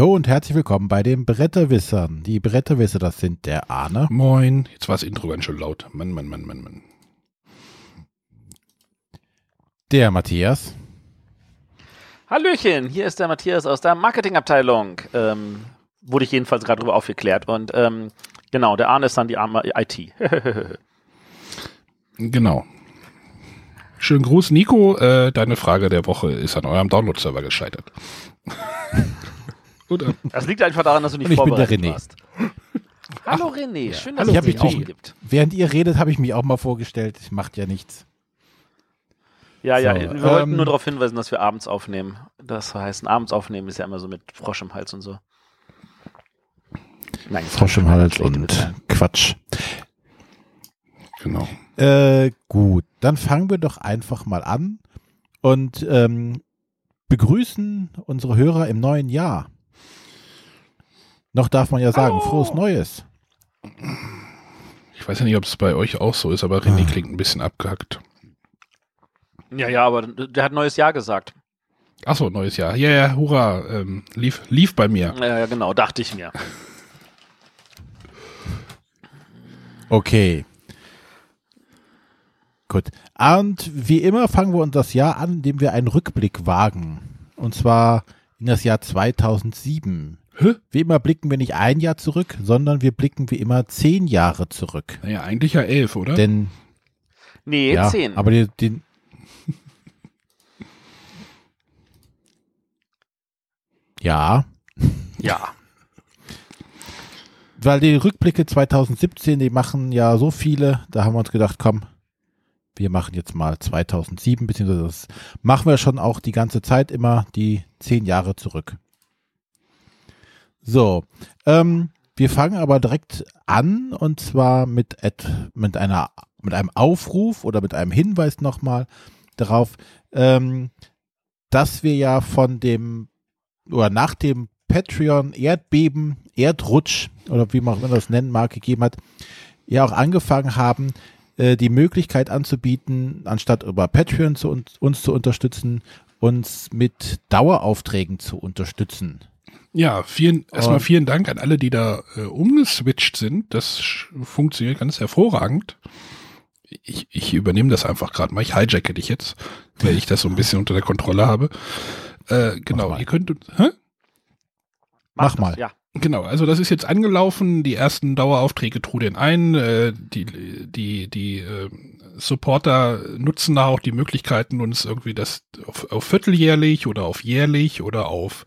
Hallo und herzlich willkommen bei den Bretterwissern. Die Bretterwisser, das sind der Arne. Moin. Jetzt war das Intro ganz schön laut. Mann, Mann, Mann, Mann, Mann. Der Matthias. Hallöchen, hier ist der Matthias aus der Marketingabteilung. Ähm, wurde ich jedenfalls gerade darüber aufgeklärt. Und ähm, genau, der Arne ist dann die arme IT. Genau. Schönen Gruß, Nico. Äh, deine Frage der Woche ist an eurem Download-Server gescheitert. Gut. Das liegt einfach daran, dass du nicht Und ich bin der vorbereitet René. warst. Hallo René, schön, dass ich es hab dich mich auch- gibt. Während ihr redet, habe ich mich auch mal vorgestellt. Macht ja nichts. Ja, ja, So, wir wollten ähm, nur darauf hinweisen, dass wir abends aufnehmen. Das heißt, ein abends aufnehmen ist ja immer so mit Frosch im Hals und so. Nein, Frosch im Hals schlechte und Witze. Quatsch. Genau. Äh, gut, dann fangen wir doch einfach mal an und ähm, begrüßen unsere Hörer im neuen Jahr. Noch darf man ja sagen, Hallo. frohes Neues. Ich weiß ja nicht, ob es bei euch auch so ist, aber René Ah. klingt ein bisschen abgehackt. Ja, ja, aber der hat neues Jahr gesagt. Achso, neues Jahr. Ja, ja, hurra. Ähm, lief, lief bei mir. Ja, ja, genau, dachte ich mir. Okay. Gut. Und wie immer fangen wir uns das Jahr an, indem wir einen Rückblick wagen. Und zwar in das Jahr 2007. Hä? Wie immer blicken wir nicht ein Jahr zurück, sondern wir blicken wie immer zehn Jahre zurück. Naja, eigentlich ja elf, oder? Denn Nee, ja, zehn. aber die, die ja, ja. weil die Rückblicke 2017, die machen ja so viele, da haben wir uns gedacht, komm, wir machen jetzt mal 2007, beziehungsweise das machen wir schon auch die ganze Zeit immer die zehn Jahre zurück. So, ähm, wir fangen aber direkt an und zwar mit, et, mit einer, mit einem Aufruf oder mit einem Hinweis nochmal darauf, ähm, dass wir ja von dem oder nach dem Patreon Erdbeben, Erdrutsch oder wie man das nennen mag, gegeben hat, ja auch angefangen haben, äh, die Möglichkeit anzubieten, anstatt über Patreon zu uns, uns zu unterstützen, uns mit Daueraufträgen zu unterstützen. Ja, vielen, erstmal vielen Dank an alle, die da äh, umgeswitcht sind. Das funktioniert ganz hervorragend. Ich, ich übernehme das einfach gerade mal. Ich hijacke dich jetzt, weil ich das so ein bisschen unter der Kontrolle habe. Äh, genau, ihr könnt, hä? Mach das, mal. Ja. Genau, also das ist jetzt angelaufen. Die ersten Daueraufträge trudeln ein. Äh, die die, die äh, Supporter nutzen da auch die Möglichkeiten, uns irgendwie das auf, auf vierteljährlich oder auf jährlich oder auf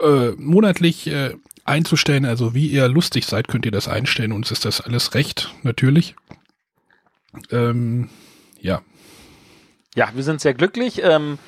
äh, monatlich äh, einzustellen. Also wie ihr lustig seid, könnt ihr das einstellen. Uns ist das alles recht, natürlich. Ähm, ja, ja, wir sind sehr glücklich. Ähm,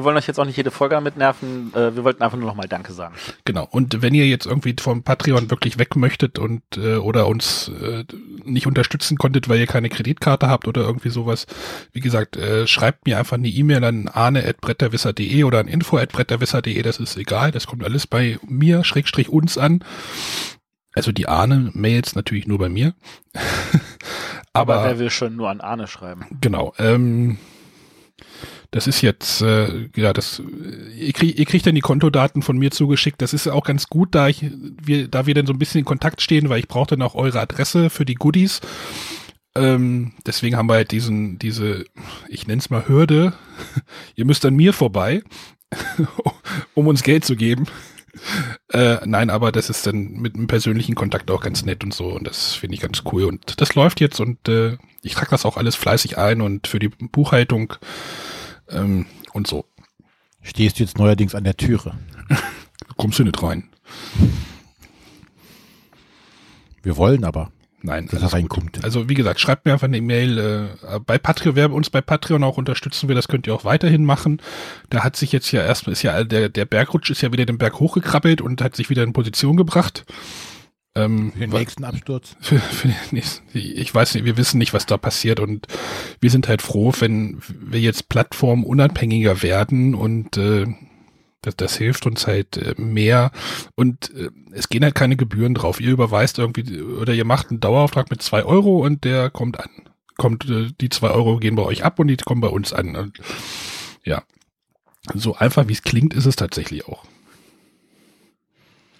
wir wollen euch jetzt auch nicht jede Folge damit nerven. Äh, wir wollten einfach nur noch mal Danke sagen. Genau. Und wenn ihr jetzt irgendwie vom Patreon wirklich weg möchtet und äh, oder uns äh, nicht unterstützen konntet, weil ihr keine Kreditkarte habt oder irgendwie sowas, wie gesagt, äh, schreibt mir einfach eine E-Mail an arne.bretterwisser.de oder an info.bretterwisser.de, das ist egal, das kommt alles bei mir, Schrägstrich uns an. Also die Arne-Mails natürlich nur bei mir. Aber, Aber, wer will schon nur an Arne schreiben? genau, ähm, das ist jetzt, äh, ja, das, äh, ihr, krieg, ihr kriegt dann die Kontodaten von mir zugeschickt. Das ist auch ganz gut, da ich, wir, da wir dann so ein bisschen in Kontakt stehen, weil ich brauche dann auch eure Adresse für die Goodies. Ähm, deswegen haben wir halt diesen, diese, ich nenne es mal Hürde. ihr müsst an mir vorbei, um uns Geld zu geben. Äh, nein, aber das ist dann mit einem persönlichen Kontakt auch ganz nett und so und das finde ich ganz cool und das läuft jetzt und äh, ich trage das auch alles fleißig ein und für die Buchhaltung ähm, und so. Stehst du jetzt neuerdings an der Türe? Kommst du nicht rein? Wir wollen aber. Nein, Dass er reinkommt. gut. Also wie gesagt, schreibt mir einfach eine E-Mail. Äh, bei Patreon, wer uns bei Patreon auch unterstützen will, das könnt ihr auch weiterhin machen. Da hat sich jetzt ja erstmal, ist ja der, der Bergrutsch ist ja wieder den Berg hochgekrabbelt und hat sich wieder in Position gebracht. Ähm, Für den nächsten Absturz. für, für den nächsten, ich weiß nicht, wir wissen nicht, was da passiert und wir sind halt froh, wenn wir jetzt plattformunabhängiger werden und äh, das, das hilft uns halt äh, mehr und äh, es gehen halt keine Gebühren drauf. Ihr überweist irgendwie oder ihr macht einen Dauerauftrag mit zwei Euro und der kommt an. Kommt, äh, die zwei Euro gehen bei euch ab und die kommen bei uns an. Und, ja. So einfach wie es klingt, ist es tatsächlich auch.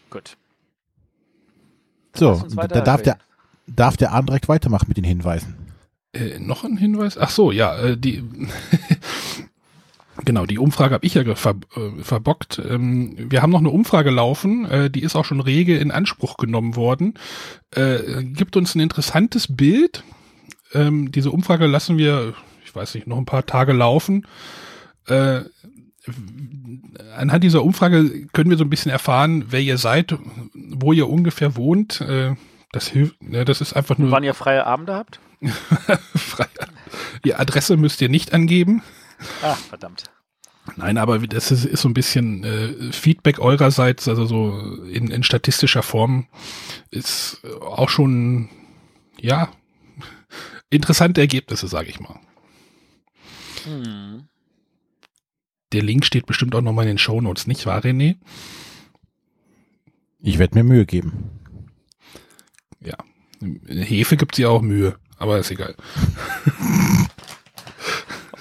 Gut. So, da darf der, darf der Arn direkt weitermachen mit den Hinweisen. Äh, noch ein Hinweis? Ach so, ja, äh, die genau, die Umfrage habe ich ja ver, äh, verbockt. Ähm, wir haben noch eine Umfrage laufen, äh, die ist auch schon rege in Anspruch genommen worden. Äh, gibt uns ein interessantes Bild. Ähm, diese Umfrage lassen wir, ich weiß nicht, noch ein paar Tage laufen. Anhand dieser Umfrage können wir so ein bisschen erfahren, wer ihr seid, wo ihr ungefähr wohnt. Äh, das hilft, ne, das ist einfach nur. Wann ihr freie Abende habt? Freie. Die Adresse müsst ihr nicht angeben. Ah, verdammt. Nein, aber das ist, ist so ein bisschen äh, Feedback eurerseits, also so in, in statistischer Form ist auch schon, ja, interessante Ergebnisse, sage ich mal. Hm. Der Link steht bestimmt auch nochmal in den Shownotes, nicht wahr, René? Ich werde mir Mühe geben. Ja. Hefe gibt sie auch Mühe, aber ist egal.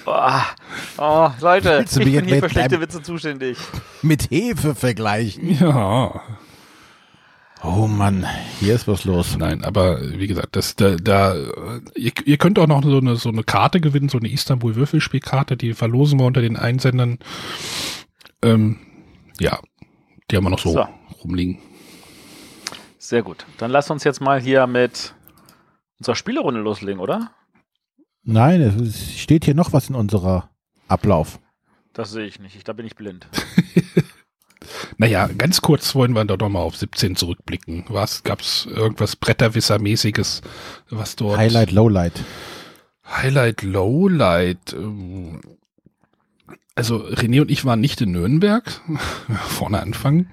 Oh, oh, Leute, ich bin hier für mit schlechte Witze zuständig. Mit Hefe vergleichen. Ja. Oh Mann, hier ist was los. Nein, aber wie gesagt, das da, da ihr, ihr könnt auch noch so eine so eine Karte gewinnen, so eine Istanbul Würfelspielkarte, die verlosen wir unter den Einsendern. Ähm, ja, die haben wir noch so, So. rumliegen. Sehr gut. Dann lass uns jetzt mal hier mit unserer Spielerunde loslegen, oder? Nein, es steht hier noch was in unserer Ablauf. Das sehe ich nicht. Ich, da bin ich blind. Naja, ganz kurz wollen wir doch noch mal auf 17 zurückblicken. Was gab's irgendwas Bretterwisser-mäßiges, was dort Highlight, Lowlight. Highlight, Lowlight. ähm, Also René und ich waren nicht in Nürnberg. Vorne anfangen.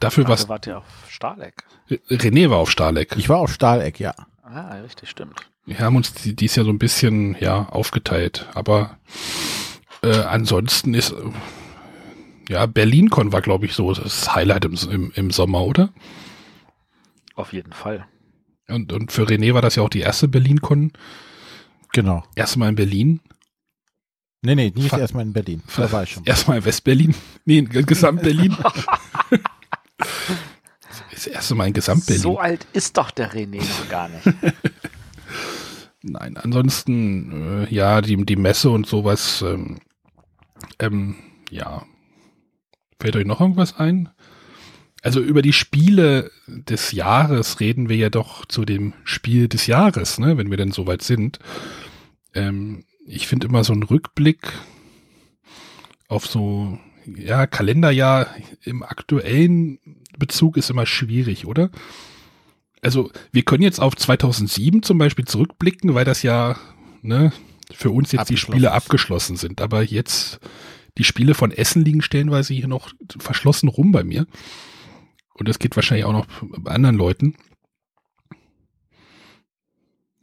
Dafür Ach, was da wart ihr auf Stahleck. René war auf Stahleck. Ich war auf Stahleck, ja. Ah, richtig, stimmt. Wir haben uns die- dies Jahr so ein bisschen ja aufgeteilt, aber äh, ansonsten ist ja BerlinCon war glaube ich so das Highlight im, im, im Sommer, oder? Auf jeden Fall. Und, und für René war das ja auch die erste BerlinCon, Genau. erstmal in Berlin, Nee, nee, nicht erstmal in Berlin. Da war ich schon. erstmal in Westberlin, nee, in Gesamt-Berlin. das erste Mal in Gesamt-Berlin. So alt ist doch der René noch gar nicht. Nein, ansonsten, äh, ja, die, die Messe und sowas, ähm, ähm, ja. Fällt euch noch irgendwas ein? Also über die Spiele des Jahres reden wir ja doch zu dem Spiel des Jahres, ne, wenn wir denn soweit sind. Ähm, ich finde immer so ein Rückblick auf so, ja, Kalenderjahr im aktuellen Bezug ist immer schwierig, oder? also wir können jetzt auf 2007 zum Beispiel zurückblicken, weil das ja ne, für uns jetzt die Spiele abgeschlossen sind. Aber jetzt die Spiele von Essen liegen stellenweise hier noch verschlossen rum bei mir. Und das geht wahrscheinlich auch noch bei anderen Leuten.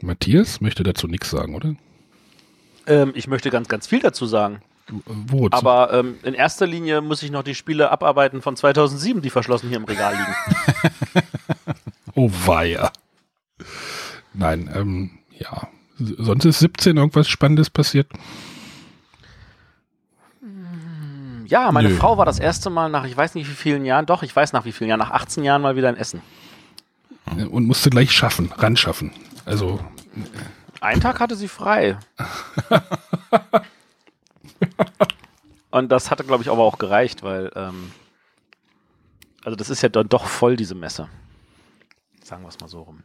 Matthias möchte dazu nichts sagen, oder? ähm, ich möchte ganz, ganz viel dazu sagen. Äh, Wo? Aber ähm, in erster Linie muss ich noch die Spiele abarbeiten von 2007, die verschlossen hier im Regal liegen. oh weia. Nein, ähm, ja. Sonst ist 17 irgendwas Spannendes passiert. Ja, meine Nö. Frau war das erste Mal nach, ich weiß nicht wie vielen Jahren, doch, ich weiß nach wie vielen Jahren, nach 18 Jahren mal wieder in Essen. Und musste gleich schaffen, ran schaffen. Also, Einen Tag hatte sie frei. Und das hatte, glaube ich, aber auch gereicht, weil, ähm, also das ist ja dann doch voll, diese Messe. Sagen wir es mal so rum.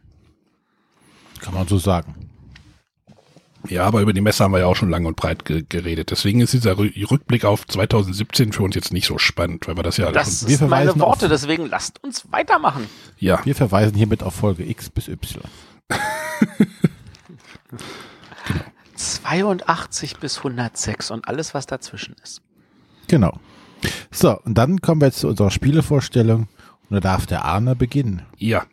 Kann man so sagen. Ja, aber über die Messe haben wir ja auch schon lang und breit ge geredet. Deswegen ist dieser Rü- Rückblick auf 2017 für uns jetzt nicht so spannend, weil wir das ja Das schon, wir ist meine Worte, deswegen lasst uns weitermachen. ja, Wir verweisen hiermit auf Folge X bis Y. 82 bis 106 und alles, was dazwischen ist. Genau. So, und dann kommen wir jetzt zu unserer Spielevorstellung. Und da darf der Arne beginnen. ja.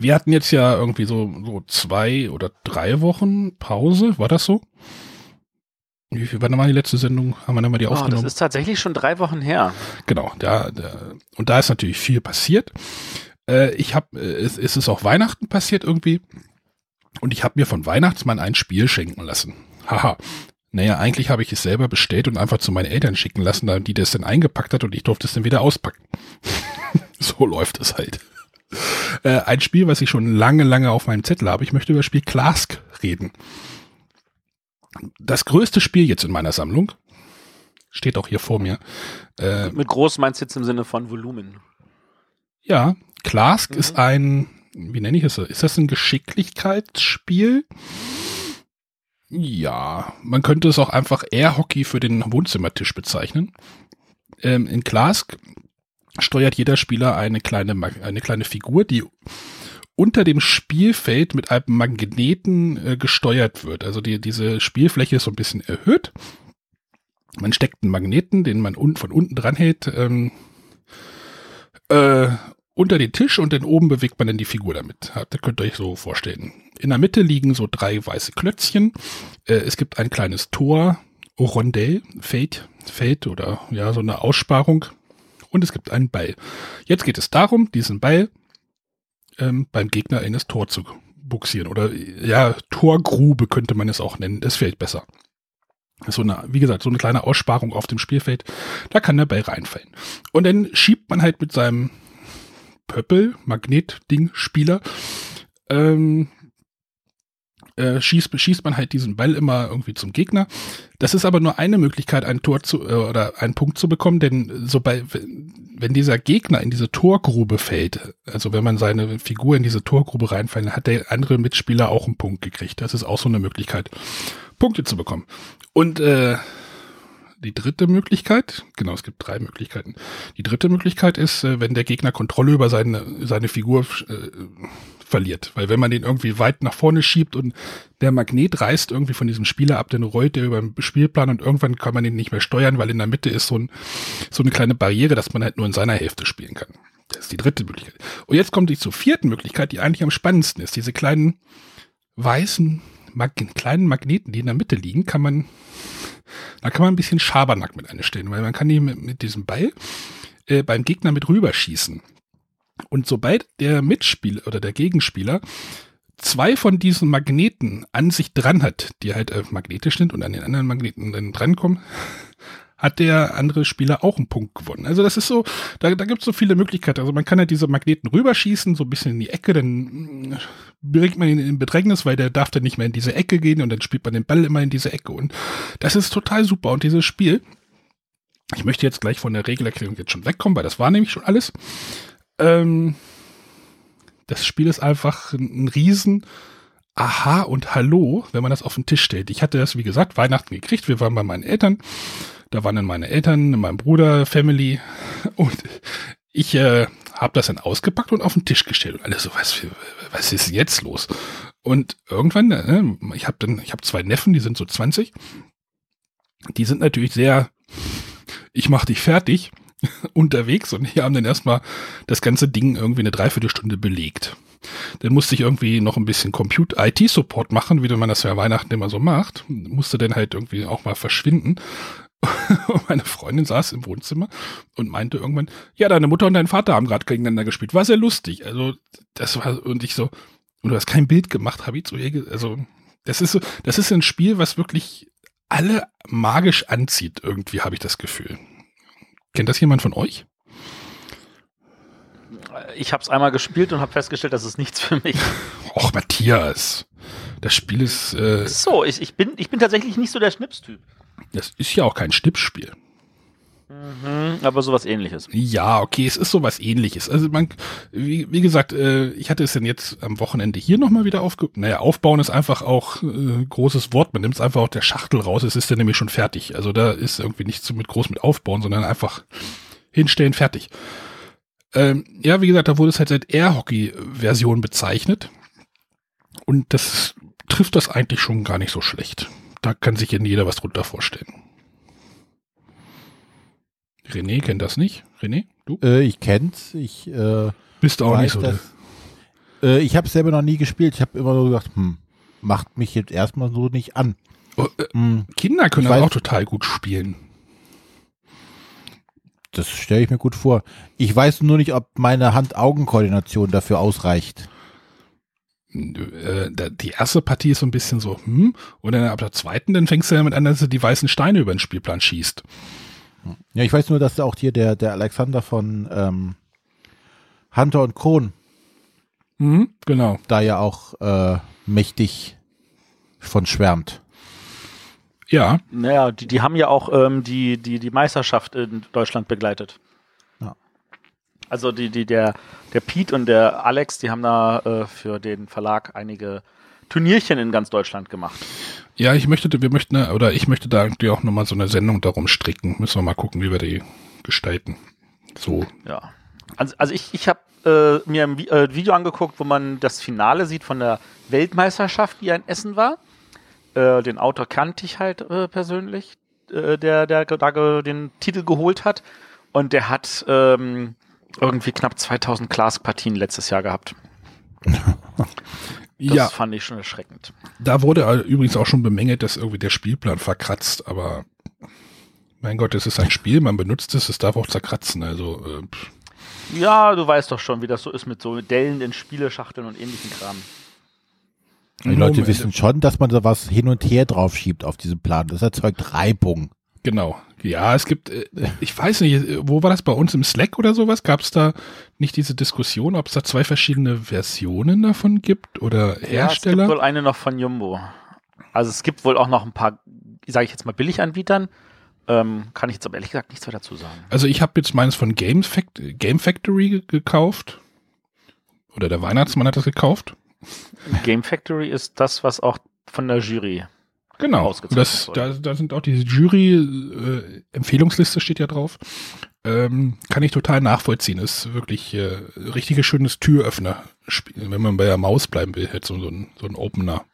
Wir hatten jetzt ja irgendwie so, so zwei oder drei Wochen Pause, war das so? Wie viel war denn mal die letzte Sendung? Haben wir dann mal die Oh, das aufgenommen? ist tatsächlich schon drei Wochen her. Genau, da, da und da ist natürlich viel passiert. Äh, ich habe, äh, es, es ist auch Weihnachten passiert irgendwie und ich habe mir von Weihnachtsmann ein Spiel schenken lassen. Haha. Naja, eigentlich habe ich es selber bestellt und einfach zu meinen Eltern schicken lassen, die das dann eingepackt hat und ich durfte es dann wieder auspacken. so läuft es halt. Äh, ein Spiel, was ich schon lange, lange auf meinem Zettel habe. Ich möchte über das Spiel Clask reden. Das größte Spiel jetzt in meiner Sammlung steht auch hier vor mir. Äh, Mit groß meinst du jetzt im Sinne von Volumen? Ja, Clask mhm. ist ein, wie nenne ich es? Ist das ein Geschicklichkeitsspiel? Ja, man könnte es auch einfach Air-Hockey für den Wohnzimmertisch bezeichnen. Ähm, in Clask steuert jeder Spieler eine kleine, eine kleine Figur, die unter dem Spielfeld mit einem Magneten äh, gesteuert wird. Also die, diese Spielfläche ist so ein bisschen erhöht. Man steckt einen Magneten, den man un von unten dran hält, ähm, äh, unter den Tisch und dann oben bewegt man dann die Figur damit. Das könnt ihr euch so vorstellen. In der Mitte liegen so drei weiße Klötzchen. Äh, es gibt ein kleines Tor, Rondell, Feld, Feld oder ja, so eine Aussparung. Und es gibt einen Ball. Jetzt geht es darum, diesen Ball ähm, beim Gegner in das Tor zu buxieren. Oder ja, Torgrube könnte man es auch nennen. Das fällt besser. So eine, wie gesagt, so eine kleine Aussparung auf dem Spielfeld. Da kann der Ball reinfallen. Und dann schiebt man halt mit seinem Pöppel, Magnet-Ding-Spieler, ähm, äh, schießt, schießt man halt diesen Ball immer irgendwie zum Gegner. Das ist aber nur eine Möglichkeit, ein Tor zu äh, oder einen Punkt zu bekommen, denn sobald wenn dieser Gegner in diese Torgrube fällt, also wenn man seine Figur in diese Torgrube reinfällt, hat der andere Mitspieler auch einen Punkt gekriegt. Das ist auch so eine Möglichkeit, Punkte zu bekommen. Und äh, die dritte Möglichkeit, genau, es gibt drei Möglichkeiten. Die dritte Möglichkeit ist, äh, wenn der Gegner Kontrolle über seine, seine Figur äh, verliert. Weil wenn man den irgendwie weit nach vorne schiebt und der Magnet reißt irgendwie von diesem Spieler ab, dann rollt der über den Spielplan und irgendwann kann man ihn nicht mehr steuern, weil in der Mitte ist so, ein, so eine kleine Barriere, dass man halt nur in seiner Hälfte spielen kann. Das ist die dritte Möglichkeit. Und jetzt kommt die zur vierten Möglichkeit, die eigentlich am spannendsten ist. Diese kleinen weißen, mag kleinen Magneten, die in der Mitte liegen, kann man da kann man ein bisschen Schabernack mit einstellen, weil man kann die mit, mit diesem Ball äh, beim Gegner mit rüberschießen. Und sobald der Mitspieler oder der Gegenspieler zwei von diesen Magneten an sich dran hat, die halt äh, magnetisch sind und an den anderen Magneten dann drankommen, hat der andere Spieler auch einen Punkt gewonnen. Also das ist so, da, da gibt es so viele Möglichkeiten. Also man kann halt diese Magneten rüberschießen, so ein bisschen in die Ecke, dann äh, bringt man ihn in Bedrängnis, weil der darf dann nicht mehr in diese Ecke gehen und dann spielt man den Ball immer in diese Ecke. Und das ist total super. Und dieses Spiel, ich möchte jetzt gleich von der Regelerklärung jetzt schon wegkommen, weil das war nämlich schon alles. Ähm, das Spiel ist einfach ein, riesen Aha und Hallo, wenn man das auf den Tisch stellt. Ich hatte das, wie gesagt, Weihnachten gekriegt. Wir waren bei meinen Eltern da waren dann meine Eltern, mein Bruder, Family und ich äh, habe das dann ausgepackt und auf den Tisch gestellt und alle so, was, was ist jetzt los? Und irgendwann, äh, ich habe dann, ich habe zwei Neffen, die sind so 20, die sind natürlich sehr, ich mach dich fertig unterwegs und die haben dann erstmal das ganze Ding irgendwie eine Dreiviertelstunde belegt. Dann musste ich irgendwie noch ein bisschen Computer IT-Support machen, wie man das ja Weihnachten immer so macht. Musste dann halt irgendwie auch mal verschwinden. Und meine Freundin saß im Wohnzimmer und meinte irgendwann, ja, deine Mutter und dein Vater haben gerade gegeneinander gespielt. War sehr lustig. Also, das war, und ich so, und du hast kein Bild gemacht, habe ich zu ihr, also, das ist so, das ist ein Spiel, was wirklich alle magisch anzieht, irgendwie, habe ich das Gefühl. Kennt das jemand von euch? Ich habe es einmal gespielt und habe festgestellt, das ist nichts für mich. Och, Matthias. Das Spiel ist. Äh, so, ich, ich, bin, ich bin tatsächlich nicht so der Schnipstyp. Das ist ja auch kein Schnippspiel. Mhm, aber sowas ähnliches. Ja, okay, es ist sowas ähnliches. Also man, wie, wie gesagt, äh, ich hatte es denn jetzt am Wochenende hier nochmal wieder aufge... Naja, aufbauen ist einfach auch äh, großes Wort. Man nimmt es einfach aus der Schachtel raus, es ist dann nämlich schon fertig. Also da ist irgendwie nichts so mit groß mit aufbauen, sondern einfach hinstellen, fertig. Ähm, ja, wie gesagt, da wurde es halt seit Air-Hockey-Version bezeichnet. Und das trifft das eigentlich schon gar nicht so schlecht da kann sich ja jeder was drunter vorstellen. René kennt das nicht. René, du? Äh, ich kenn's. Ich äh, bist auch nicht so. Dass, äh, ich habe selber noch nie gespielt. Ich habe immer nur gedacht, hm, macht mich jetzt erstmal so nicht an. Oh, äh, hm, Kinder können das auch total gut spielen. Das stelle ich mir gut vor. Ich weiß nur nicht, ob meine Hand-Augen-Koordination dafür ausreicht. Äh, die erste Partie ist so ein bisschen so, hm, und dann ab der zweiten, dann fängst du damit an, dass du die weißen Steine über den Spielplan schießt. Ja, ich weiß nur, dass auch hier der, der Alexander von, ähm, Hunter und Kron Mhm, genau. da ja auch äh, mächtig von schwärmt. Ja, Naja, die, die haben ja auch ähm, die, die, die Meisterschaft in Deutschland begleitet. Ja. Also die, die, der, der Pete und der Alex, die haben da äh, für den Verlag einige Turnierchen in ganz Deutschland gemacht. Ja, ich möchte, wir möchten, oder ich möchte da irgendwie auch nochmal so eine Sendung darum stricken. Müssen wir mal gucken, wie wir die gestalten. So. Ja. Also, also ich, ich habe äh, mir ein Vi- äh, Video angeguckt, wo man das Finale sieht von der Weltmeisterschaft, die ja in Essen war. Äh, den Autor kannte ich halt äh, persönlich, äh, der, der da ge- den Titel geholt hat. Und der hat ähm, irgendwie knapp 2000 Clask-Partien letztes Jahr gehabt. Das ja, fand ich schon erschreckend. da wurde übrigens auch schon bemängelt, dass irgendwie der Spielplan verkratzt, aber mein Gott, es ist ein Spiel, man benutzt es, es darf auch zerkratzen, also äh. Ja, du weißt doch schon, wie das so ist mit so Dellen in Spieleschachteln und ähnlichen Kram. Die Leute Moment. wissen schon, dass man sowas hin und her drauf schiebt auf diesem Plan. Das erzeugt Reibung. Genau. Ja, es gibt, äh, ich weiß nicht, wo war das bei uns im Slack oder sowas? Gab es da nicht diese Diskussion, ob es da zwei verschiedene Versionen davon gibt oder Ja, es gibt Hersteller? wohl eine noch von Jumbo. Also es gibt wohl auch noch ein paar, sage ich jetzt mal, Billiganbietern. Ähm, kann ich jetzt aber ehrlich gesagt nichts mehr dazu sagen. also ich habe jetzt meines von Game, Fact Game Factory ge- gekauft. Oder der Weihnachtsmann hat das gekauft. Game Factory ist das, was auch von der Jury. Genau. Das, da, da sind auch diese Jury-Empfehlungsliste steht ja drauf. Ähm, kann ich total nachvollziehen. Ist wirklich äh, richtiges schönes Türöffner. Wenn man bei der Maus bleiben will, halt so, so, ein, so ein Opener.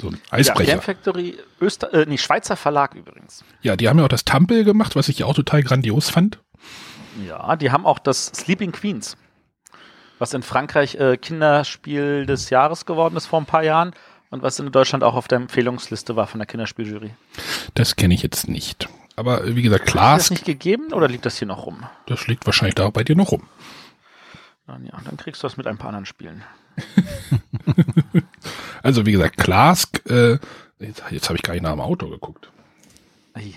So ein Ja, Eisbrecher. Game Factory, Öster äh, nee, Schweizer Verlag übrigens. Ja, die haben ja auch das Tampel gemacht, was ich auch total grandios fand. Ja, die haben auch das Sleeping Queens, was in Frankreich äh, Kinderspiel des Jahres geworden ist vor ein paar Jahren und was in Deutschland auch auf der Empfehlungsliste war von der Kinderspieljury. Das kenne ich jetzt nicht. Aber äh, wie gesagt, Hat das Klaas, nicht gegeben oder liegt das hier noch rum? das liegt wahrscheinlich da bei dir noch rum. Dann, ja, dann kriegst du das mit ein paar anderen Spielen. Also wie gesagt, Klaas, äh, jetzt, jetzt habe ich gar nicht nach dem Auto geguckt. Eieiei.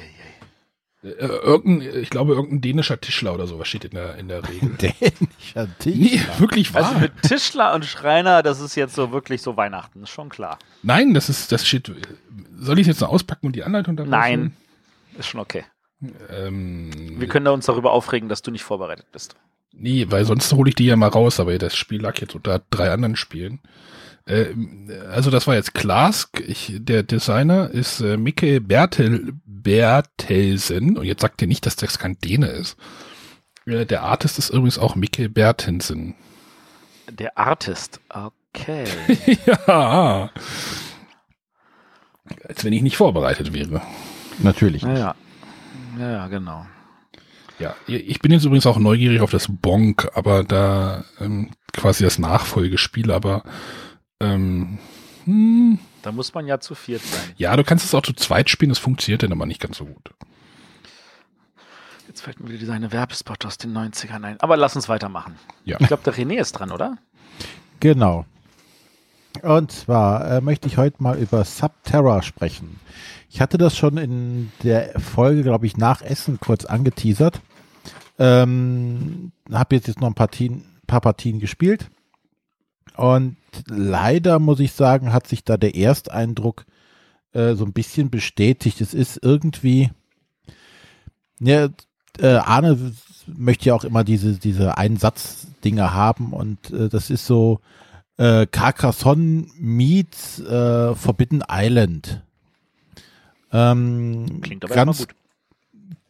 Äh, irgendein, ich glaube, irgendein dänischer Tischler oder sowas steht in der, in der Regel. Dänischer Nee, Tischler. wirklich wahr. Also mit Tischler und Schreiner, das ist jetzt so wirklich so Weihnachten, ist schon klar. Nein, das ist, das steht. Soll ich jetzt noch auspacken und die Anleitung daraus Nein, ist schon okay. Ähm, Wir können da uns darüber aufregen, dass du nicht vorbereitet bist. nee, weil sonst hole ich die ja mal raus, aber das Spiel lag jetzt unter drei anderen Spielen. Äh, also das war jetzt Klaas. Ich, der Designer ist äh, Micke Bertel, Bertelsen. Und jetzt sagt ihr nicht, dass das kein Däne ist. Äh, der Artist ist übrigens auch Micke Bertensen. Der Artist, okay. ja. Als wenn ich nicht vorbereitet wäre. Natürlich. Ja, ja. Ja, ja, genau. Ja, ich bin jetzt übrigens auch neugierig auf das Bonk, aber da ähm, quasi das Nachfolgespiel, aber ähm, hm, Da muss man ja zu viert sein. ja, du kannst es auch zu zweit spielen, das funktioniert dann aber nicht ganz so gut. Jetzt fällt mir wieder dieser eine Werbespot aus den 90ern ein. Aber lass uns weitermachen. Ja. Ich glaube, der René ist dran, oder? Genau. Und zwar äh, möchte ich heute mal über Subterra sprechen. Ich hatte das schon in der Folge, glaube ich, nach Essen kurz angeteasert. Ähm, habe jetzt, jetzt noch ein paar, Partien, paar Partien gespielt. Und leider muss ich sagen, hat sich da der Ersteindruck äh, so ein bisschen bestätigt. Es ist irgendwie, ja, äh, Arne möchte ja auch immer diese, diese Einsatz-Dinge haben und äh, das ist so äh, Carcassonne meets äh, Forbidden Island. Ähm, Klingt aber ganz, gut.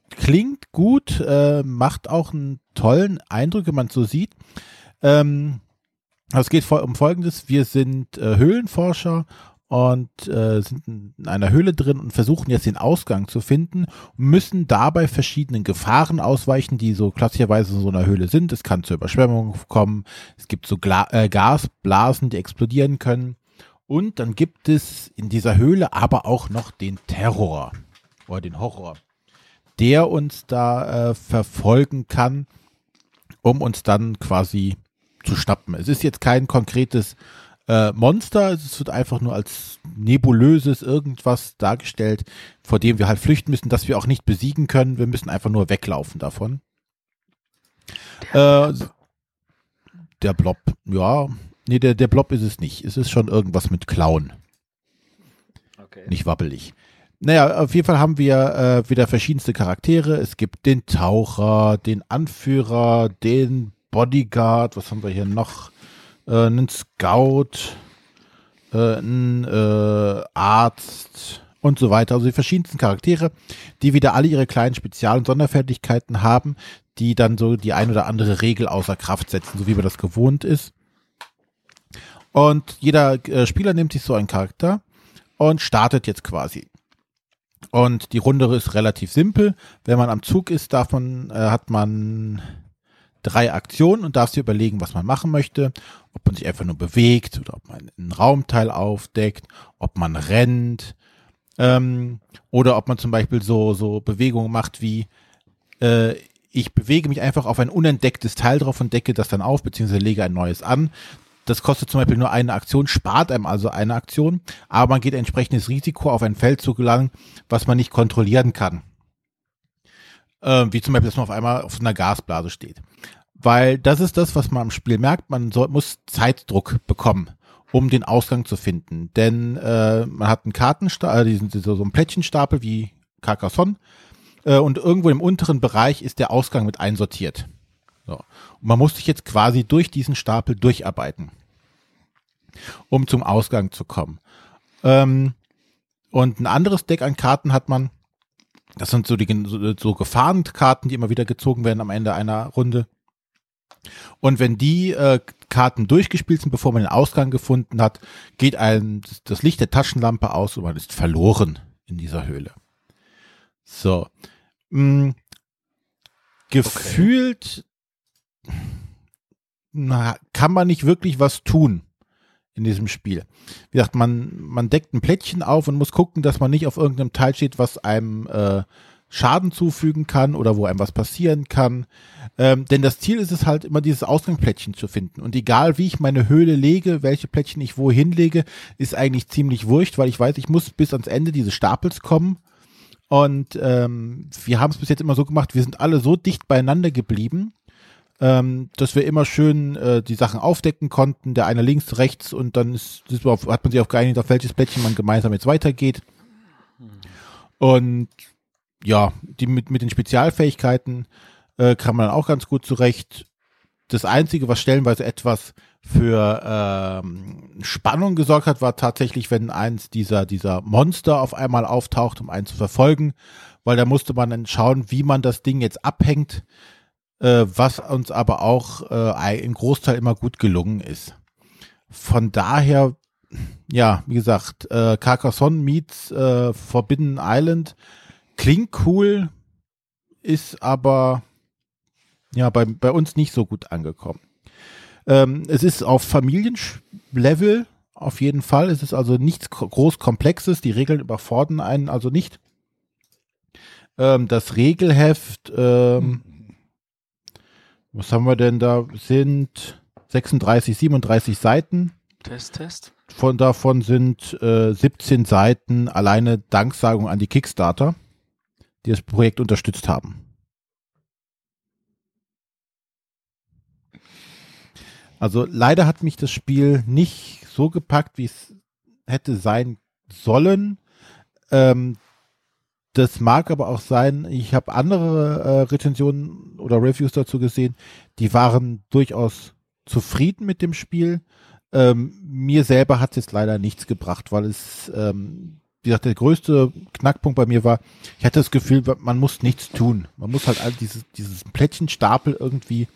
klingt gut, äh, macht auch einen tollen Eindruck, wenn man es so sieht. Ähm, es geht um Folgendes. Wir sind äh, Höhlenforscher und äh, sind in einer Höhle drin und versuchen jetzt den Ausgang zu finden, müssen dabei verschiedenen Gefahren ausweichen, die so klassischerweise in so einer Höhle sind. Es kann zur Überschwemmung kommen, es gibt so Gla äh, Gasblasen, die explodieren können. Und dann gibt es in dieser Höhle aber auch noch den Terror oder den Horror, der uns da äh, verfolgen kann, um uns dann quasi zu schnappen. Es ist jetzt kein konkretes äh, Monster, es wird einfach nur als nebulöses irgendwas dargestellt, vor dem wir halt flüchten müssen, das wir auch nicht besiegen können. Wir müssen einfach nur weglaufen davon. Äh, der Blob, ja, nee, der, der Blob ist es nicht. Es ist schon irgendwas mit Klauen. Okay. Nicht wabbelig. Naja, auf jeden Fall haben wir äh, wieder verschiedenste Charaktere. Es gibt den Taucher, den Anführer, den Bodyguard, was haben wir hier noch? Äh, einen Scout, äh, einen äh, Arzt und so weiter. Also die verschiedensten Charaktere, die wieder alle ihre kleinen Spezial- und Sonderfertigkeiten haben, die dann so die ein oder andere Regel außer Kraft setzen, so wie man das gewohnt ist. Und jeder äh, Spieler nimmt sich so einen Charakter und startet jetzt quasi. Und die Runde ist relativ simpel. Wenn man am Zug ist, man, äh, hat man drei Aktionen und darf sich überlegen, was man machen möchte. Ob man sich einfach nur bewegt oder ob man einen Raumteil aufdeckt, ob man rennt ähm, oder ob man zum Beispiel so, so Bewegungen macht wie äh, ich bewege mich einfach auf ein unentdecktes Teil drauf und decke das dann auf, beziehungsweise lege ein neues an. Das kostet zum Beispiel nur eine Aktion, spart einem also eine Aktion, aber man geht entsprechendes Risiko auf ein Feld zu gelangen, was man nicht kontrollieren kann. Ähm, wie zum Beispiel, dass man auf einmal auf einer Gasblase steht. Weil das ist das, was man im Spiel merkt, man soll, muss Zeitdruck bekommen, um den Ausgang zu finden. Denn äh, man hat einen Kartenstapel, äh, diesen, so einen Plättchenstapel wie Carcassonne äh, und irgendwo im unteren Bereich ist der Ausgang mit einsortiert. So. Und man muss sich jetzt quasi durch diesen Stapel durcharbeiten, um zum Ausgang zu kommen. Ähm, und ein anderes Deck an Karten hat man, das sind so die so, so Gefahrenkarten, die immer wieder gezogen werden am Ende einer Runde. Und wenn die äh, Karten durchgespielt sind, bevor man den Ausgang gefunden hat, geht einem das Licht der Taschenlampe aus und man ist verloren in dieser Höhle. So. Mh, gefühlt na, kann man nicht wirklich was tun in diesem Spiel. Wie gesagt, man, man deckt ein Plättchen auf und muss gucken, dass man nicht auf irgendeinem Teil steht, was einem äh, Schaden zufügen kann oder wo einem was passieren kann. Ähm, denn das Ziel ist es halt immer, dieses Ausgangsplättchen zu finden. Und egal wie ich meine Höhle lege, welche Plättchen ich wohin lege, ist eigentlich ziemlich wurscht, weil ich weiß, ich muss bis ans Ende dieses Stapels kommen. Und ähm, wir haben es bis jetzt immer so gemacht, wir sind alle so dicht beieinander geblieben, ähm, dass wir immer schön äh, die Sachen aufdecken konnten, der eine links, rechts und dann ist, ist hat man sich auf geeinigt, auf welches Plättchen man gemeinsam jetzt weitergeht. Und ja, die mit, mit den Spezialfähigkeiten äh, kam man auch ganz gut zurecht. Das Einzige, was stellenweise etwas für ähm, Spannung gesorgt hat, war tatsächlich, wenn eins dieser, dieser Monster auf einmal auftaucht, um einen zu verfolgen, weil da musste man dann schauen, wie man das Ding jetzt abhängt, äh, was uns aber auch äh, im Großteil immer gut gelungen ist. Von daher, ja, wie gesagt, äh, Carcassonne meets äh, Forbidden Island klingt cool, ist aber ja bei, bei uns nicht so gut angekommen. Ähm, es ist auf Familienlevel auf jeden Fall. Es ist also nichts groß Komplexes. Die Regeln überfordern einen also nicht. Ähm, das Regelheft, ähm, was haben wir denn da? Sind 36, 37 Seiten. Test, Test. Von davon sind äh, 17 Seiten alleine Danksagung an die Kickstarter, die das Projekt unterstützt haben. Also leider hat mich das Spiel nicht so gepackt, wie es hätte sein sollen. Ähm, das mag aber auch sein, ich habe andere äh, Rezensionen oder Reviews dazu gesehen, die waren durchaus zufrieden mit dem Spiel. Ähm, mir selber hat es leider nichts gebracht, weil es, ähm, wie gesagt, der größte Knackpunkt bei mir war, ich hatte das Gefühl, man muss nichts tun. Man muss halt all dieses, dieses Plättchenstapel irgendwie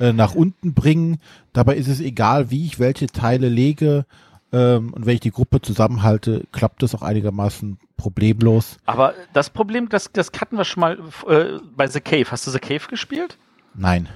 äh, nach unten bringen. Dabei ist es egal, wie ich welche Teile lege ähm, und wenn ich die Gruppe zusammenhalte, klappt das auch einigermaßen problemlos. Aber das Problem, das, das hatten wir schon mal äh, bei The Cave. Hast du The Cave gespielt? Nein.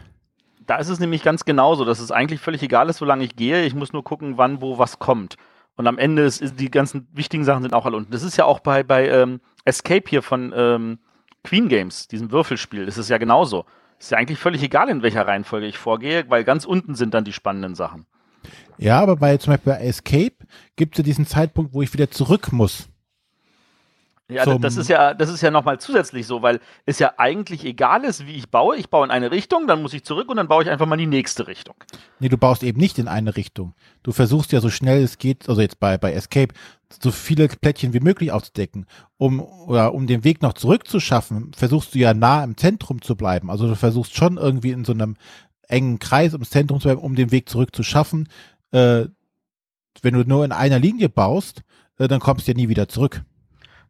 Da ist es nämlich ganz genauso, dass es eigentlich völlig egal ist, wo lange ich gehe. Ich muss nur gucken, wann, wo was kommt. Und am Ende ist, ist die ganzen wichtigen Sachen sind auch alle unten. Das ist ja auch bei, bei ähm, Escape hier von ähm, Queen Games, diesem Würfelspiel, das ist ja genauso. Ist ja eigentlich völlig egal, in welcher Reihenfolge ich vorgehe, weil ganz unten sind dann die spannenden Sachen. Ja, aber bei zum Beispiel bei Escape gibt es ja diesen Zeitpunkt, wo ich wieder zurück muss. Ja, das ist ja, das ist ja nochmal zusätzlich so, weil es ja eigentlich egal ist, wie ich baue. Ich baue in eine Richtung, dann muss ich zurück und dann baue ich einfach mal in die nächste Richtung. Nee, du baust eben nicht in eine Richtung. Du versuchst ja so schnell es geht, also jetzt bei, bei Escape, so viele Plättchen wie möglich aufzudecken. Um, oder um den Weg noch zurückzuschaffen, versuchst du ja nah im Zentrum zu bleiben. Also du versuchst schon irgendwie in so einem engen Kreis ums Zentrum zu bleiben, um den Weg zurückzuschaffen. Äh, wenn du nur in einer Linie baust, äh, dann kommst du ja nie wieder zurück.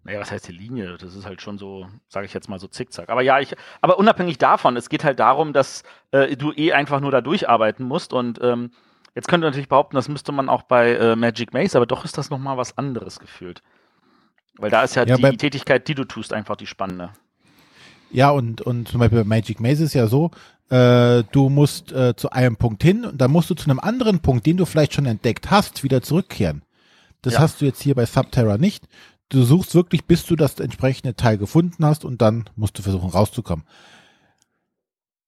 Naja, was heißt die Linie? Das ist halt schon so, sage ich jetzt mal so zickzack. Aber ja, ich, aber unabhängig davon, es geht halt darum, dass äh, du eh einfach nur da durcharbeiten musst und ähm, jetzt könnte man natürlich behaupten, das müsste man auch bei äh, Magic Maze, aber doch ist das nochmal was anderes gefühlt. Weil da ist ja, ja die Tätigkeit, die du tust, einfach die spannende. Ja, und, und zum Beispiel bei Magic Maze ist ja so, äh, du musst äh, zu einem Punkt hin und dann musst du zu einem anderen Punkt, den du vielleicht schon entdeckt hast, wieder zurückkehren. Das ja. hast du jetzt hier bei Subterra nicht du suchst wirklich, bis du das entsprechende Teil gefunden hast und dann musst du versuchen rauszukommen.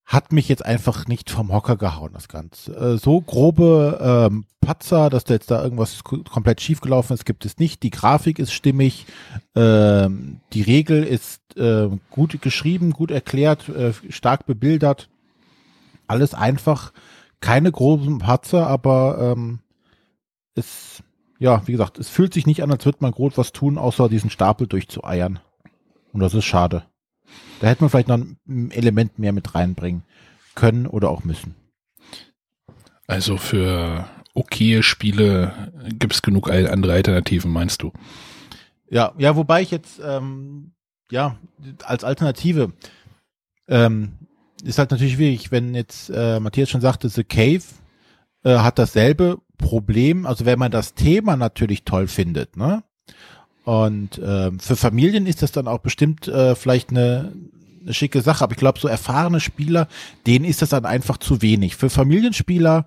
Hat mich jetzt einfach nicht vom Hocker gehauen, das Ganze. Äh, so grobe ähm, Patzer, dass da jetzt da irgendwas komplett schiefgelaufen ist, gibt es nicht. Die Grafik ist stimmig, ähm, die Regel ist äh, gut geschrieben, gut erklärt, äh, stark bebildert. Alles einfach, keine groben Patzer, aber ähm, es ja, wie gesagt, es fühlt sich nicht an, als würde man groß was tun, außer diesen Stapel durchzueiern. Und das ist schade. Da hätte man vielleicht noch ein Element mehr mit reinbringen können oder auch müssen. Also für okaye Spiele gibt es genug andere Alternativen, meinst du? Ja, ja, wobei ich jetzt, ähm, ja, als Alternative ähm, ist halt natürlich schwierig, wenn jetzt äh, Matthias schon sagte, The Cave äh, hat dasselbe Problem, also wenn man das Thema natürlich toll findet, ne? Und äh, für Familien ist das dann auch bestimmt äh, vielleicht eine, eine schicke Sache, aber ich glaube, so erfahrene Spieler, denen ist das dann einfach zu wenig. Für Familienspieler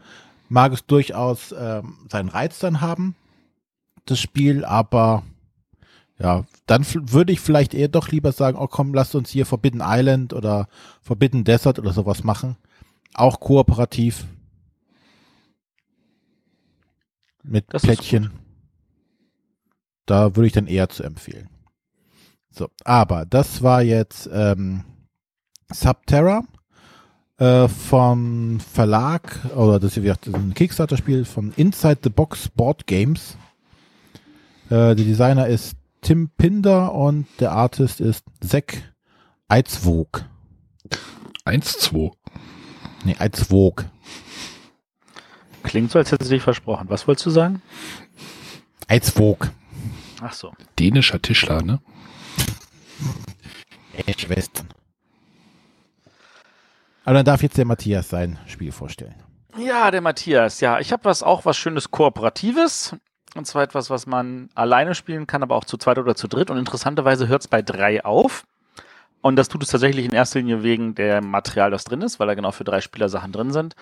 mag es durchaus äh, seinen Reiz dann haben, das Spiel, aber ja, dann würde ich vielleicht eher doch lieber sagen, oh komm, lasst uns hier Forbidden Island oder Forbidden Desert oder sowas machen. Auch kooperativ mit das Plättchen. Da würde ich dann eher zu empfehlen. So, aber das war jetzt ähm, Subterra äh, vom Verlag, oder das ist ein Kickstarter-Spiel von Inside the Box Board Games. Äh, der Designer ist Tim Pinder und der Artist ist Zack Eitzwog. 1-2. Nee, Eitzwog. Klingt so, als hätte sie dich versprochen. Was wolltest du sagen? Eitzwog. Ach so. Dänischer Tischler, ne? Echt Westen. Aber dann darf jetzt der Matthias sein Spiel vorstellen. Ja, der Matthias. Ja, ich habe was auch was schönes Kooperatives. Und zwar etwas, was man alleine spielen kann, aber auch zu zweit oder zu dritt. Und interessanterweise hört es bei drei auf. Und das tut es tatsächlich in erster Linie wegen dem Material, das drin ist, weil da genau für drei Spieler Sachen drin sind.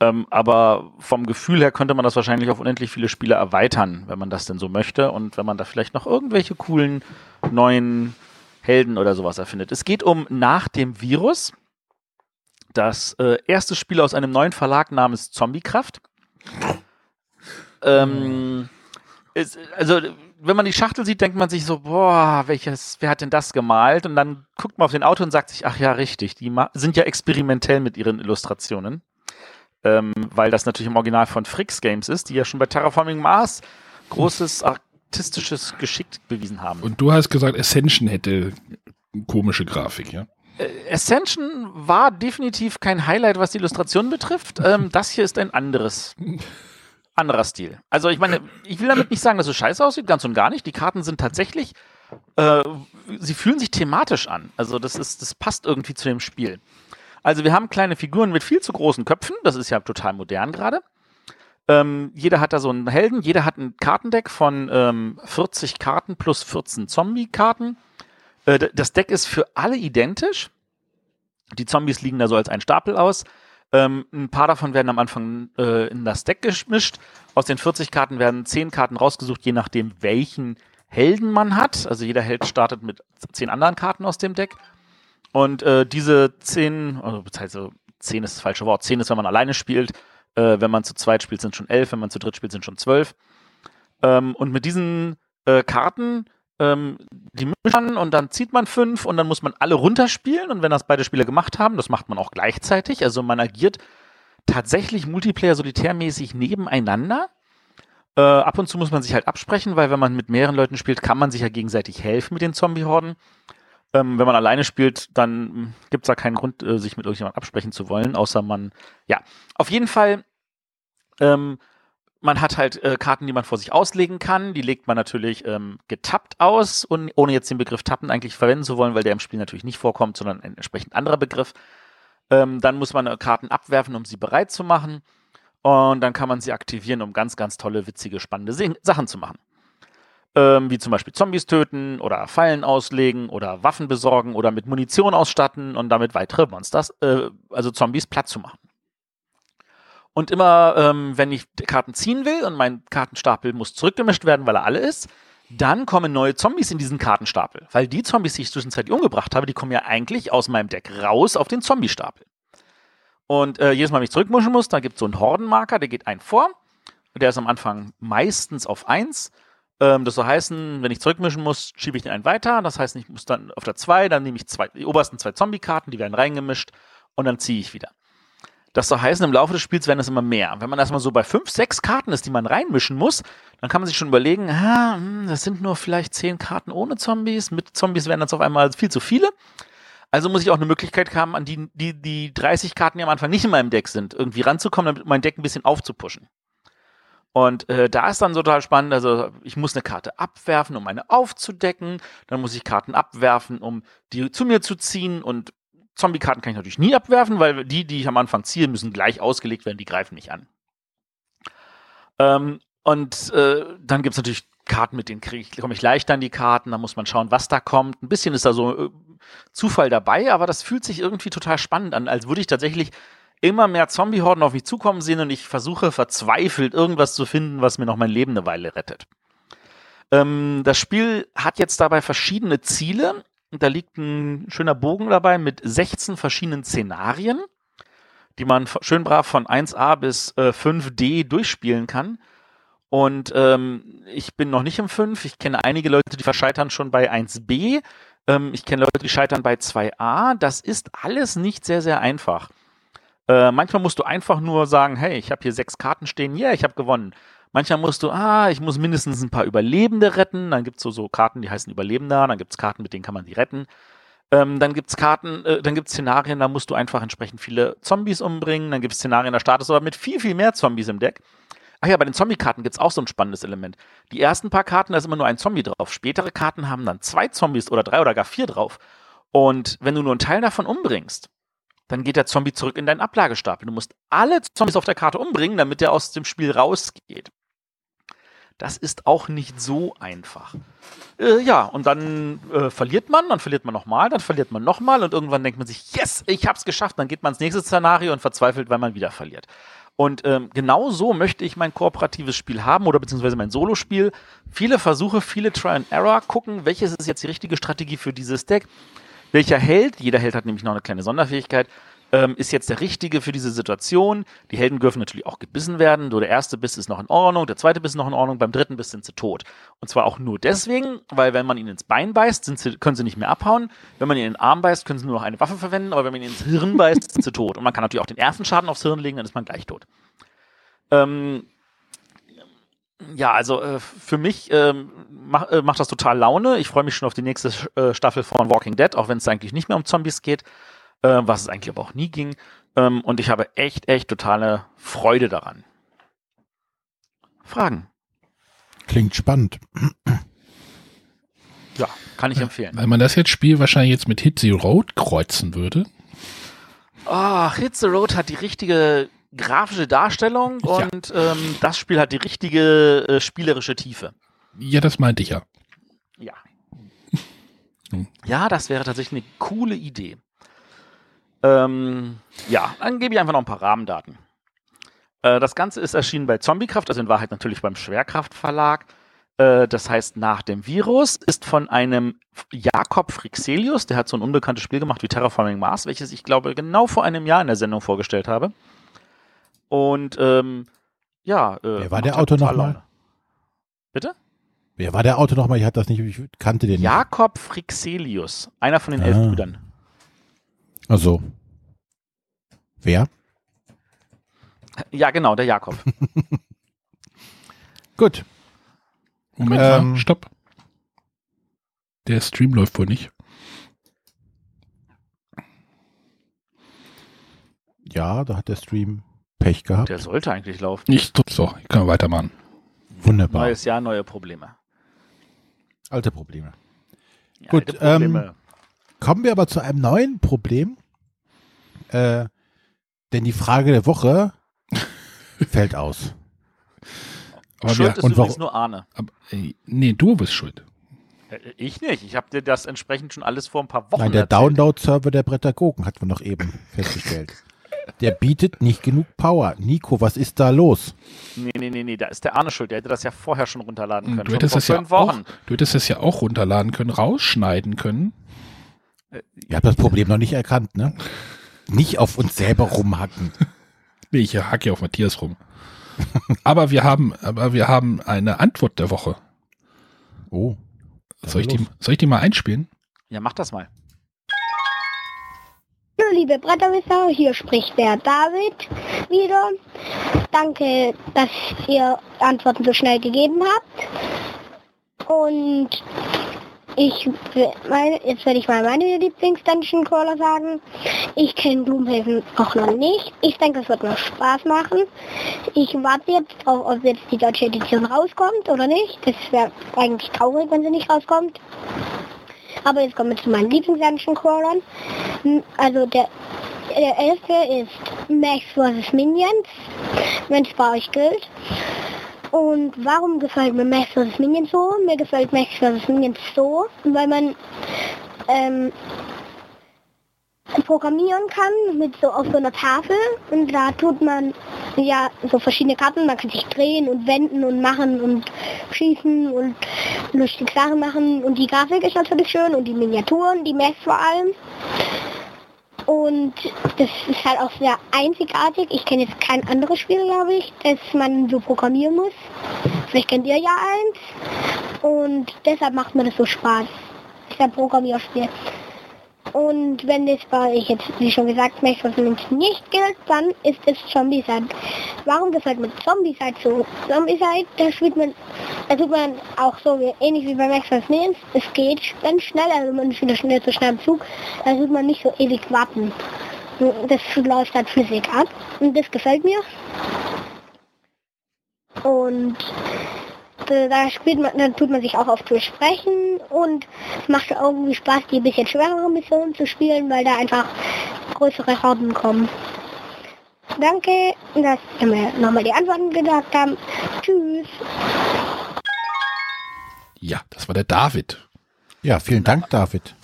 Ähm, aber vom Gefühl her könnte man das wahrscheinlich auf unendlich viele Spiele erweitern, wenn man das denn so möchte und wenn man da vielleicht noch irgendwelche coolen neuen Helden oder sowas erfindet. Es geht um Nach dem Virus. Das äh, erste Spiel aus einem neuen Verlag namens Zombiekraft. Ähm, ist, also, wenn man die Schachtel sieht, denkt man sich so, boah, welches, wer hat denn das gemalt? Und dann guckt man auf den Auto und sagt sich, ach ja, richtig, die sind ja experimentell mit ihren Illustrationen ähm, weil das natürlich im Original von Fricks Games ist, die ja schon bei Terraforming Mars großes artistisches Geschick bewiesen haben. Und du hast gesagt, Ascension hätte komische Grafik, ja? Äh, Ascension war definitiv kein Highlight, was die Illustration betrifft. Ähm, das hier ist ein anderes, anderer Stil. Also ich meine, ich will damit nicht sagen, dass es scheiße aussieht, ganz und gar nicht. Die Karten sind tatsächlich, äh, sie fühlen sich thematisch an. Also das ist, das passt irgendwie zu dem Spiel. Also wir haben kleine Figuren mit viel zu großen Köpfen. Das ist ja total modern gerade. Ähm, jeder hat da so einen Helden. Jeder hat ein Kartendeck von ähm, 40 Karten plus 14 Zombie-Karten. Äh, das Deck ist für alle identisch. Die Zombies liegen da so als ein Stapel aus. Ähm, ein paar davon werden am Anfang äh, in das Deck gemischt. Aus den 40 Karten werden 10 Karten rausgesucht, je nachdem, welchen Helden man hat. Also jeder Held startet mit 10 anderen Karten aus dem Deck. Und äh, diese zehn, also beziehungsweise zehn ist das falsche Wort, zehn ist, wenn man alleine spielt, äh, wenn man zu zweit spielt, sind schon elf, wenn man zu dritt spielt, sind schon zwölf. Ähm, und mit diesen äh, Karten ähm, die mischen und dann zieht man fünf und dann muss man alle runterspielen und wenn das beide Spieler gemacht haben, das macht man auch gleichzeitig, also man agiert tatsächlich Multiplayer solitärmäßig nebeneinander. Äh, ab und zu muss man sich halt absprechen, weil wenn man mit mehreren Leuten spielt, kann man sich ja gegenseitig helfen mit den Zombie-Horden. Ähm, wenn man alleine spielt, dann gibt es da keinen Grund, äh, sich mit irgendjemandem absprechen zu wollen, außer man, ja, auf jeden Fall ähm, man hat halt äh, Karten, die man vor sich auslegen kann. Die legt man natürlich ähm, getappt aus und ohne jetzt den Begriff tappen eigentlich verwenden zu wollen, weil der im Spiel natürlich nicht vorkommt, sondern ein entsprechend anderer Begriff. Ähm, dann muss man äh, Karten abwerfen, um sie bereit zu machen. Und dann kann man sie aktivieren, um ganz, ganz tolle, witzige, spannende Sachen zu machen. Ähm, wie zum Beispiel Zombies töten oder Fallen auslegen oder Waffen besorgen oder mit Munition ausstatten und damit weitere Monsters, äh, also Zombies, platt zu machen. Und immer, ähm, wenn ich Karten ziehen will und mein Kartenstapel muss zurückgemischt werden, weil er alle ist, dann kommen neue Zombies in diesen Kartenstapel. Weil die Zombies, die ich zwischenzeitlich umgebracht habe, die kommen ja eigentlich aus meinem Deck raus auf den Zombie-Stapel. Und äh, jedes Mal, wenn ich zurückmischen muss, da gibt es so einen Hordenmarker, der geht ein vor. Der ist am Anfang meistens auf 1. Ähm, das soll heißen, wenn ich zurückmischen muss, schiebe ich den einen weiter. Das heißt, ich muss dann auf der 2, dann nehme ich zwei, die obersten zwei Zombie-Karten, die werden reingemischt und dann ziehe ich wieder. Das soll heißen, im Laufe des Spiels werden es immer mehr. Wenn man erstmal so bei fünf, sechs Karten ist, die man reinmischen muss, dann kann man sich schon überlegen, ah, hm, das sind nur vielleicht zehn Karten ohne Zombies. Mit Zombies werden das auf einmal viel zu viele. Also muss ich auch eine Möglichkeit haben, an die, die, die 30 Karten, die am Anfang nicht in meinem Deck sind, irgendwie ranzukommen, damit mein Deck ein bisschen aufzupuschen. Und äh, da ist dann so total spannend, also ich muss eine Karte abwerfen, um eine aufzudecken, dann muss ich Karten abwerfen, um die zu mir zu ziehen und Zombie-Karten kann ich natürlich nie abwerfen, weil die, die ich am Anfang ziehe, müssen gleich ausgelegt werden, die greifen mich an. Ähm, und äh, dann gibt es natürlich Karten, mit denen komme ich leichter an die Karten, da muss man schauen, was da kommt. Ein bisschen ist da so äh, Zufall dabei, aber das fühlt sich irgendwie total spannend an, als würde ich tatsächlich immer mehr Zombie-Horden auf mich zukommen sehen und ich versuche verzweifelt irgendwas zu finden, was mir noch mein Leben eine Weile rettet. Ähm, das Spiel hat jetzt dabei verschiedene Ziele da liegt ein schöner Bogen dabei mit 16 verschiedenen Szenarien, die man schön brav von 1a bis äh, 5d durchspielen kann. Und ähm, ich bin noch nicht im 5. Ich kenne einige Leute, die verscheitern schon bei 1b. Ähm, ich kenne Leute, die scheitern bei 2a. Das ist alles nicht sehr, sehr einfach. Äh, manchmal musst du einfach nur sagen, hey, ich habe hier sechs Karten stehen, ja, yeah, ich habe gewonnen. Manchmal musst du, ah, ich muss mindestens ein paar Überlebende retten. Dann gibt es so, so Karten, die heißen Überlebender. Dann gibt es Karten, mit denen kann man die retten. Ähm, dann gibt es Karten, äh, dann gibt es Szenarien, da musst du einfach entsprechend viele Zombies umbringen. Dann gibt es Szenarien, da startest du aber mit viel, viel mehr Zombies im Deck. Ach ja, bei den Zombie-Karten gibt es auch so ein spannendes Element. Die ersten paar Karten, da ist immer nur ein Zombie drauf. Spätere Karten haben dann zwei Zombies oder drei oder gar vier drauf. Und wenn du nur einen Teil davon umbringst, dann geht der Zombie zurück in deinen Ablagestapel. Du musst alle Zombies auf der Karte umbringen, damit der aus dem Spiel rausgeht. Das ist auch nicht so einfach. Äh, ja, und dann äh, verliert man, dann verliert man nochmal, dann verliert man nochmal und irgendwann denkt man sich, yes, ich hab's geschafft. Dann geht man ins nächste Szenario und verzweifelt, weil man wieder verliert. Und ähm, genau so möchte ich mein kooperatives Spiel haben oder beziehungsweise mein Solospiel. Viele Versuche, viele Try and Error, gucken, welches ist jetzt die richtige Strategie für dieses Deck. Welcher Held, jeder Held hat nämlich noch eine kleine Sonderfähigkeit, ähm, ist jetzt der richtige für diese Situation. Die Helden dürfen natürlich auch gebissen werden. So der erste Biss ist noch in Ordnung, der zweite Biss ist noch in Ordnung, beim dritten Biss sind sie tot. Und zwar auch nur deswegen, weil wenn man ihnen ins Bein beißt, sie, können sie nicht mehr abhauen. Wenn man ihnen in den Arm beißt, können sie nur noch eine Waffe verwenden, aber wenn man ihnen ins Hirn beißt, sind sie tot. Und man kann natürlich auch den ersten Schaden aufs Hirn legen, dann ist man gleich tot. Ähm, ja, also äh, für mich ähm, mach, äh, macht das total Laune. Ich freue mich schon auf die nächste äh, Staffel von Walking Dead, auch wenn es eigentlich nicht mehr um Zombies geht äh, was es eigentlich aber auch nie ging. Ähm, und ich habe echt, echt totale Freude daran. Fragen? Klingt spannend. Ja, kann ich empfehlen. Weil man das jetzt Spiel wahrscheinlich jetzt mit Hit the Road kreuzen würde. Ach, Hit the Road hat die richtige grafische Darstellung ja. und ähm, das Spiel hat die richtige äh, spielerische Tiefe. Ja, das meinte ich ja. Ja. Ja, das wäre tatsächlich eine coole Idee. Ähm, ja, dann gebe ich einfach noch ein paar Rahmendaten. Äh, das Ganze ist erschienen bei Zombiekraft, also in Wahrheit natürlich beim Schwerkraft Verlag. Äh, das heißt, nach dem Virus ist von einem Jakob Frixelius, der hat so ein unbekanntes Spiel gemacht wie Terraforming Mars, welches ich glaube genau vor einem Jahr in der Sendung vorgestellt habe. Und ähm, ja, äh, wer war der Autor nochmal? Bitte? Wer war der Autor nochmal? Ich hatte das nicht, ich kannte den Jakob Frixelius, einer von den Ah. elf Brüdern. nicht. Also. Wer? Ja, genau, der Jakob. Gut. Moment Ähm. stopp. Der Stream läuft wohl nicht. Ja, da hat der Stream Pech gehabt. Der sollte eigentlich laufen. Nicht so, ich kann weitermachen. Wunderbar. Neues Jahr, neue Probleme. Alte Probleme. Ja, Gut, alte Probleme. Kommen wir aber zu einem neuen Problem. Äh, denn die Frage der Woche fällt aus. Aber Schuld wir, ist und übrigens warum- nur Arne. aber, ey, nee, du bist schuld. Äh, Ich nicht. Ich habe dir das entsprechend schon alles vor ein paar Wochen Nein, der. Download-Server der Brettagogen hatten wir noch eben festgestellt. Der bietet nicht genug Power. Nico, was ist da los? Nee, nee, nee, nee, da ist der Arne schuld. Der hätte das ja vorher schon runterladen können. Du schon hättest, vor das ja fünf auch, Wochen. du hättest das ja auch runterladen können, rausschneiden können. Ihr habt das Problem noch nicht erkannt, ne? Nicht auf uns selber rumhacken. Nee, ich hacke ja auf Matthias rum. aber wir haben, aber wir haben eine Antwort der Woche. Oh. Soll ich, die, soll ich die mal einspielen? Ja, mach das mal. Hallo liebe Bretterwisser, hier spricht der David wieder. Danke, dass ihr Antworten so schnell gegeben habt. Und ich, meine, jetzt werde ich mal meine Lieblings-Dungeon Crawler sagen. Ich kenne Gloomhaven auch noch nicht. Ich denke, es wird noch Spaß machen. Ich warte jetzt drauf, ob jetzt die deutsche Edition rauskommt oder nicht. Das wäre eigentlich traurig, wenn sie nicht rauskommt. Aber jetzt kommen wir zu meinen Lieblings-Dungeon Crawlern. Also der, der erste ist Max vs. Minions, wenn es bei euch gilt. Und warum gefällt mir Max vs. Minions so? Mir gefällt Max vs. Minions so, weil man ähm, programmieren kann mit so auf so einer Tafel und da tut man ja so verschiedene Karten, man kann sich drehen und wenden und machen und schießen und lustige Sachen machen und die Grafik ist natürlich schön und die Miniaturen, die Max vor allem. Und das ist halt auch sehr einzigartig. Ich kenne jetzt kein anderes Spiel, glaube ich, das man so programmieren muss. Vielleicht kennt ihr ja eins. Und deshalb macht mir das so Spaß. Ist ein Programmierspiel. Und wenn es bei euch jetzt, wie schon gesagt, vs. Minions nicht gilt, dann ist es Zombicide. Warum gefällt mir Zombicide so? Zombicide, da spielt man, da tut man auch so wie, ähnlich wie bei Max. Minions. Es geht ganz schnell, also man ist wieder schnell zu schnell im Zug. Da tut man nicht so ewig warten. Das läuft halt flüssig ab. Und das gefällt mir. Und äh, da spielt man, dann tut man sich auch oft zu sprechen und es macht auch irgendwie Spaß, die ein bisschen schwerere Missionen zu spielen, weil da einfach größere Horden kommen. Danke, dass ihr mir nochmal die Antworten gesagt habt. Tschüss. Ja, das war der David. Ja, vielen Dank, David.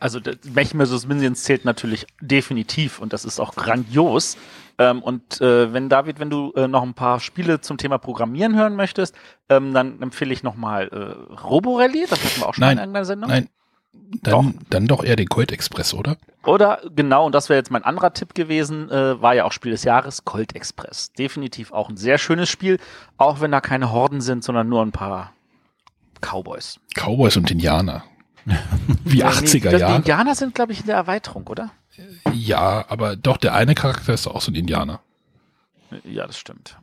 Also der- Mech vs. Minions zählt natürlich definitiv und das ist auch grandios. Ähm, und äh, wenn David, wenn du äh, noch ein paar Spiele zum Thema Programmieren hören möchtest, ähm, dann empfehle ich nochmal äh, Roborally, das hatten wir auch schon Nein, in irgendeiner Sendung. Nein, dann dann doch eher den Colt Express, oder? Oder genau, und das wäre jetzt mein anderer Tipp gewesen, äh, war ja auch Spiel des Jahres, Colt Express. Definitiv auch ein sehr schönes Spiel, auch wenn da keine Horden sind, sondern nur ein paar Cowboys. Cowboys und Indianer. Wie Äh, nee, 80er das- Die Jahre. Indianer sind, glaube ich, in der Erweiterung, oder? Ja, aber doch, der eine Charakter ist auch so ein Indianer. Ja, das stimmt.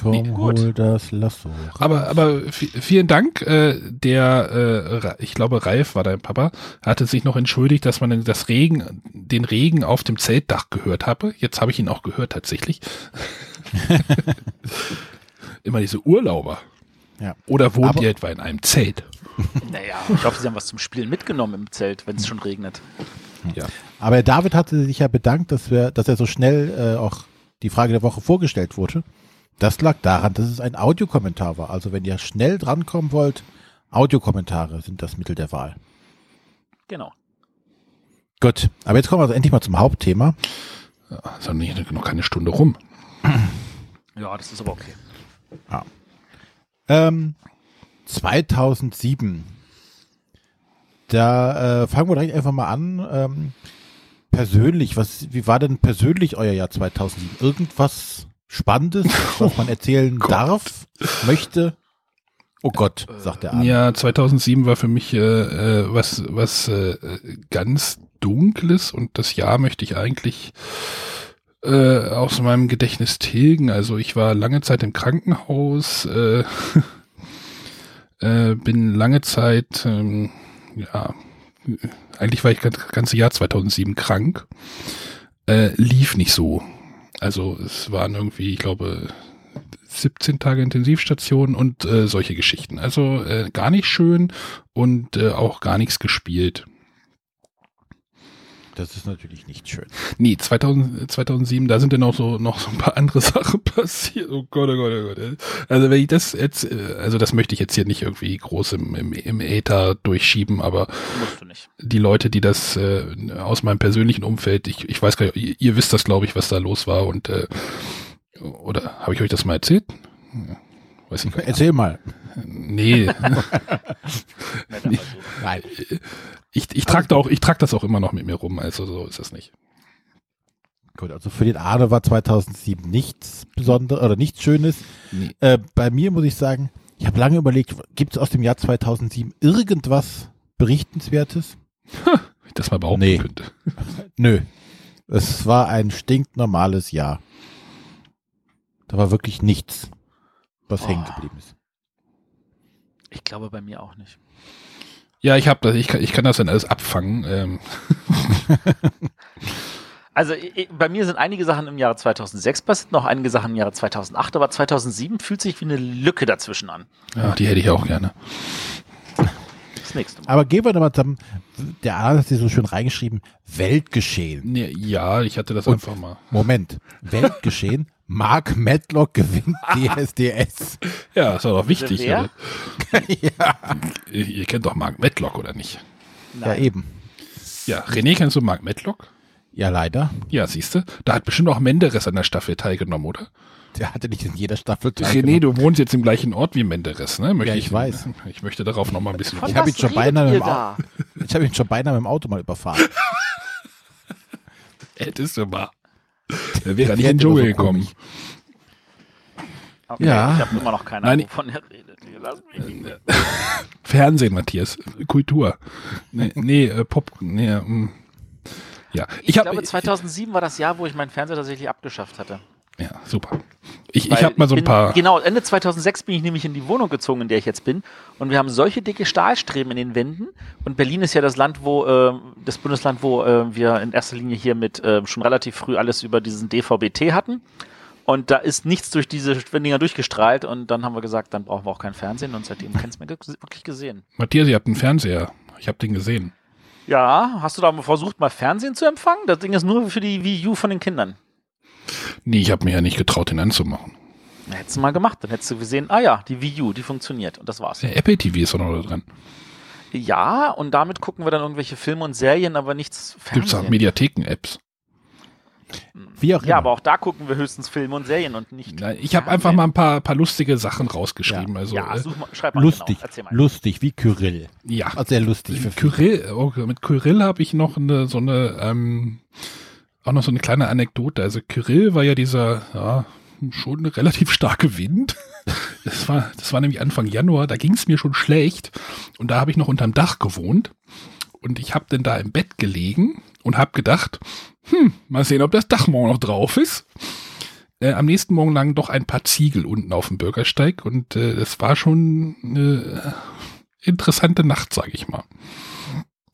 Komm, Nee, gut. hol das Lasso. Aber, aber vi- vielen Dank. Äh, der, äh, ich glaube, Ralf war dein Papa, hatte sich noch entschuldigt, dass man das Regen, den Regen auf dem Zeltdach gehört habe. Jetzt habe ich ihn auch gehört tatsächlich. Immer diese Urlauber. Ja. Oder wohnt Aber- ihr etwa in einem Zelt? Naja, ich hoffe, sie haben was zum Spielen mitgenommen im Zelt, wenn es schon regnet. Ja. Aber der David hatte sich ja bedankt, dass wir, dass er so schnell äh, auch die Frage der Woche vorgestellt wurde. Das lag daran, dass es ein Audiokommentar war. Also wenn ihr schnell drankommen wollt, Audiokommentare sind das Mittel der Wahl. Genau. Gut, aber jetzt kommen wir also endlich mal zum Hauptthema. Ist noch, keine Stunde rum. Ja, das ist aber okay. Ähm, 2007. Da äh, fangen wir direkt einfach mal an. Ähm, persönlich, was, wie war denn persönlich euer Jahr 2007? Irgendwas Spannendes, was man erzählen Gott. darf, möchte? Oh Gott, sagt der Arne. Ja, 2007 war für mich äh, äh, was, was äh, ganz Dunkles und das Jahr möchte ich eigentlich äh, aus meinem Gedächtnis tilgen. Also ich war lange Zeit im Krankenhaus, äh, äh, bin lange Zeit, ähm, ja, eigentlich war ich das ganze Jahr 2007 krank, äh, lief nicht so. Also es waren irgendwie, ich glaube, 17 Tage Intensivstation und äh, solche Geschichten. Also äh, gar nicht schön und äh, auch gar nichts gespielt. Das ist natürlich nicht schön. Nee, 2000, 2007, da sind dann auch so noch so ein paar andere Sachen passiert. Oh Gott, oh Gott, oh Gott. Also wenn ich das jetzt, äh, also das möchte ich jetzt hier nicht irgendwie groß im, im, im Äther durchschieben, aber die Leute, die das äh, aus meinem persönlichen Umfeld, ich, ich weiß gar nicht, ihr, ihr wisst das, glaube ich, was da los war und äh, oder habe ich euch das mal erzählt? Ja, Weiß nicht. Erzähl mal. Nee. Nein. ich, ich trage da auch, ich trage das auch immer noch mit mir rum, also so ist das nicht. Gut, also für den Arne war 2007 nichts Besonderes oder nichts Schönes. Nee. Äh, bei mir muss ich sagen, ich habe lange überlegt, gibt es aus dem Jahr 2007 irgendwas Berichtenswertes? Ich das mal behaupten Nee. könnte. Nö. Es war ein stinknormales Jahr. Da war wirklich nichts, was Oh. hängen geblieben ist. Ich glaube bei mir auch nicht. Ja, ich habe das, ich kann, ich kann das dann alles abfangen. Ähm, Also i- i- bei mir sind einige Sachen im Jahre 2006 passiert, noch einige Sachen im Jahre 2008, aber 2007 fühlt sich wie eine Lücke dazwischen an. ja, die hätte ich auch gerne. Das nächste Mal. Aber gehen wir nochmal zusammen. Der Arne hat sie so schön reingeschrieben. Weltgeschehen. Nee, ja, ich hatte das Und- einfach mal. Moment. Weltgeschehen. Mark Medlock gewinnt DSDS. Ja, ist doch wichtig. Wer? oder? Ihr, ihr kennt doch Mark Medlock, oder nicht? Ja, eben. Ja, René, kennst du Mark Medlock? Ja, leider. Ja, siehst du. Da hat bestimmt auch Menderes an der Staffel teilgenommen, oder? Der hatte nicht in jeder Staffel René, teilgenommen. du wohnst jetzt im gleichen Ort wie Menderes, ne? Möchte Ja, ich weiß. Ich möchte darauf noch mal ein bisschen Von Ich hab was ihn schon beinahe mit? Ich habe ihn schon beinahe mit dem Auto mal überfahren. Hättest du mal. Wäre er nicht Der in den Dschungel so gekommen. Okay, Ja. Ich habe immer noch keine Nein, Ahnung, wovon er redet. Nicht. Fernsehen, Matthias. Kultur. Nee, nee äh, Pop. Nee, ähm, ja. Ich, Ich, hab, glaube, 2007 war das Jahr, wo ich meinen Fernseher tatsächlich abgeschafft hatte. Ja, super. Ich, ich Weil habe mal so ein bin- paar. Genau, Ende 2006 bin ich nämlich in die Wohnung gezogen, in der ich jetzt bin. Und wir haben solche dicke Stahlstreben in den Wänden. Und Berlin ist ja das Land, wo, äh, das Bundesland, wo äh, wir in erster Linie hier mit äh, schon relativ früh alles über diesen DVB-T hatten. Und da ist nichts durch diese Dinger durchgestrahlt. Und dann haben wir gesagt, dann brauchen wir auch kein Fernsehen. Und seitdem mir ge- wirklich gesehen. Matthias, ihr habt einen Fernseher. Ich habe den gesehen. Ja, hast du da mal versucht, mal Fernsehen zu empfangen? Das Ding ist nur für die Wii U von den Kindern. Nee, ich habe mir ja nicht getraut, den anzumachen. Na, Hättest du mal gemacht, dann hättest du gesehen, ah ja, die Wii U, die funktioniert. Und das war's. Der Apple TV ist doch noch da dran. Ja, und damit gucken wir dann irgendwelche Filme und Serien, aber nichts Gibt es auch Fernsehen. Mediatheken-Apps. Wie auch immer. Ja, aber auch da gucken wir höchstens Filme und Serien und nicht. Nein, Ich habe einfach mal ein paar, paar lustige Sachen rausgeschrieben. Ja. Also, ja, äh, such mal, schreib mal lustig. Genau. Lustig, wie Kyrill. ja. Also sehr lustig. Für Kyrill, okay, mit Kyrill habe ich noch eine, so eine, ähm, auch noch so eine kleine Anekdote. Also Kyrill war ja dieser, ja, schon relativ starke Wind. Das war, das war nämlich Anfang Januar, da ging es mir schon schlecht. Und da habe ich noch unterm Dach gewohnt. Und ich habe dann da im Bett gelegen und habe gedacht, hm, mal sehen, ob das Dach morgen noch drauf ist. Äh, am nächsten Morgen lagen doch ein paar Ziegel unten auf dem Bürgersteig und äh, es war schon eine interessante Nacht, sage ich mal.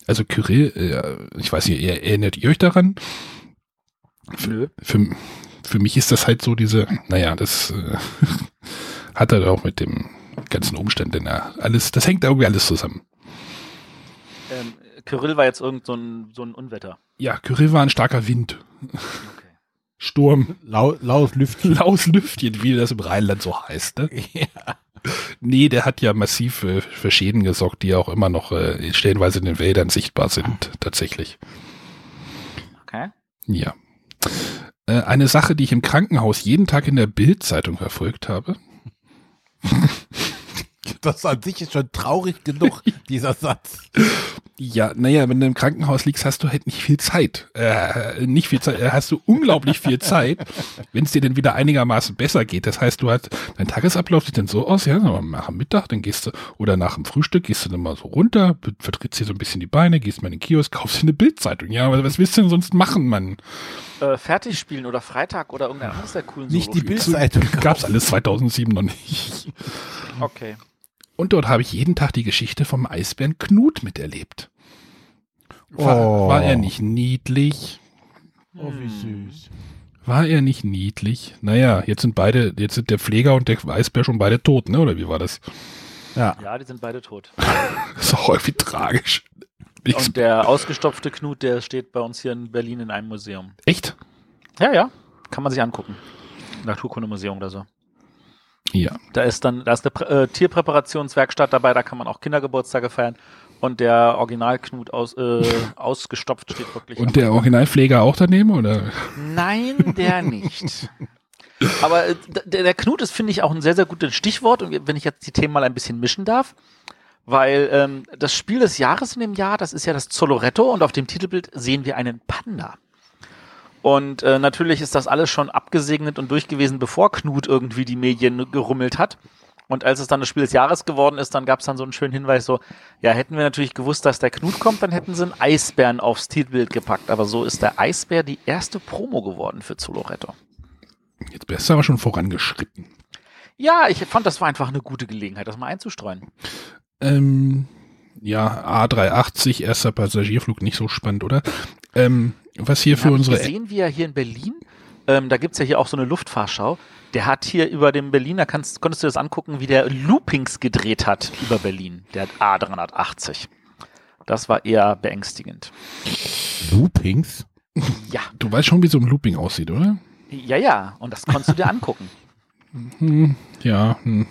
Also Kyrill, äh, ich weiß nicht, erinnert ihr euch daran? Nö. Für, für mich ist das halt so diese, naja, das äh, hat er auch mit dem ganzen Umständen, ja, alles, das hängt irgendwie alles zusammen. Ähm, Kyrill war jetzt irgend so ein, so ein Unwetter. Ja, Kyrill war ein starker Wind, Okay. Sturm, Lau, laues Lüftchen. laues Lüftchen, wie das im Rheinland so heißt. Ne? Nee, der hat ja massiv äh, für Schäden gesorgt, die auch immer noch äh, stellenweise in den Wäldern sichtbar sind, tatsächlich. okay. Ja. Äh, eine Sache, die ich im Krankenhaus jeden Tag in der Bild-Zeitung verfolgt habe. Das an sich ist schon traurig genug, dieser Satz. Ja, naja, wenn du im Krankenhaus liegst, hast du halt nicht viel Zeit. Äh, nicht viel Zeit, äh, hast du unglaublich viel Zeit, wenn es dir dann wieder einigermaßen besser geht. Das heißt, du hast, dein Tagesablauf sieht dann so aus, ja, nach dem Mittag, dann gehst du, oder nach dem Frühstück gehst du dann mal so runter, vertrittst dir so ein bisschen die Beine, gehst mal in den Kiosk, kaufst dir eine Bildzeitung. Ja, aber was willst du denn sonst machen, Mann? Äh, fertig spielen oder Freitag oder irgendein anderes der coolen Nicht die. Bildzeitung. Gab's alles 2007 noch nicht. Okay. Und dort habe ich jeden Tag die Geschichte vom Eisbären Knut miterlebt. War, Oh. war er nicht niedlich? Oh, wie süß. War er nicht niedlich? Naja, jetzt sind beide, jetzt sind der Pfleger und der Eisbär schon beide tot, ne? Oder wie war das? Ja. Ja, die sind beide tot. Das ist auch irgendwie tragisch. Ich, Und der ausgestopfte Knut, der steht bei uns hier in Berlin in einem Museum. echt? Ja, ja. Kann man sich angucken. Naturkundemuseum oder so. Ja. Da ist dann, da ist eine äh, Tierpräparationswerkstatt dabei, da kann man auch Kindergeburtstage feiern. Und der Originalknut aus, äh, ausgestopft steht wirklich. Und der Originalpfleger auch daneben, oder? Nein, der nicht. Aber äh, der, der Knut ist, finde ich, auch ein sehr, sehr gutes Stichwort. Und wenn ich jetzt die Themen mal ein bisschen mischen darf, weil ähm, das Spiel des Jahres in dem Jahr, das ist ja das Zoloretto und auf dem Titelbild sehen wir einen Panda. Und äh, natürlich ist das alles schon abgesegnet und durch gewesen, bevor Knut irgendwie die Medien gerummelt hat. Und als es dann das Spiel des Jahres geworden ist, dann gab es dann so einen schönen Hinweis, so, ja, hätten wir natürlich gewusst, dass der Knut kommt, dann hätten sie einen Eisbären aufs Titelbild gepackt. Aber so ist der Eisbär die erste Promo geworden für Zoloretto. Jetzt bist du aber schon vorangeschritten. Ja, ich fand, das war einfach eine gute Gelegenheit, das mal einzustreuen. Ähm, ja, A380, erster Passagierflug, nicht so spannend, oder? Ähm, was hier für unsere... gesehen, wie er hier in Berlin, ähm, da gibt's ja hier auch so eine Luftfahrschau, der hat hier über dem Berlin, da kannst, konntest du das angucken, wie der Loopings gedreht hat über Berlin, der A380. Das war eher beängstigend. Loopings? Ja, Du weißt schon, wie so ein Looping aussieht, oder? ja, ja, und das konntest du dir angucken. Hm, ja, hm.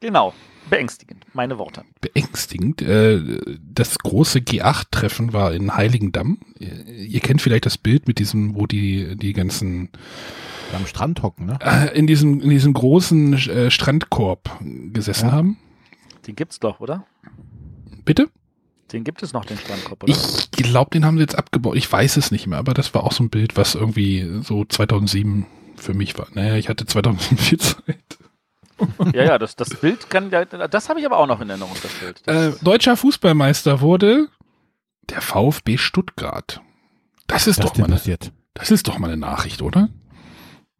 Genau, beängstigend, meine Worte. beängstigend. Äh, das große G8-Treffen war in Heiligendamm. Ihr, ihr kennt vielleicht das Bild mit diesem, wo die die ganzen Am Strand hocken, ne? äh, in diesem in diesem großen äh, Strandkorb gesessen Ja. haben. Den gibt's doch, oder? Bitte? Den gibt es noch, den Strandkorb, oder? Ich glaube, den haben sie jetzt abgebaut. Ich weiß es nicht mehr, aber das war auch so ein Bild, was irgendwie so 2007 für mich war. Naja, ich hatte 2007 viel Zeit. Ja, ja, das, das Bild kann, ja, das habe ich aber auch noch in Erinnerung, das Bild. Das, Äh, deutscher Fußballmeister wurde der VfB Stuttgart. Das ist doch mal eine, passiert? das ist doch mal eine Nachricht, oder?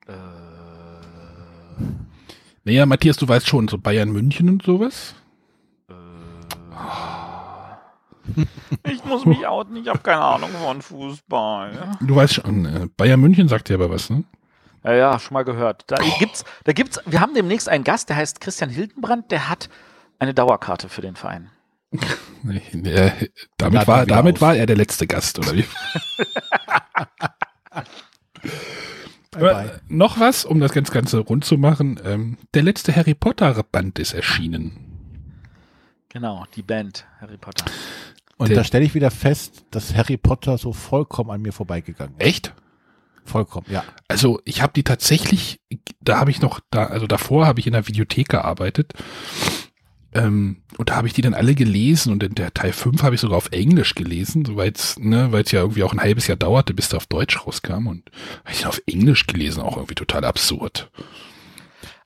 äh, Naja, Matthias, du weißt schon, so Bayern München und sowas. ich muss mich outen, ich habe keine Ahnung von Fußball. Du weißt schon, äh, Bayern München sagt dir aber was, ne? Ja, ja, schon mal gehört. Da gibt's, da gibt's, wir haben demnächst einen Gast, der heißt Christian Hildenbrand, der hat eine Dauerkarte für den Verein. Nee, äh, damit war, damit war er der letzte Gast, oder wie? Bye, bye. äh, noch was, um das ganz Ganze rund zu machen. Ähm, der letzte Harry Potter Band ist erschienen. Genau, die Band Harry Potter. Und Der- da stelle ich wieder fest, dass Harry Potter so vollkommen an mir vorbeigegangen ist. Echt? Vollkommen, ja. Also ich habe die tatsächlich, da habe ich noch, da, also davor habe ich in der Videothek gearbeitet. Ähm, und da habe ich die dann alle gelesen und in der Teil 5 habe ich sogar auf Englisch gelesen, so weil's, ne, weil es ja irgendwie auch ein halbes Jahr dauerte, bis der auf Deutsch rauskam und habe ich den auf Englisch gelesen, auch irgendwie total absurd.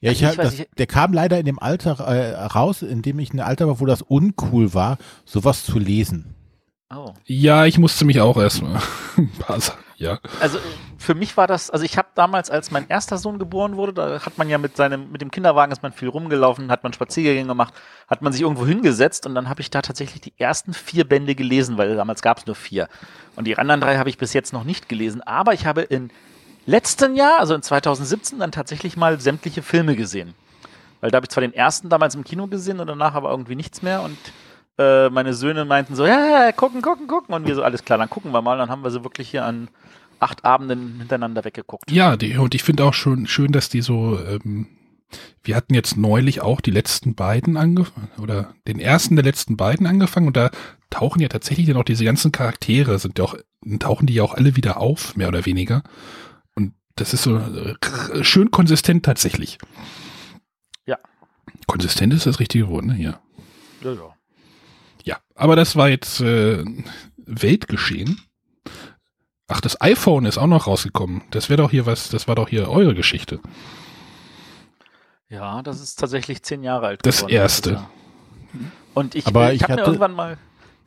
Ja, ich Also hab ich weiß, das, der kam leider in dem Alter äh, raus, in dem ich in einem Alter war, wo das uncool war, sowas zu lesen. Oh. Ja, ich musste mich auch erstmal ein paar Sachen, ja. Also für mich war das, also ich habe damals, als mein erster Sohn geboren wurde, da hat man ja mit seinem, mit dem Kinderwagen ist man viel rumgelaufen, hat man Spaziergänge gemacht, hat man sich irgendwo hingesetzt und dann habe ich da tatsächlich die ersten vier Bände gelesen, weil damals gab es nur vier. Und die anderen drei habe ich bis jetzt noch nicht gelesen. Aber ich habe in letzten Jahr, also in 2017, dann tatsächlich mal sämtliche Filme gesehen. Weil da habe ich zwar den ersten damals im Kino gesehen und danach aber irgendwie nichts mehr und äh, meine Söhne meinten so, ja, ja, gucken, gucken, gucken. Und wir so, alles klar, dann gucken wir mal. Dann haben wir sie wirklich hier an acht Abenden hintereinander weggeguckt. Ja, die, und ich finde auch schon schön, dass die so, ähm, wir hatten jetzt neulich auch die letzten beiden angefangen, oder den ersten der letzten beiden angefangen und da tauchen ja tatsächlich dann auch diese ganzen Charaktere, sind ja auch, tauchen die ja auch alle wieder auf, mehr oder weniger. Und das ist so äh, schön konsistent tatsächlich. Ja. Konsistent ist das richtige Wort, ne? Ja. Ja, ja. Aber das war jetzt äh, Weltgeschehen. Ach, das iPhone ist auch noch rausgekommen. Das wäre doch hier was, das war doch hier eure Geschichte. Ja, das ist tatsächlich zehn Jahre alt. Das geworden erste. Jahr. Und ich, Aber ich, ich habe mir irgendwann mal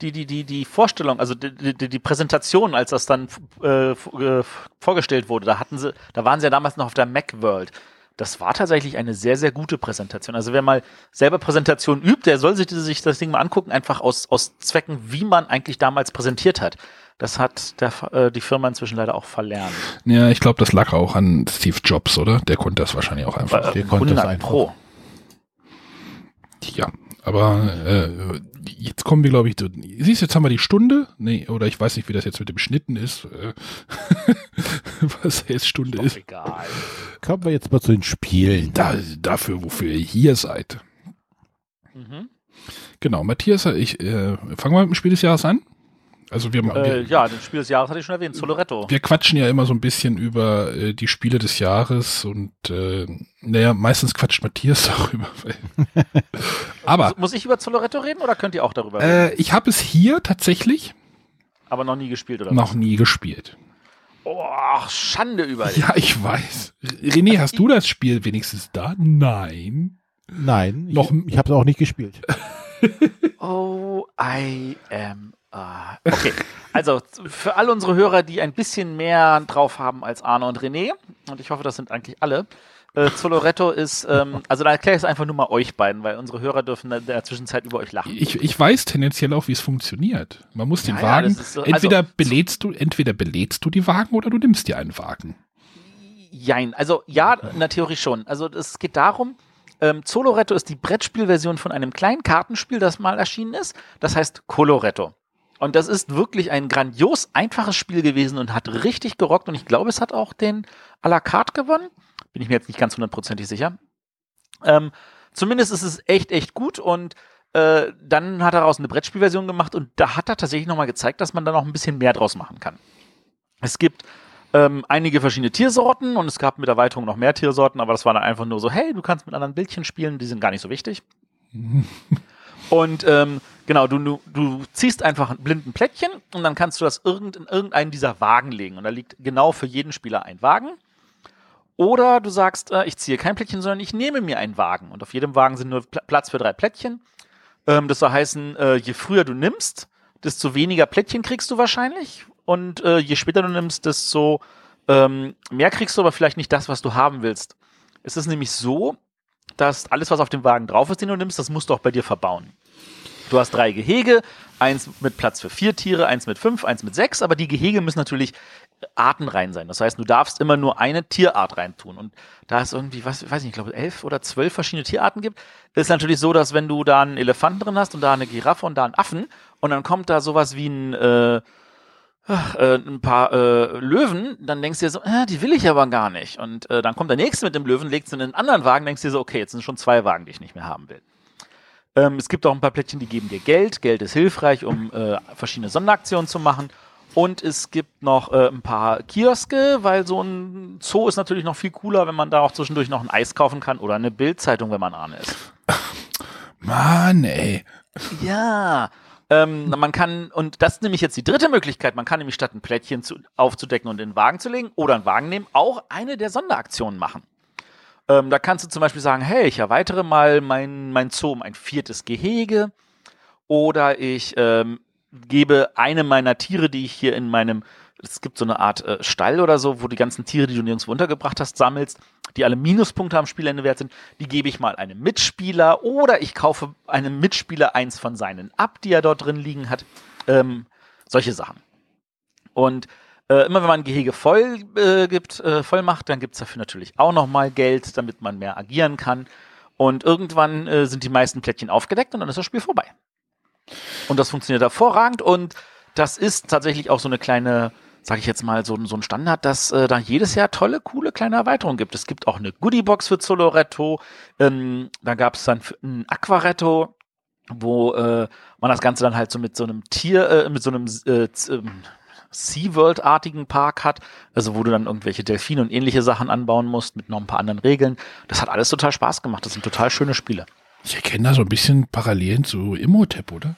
die, die, die, die Vorstellung, also die, die, die Präsentation, als das dann äh, äh, vorgestellt wurde, da hatten sie, da waren sie ja damals noch auf der Macworld. Das war tatsächlich eine sehr, sehr gute Präsentation. Also wer mal selber Präsentation übt, der soll sich, sich das Ding mal angucken, einfach aus, aus Zwecken, wie man eigentlich damals präsentiert hat. Das hat der, äh, die Firma inzwischen leider auch verlernt. Ja, ich glaube, das lag auch an Steve Jobs, oder? Der konnte das wahrscheinlich auch einfach. Der konnte 100 einfach. Pro. Ja, aber äh, jetzt kommen wir, glaube ich, du- siehst jetzt haben wir die Stunde, nee, oder ich weiß nicht, wie das jetzt mit dem Schnitten ist, äh, was jetzt Stunde Doch ist. egal. Kommen wir jetzt mal zu den Spielen. Da, dafür, wofür ihr hier seid. Mhm. Genau, Matthias, ich äh, fangen wir mit dem Spiel des Jahres an. Also wir, Äh, wir, ja, das Spiel des Jahres hatte ich schon erwähnt, Soloretto. wir quatschen ja immer so ein bisschen über äh, die Spiele des Jahres und äh, naja, meistens quatscht Matthias darüber. Aber Muss ich über Soloretto reden oder könnt ihr auch darüber reden? äh, ich habe es hier tatsächlich Aber noch nie gespielt, oder? noch nie gespielt. Oh, Schande über dich. Ja, ich weiß. René, hast du das Spiel wenigstens da? Nein. Nein, Noch- ich, ich habe es auch nicht gespielt. Oh, I am. Ah. Okay, also für all unsere Hörer, die ein bisschen mehr drauf haben als Arne und René, und ich hoffe, das sind eigentlich alle, äh, Zoloretto ist, ähm, also da erkläre ich es einfach nur mal euch beiden, weil unsere Hörer dürfen in der Zwischenzeit über euch lachen. Ich, ich weiß tendenziell auch, wie es funktioniert. Man muss den Ja, ja, Wagen, ist so- also- entweder belädst du, entweder belädst du die Wagen oder du nimmst dir einen Wagen. Jein, also ja, in der Theorie schon. Also es geht darum, ähm, Zoloretto ist die Brettspielversion von einem kleinen Kartenspiel, das mal erschienen ist. Das heißt Coloretto. Und das ist wirklich ein grandios einfaches Spiel gewesen und hat richtig gerockt. Und ich glaube, es hat auch den à la carte gewonnen. Bin ich mir jetzt nicht ganz hundertprozentig sicher. Ähm, zumindest ist es echt, echt gut. Und äh, dann hat er daraus eine Brettspielversion gemacht. Und da hat er tatsächlich nochmal gezeigt, dass man da noch ein bisschen mehr draus machen kann. Es gibt ähm, einige verschiedene Tiersorten und es gab mit Erweiterung noch mehr Tiersorten, aber das war dann einfach nur so, hey, du kannst mit anderen Bildchen spielen, die sind gar nicht so wichtig. und ähm, genau, du, du, du ziehst einfach ein blinden Plättchen und dann kannst du das irgend, in irgendeinen dieser Wagen legen. Und da liegt genau für jeden Spieler ein Wagen. Oder du sagst, äh, ich ziehe kein Plättchen, sondern ich nehme mir einen Wagen. Und auf jedem Wagen sind nur Pla Platz für drei Plättchen. Ähm, das soll heißen, äh, je früher du nimmst, desto weniger Plättchen kriegst du wahrscheinlich. Und äh, je später du nimmst, desto ähm, mehr kriegst du, aber vielleicht nicht das, was du haben willst. Es ist nämlich so, dass alles, was auf dem Wagen drauf ist, den du nimmst, das musst du auch bei dir verbauen. Du hast drei Gehege, eins mit Platz für vier Tiere, eins mit fünf, eins mit sechs, aber die Gehege müssen natürlich artenrein sein. Das heißt, du darfst immer nur eine Tierart reintun. Und da es irgendwie, was, weiß nicht, ich glaube, elf oder zwölf verschiedene Tierarten gibt, ist natürlich so, dass wenn du da einen Elefanten drin hast und da eine Giraffe und da einen Affen und dann kommt da sowas wie ein, äh, ach, äh, ein paar äh, Löwen, dann denkst du dir so, äh, die will ich aber gar nicht. Und äh, dann kommt der nächste mit dem Löwen, legst du in einen anderen Wagen, denkst dir so, okay, jetzt sind schon zwei Wagen, die ich nicht mehr haben will. Ähm, es gibt auch ein paar Plättchen, die geben dir Geld. Geld ist hilfreich, um äh, verschiedene Sonderaktionen zu machen. Und es gibt noch äh, ein paar Kioske, weil so ein Zoo ist natürlich noch viel cooler, wenn man da auch zwischendurch noch ein Eis kaufen kann oder eine Bildzeitung, wenn man Ahne ist. Mann, ey. Ja. Ähm, man kann, und das ist nämlich jetzt die dritte Möglichkeit, man kann nämlich statt ein Plättchen zu, aufzudecken und in den Wagen zu legen oder einen Wagen nehmen, auch eine der Sonderaktionen machen. Ähm, da kannst du zum Beispiel sagen, hey, ich erweitere mal mein, mein Zoo um ein viertes Gehege oder ich ähm, gebe eine meiner Tiere, die ich hier in meinem, es gibt so eine Art äh, Stall oder so, wo die ganzen Tiere, die du nirgendwo untergebracht hast, sammelst, die alle Minuspunkte am Spielende wert sind, die gebe ich mal einem Mitspieler oder ich kaufe einem Mitspieler eins von seinen ab, die er dort drin liegen hat. Ähm, solche Sachen. Und äh, immer wenn man ein Gehege voll äh, gibt, äh, voll macht, dann gibt's dafür natürlich auch nochmal Geld, damit man mehr agieren kann. Und irgendwann äh, sind die meisten Plättchen aufgedeckt und dann ist das Spiel vorbei. Und das funktioniert hervorragend und das ist tatsächlich auch so eine kleine, sage ich jetzt mal, so, so ein Standard, dass äh, da jedes Jahr tolle, coole kleine Erweiterungen gibt. Es gibt auch eine Goodiebox für Zoloretto, ähm, da gab es dann ein Aquaretto, wo äh, man das Ganze dann halt so mit so einem Tier, äh, mit so einem äh, ähm, SeaWorld-artigen Park hat, also wo du dann irgendwelche Delfine und ähnliche Sachen anbauen musst mit noch ein paar anderen Regeln. Das hat alles total Spaß gemacht. Das sind total schöne Spiele. Ich erkenne da so ein bisschen Parallelen zu Imhotep, oder?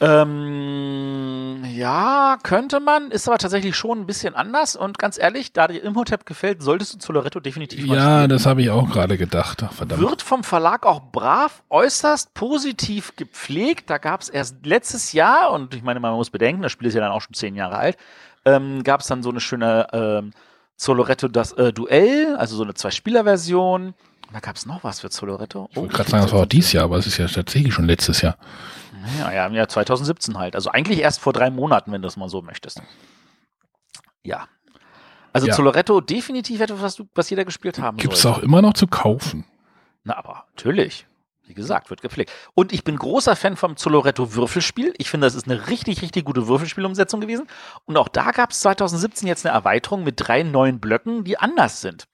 Ähm, ja, könnte man, ist aber tatsächlich schon ein bisschen anders und ganz ehrlich, da dir Imhotep gefällt, solltest du zu Loretto definitiv mal Ja, spielen. das habe ich auch gerade gedacht. Ach, verdammt. Wird vom Verlag auch brav, äußerst positiv gepflegt. Da gab es erst letztes Jahr, und ich meine, man muss bedenken, das Spiel ist ja dann auch schon zehn Jahre alt, ähm, gab es dann so eine schöne ähm, Zoloretto das äh, Duell, also so eine Zwei-Spieler-Version. Da gab es noch was für Zoloretto. ich wollte gerade sagen, das war auch dieses Jahr, aber es ist ja tatsächlich schon letztes Jahr. Ja, ja, im Jahr 2017 halt. Also eigentlich erst vor drei Monaten, wenn du es mal so möchtest. Ja. Also Ja. Zoloretto definitiv etwas, was, du, was jeder gespielt haben Gibt es auch immer noch zu kaufen. Na, aber natürlich. Wie gesagt, wird gepflegt. Und ich bin großer Fan vom Zoloretto Würfelspiel. Ich finde, das ist eine richtig, richtig gute Würfelspielumsetzung gewesen. Und auch da gab es 2017 jetzt eine Erweiterung mit drei neuen Blöcken, die anders sind.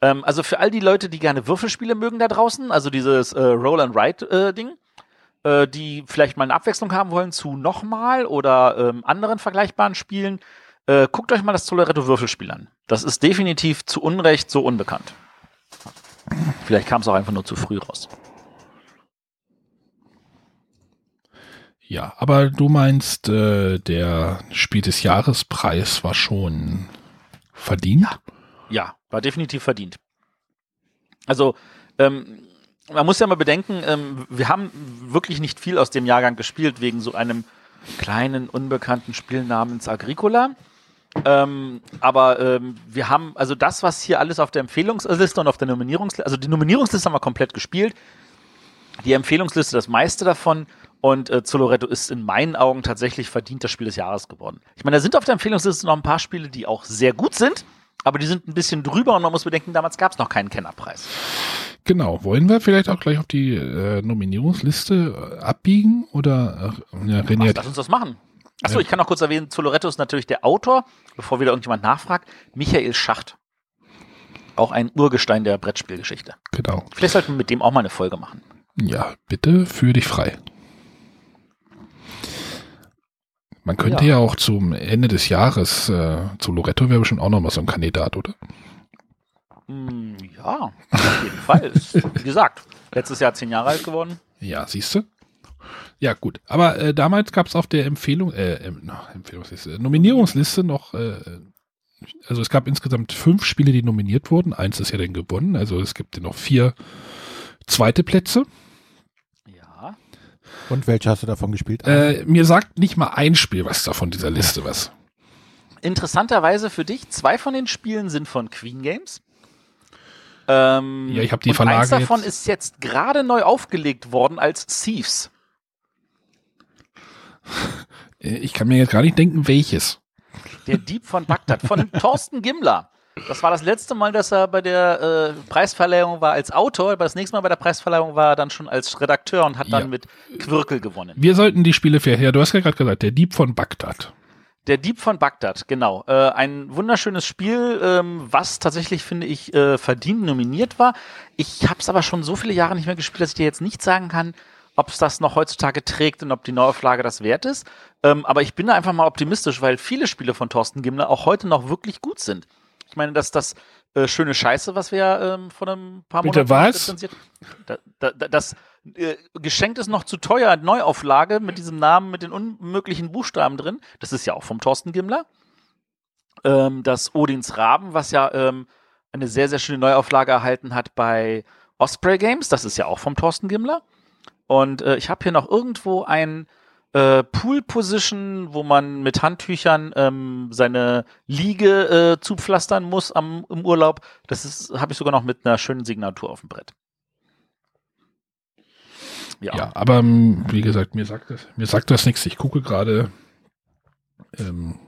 Ähm, also für all die Leute, die gerne Würfelspiele mögen da draußen, also dieses äh, Roll and Write äh, Ding, äh, die vielleicht mal eine Abwechslung haben wollen zu nochmal oder ähm, anderen vergleichbaren Spielen, äh, guckt euch mal das Zoloretto Würfelspiel an. Das ist definitiv zu Unrecht so unbekannt. Vielleicht kam es auch einfach nur zu früh raus. Ja, aber du meinst, äh, der Spiel des Jahrespreis war schon verdient? Ja, war definitiv verdient. Also, ähm, man muss ja mal bedenken, ähm, wir haben wirklich nicht viel aus dem Jahrgang gespielt, wegen so einem kleinen, unbekannten Spiel namens Agricola. Ähm, aber ähm, wir haben, also das, was hier alles auf der Empfehlungsliste und auf der Nominierungsliste, also die Nominierungsliste haben wir komplett gespielt. Die Empfehlungsliste das meiste davon und äh, Zoloretto ist in meinen Augen tatsächlich verdient das Spiel des Jahres geworden. Ich meine, da sind auf der Empfehlungsliste noch ein paar Spiele, die auch sehr gut sind, aber die sind ein bisschen drüber und man muss bedenken, damals gab es noch keinen Kennerpreis. Genau. Wollen wir vielleicht auch gleich auf die äh, Nominierungsliste äh, abbiegen? Oder äh, ja, René Ach, lass uns das machen. Achso, Ja. ich kann noch kurz erwähnen, Zoloretto ist natürlich der Autor, bevor wieder irgendjemand nachfragt, Michael Schacht. Auch ein Urgestein der Brettspielgeschichte. genau. Vielleicht sollten wir mit dem auch mal eine Folge machen. Ja, bitte fühl dich frei. Man könnte ja. Ja. auch zum Ende des Jahres, äh, zu Loretto wäre bestimmt auch noch mal so ein Kandidat, oder? Hm, ja, auf jeden Fall. Ist, wie gesagt, letztes Jahr zehn Jahre alt geworden. Ja, siehst du? Ja, gut. Aber äh, damals gab es auf der Empfehlung, äh, na, Empfehlungsliste, Nominierungsliste noch, äh, also es gab insgesamt fünf Spiele, die nominiert wurden. Eins ist ja dann gewonnen. Also es gibt ja noch vier zweite Plätze. Ja. Und welche hast du davon gespielt? Äh, mir sagt nicht mal ein Spiel was davon dieser Liste was. Interessanterweise für dich, zwei von den Spielen sind von Queen Games. Ähm, Ja, ich hab die Verlage Eins davon jetzt- ist jetzt gerade neu aufgelegt worden als Thieves. Äh, Ich kann mir jetzt gar nicht denken, welches. Der Dieb von Bagdad von Thorsten Gimmler. Das war das letzte Mal, dass er bei der äh, Preisverleihung war als Autor. Das nächste Mal bei der Preisverleihung war er dann schon als Redakteur und hat dann Ja. mit Quirkel gewonnen. Wir sollten die Spiele fair. Ja, du hast ja gerade gesagt, der Dieb von Bagdad. Der Dieb von Bagdad, genau. Äh, ein wunderschönes Spiel, ähm, was tatsächlich, finde ich, äh, verdient nominiert war. Ich habe es aber schon so viele Jahre nicht mehr gespielt, dass ich dir jetzt nicht sagen kann, ob es das noch heutzutage trägt und ob die Neuauflage das wert ist. Ähm, aber ich bin da einfach mal optimistisch, weil viele Spiele von Thorsten Gimmler auch heute noch wirklich gut sind. Ich meine, dass das äh, schöne Scheiße, was wir ähm, vor ein paar Bitte Monaten was? da, da, das äh, geschenkt ist noch zu teuer, Neuauflage mit diesem Namen, mit den unmöglichen Buchstaben drin. Das ist ja auch vom Thorsten Gimmler. Ähm, das Odins Raben, was ja ähm, eine sehr, sehr schöne Neuauflage erhalten hat bei Osprey Games. Das ist ja auch vom Thorsten Gimmler. Und äh, ich habe hier noch irgendwo ein äh, Pool Position, wo man mit Handtüchern ähm, seine Liege äh, zupflastern muss am, im Urlaub. Das habe ich sogar noch mit einer schönen Signatur auf dem Brett. Ja. Ja, aber ähm, wie gesagt, mir sagt das, mir sagt das nichts. Ich gucke gerade. Ähm,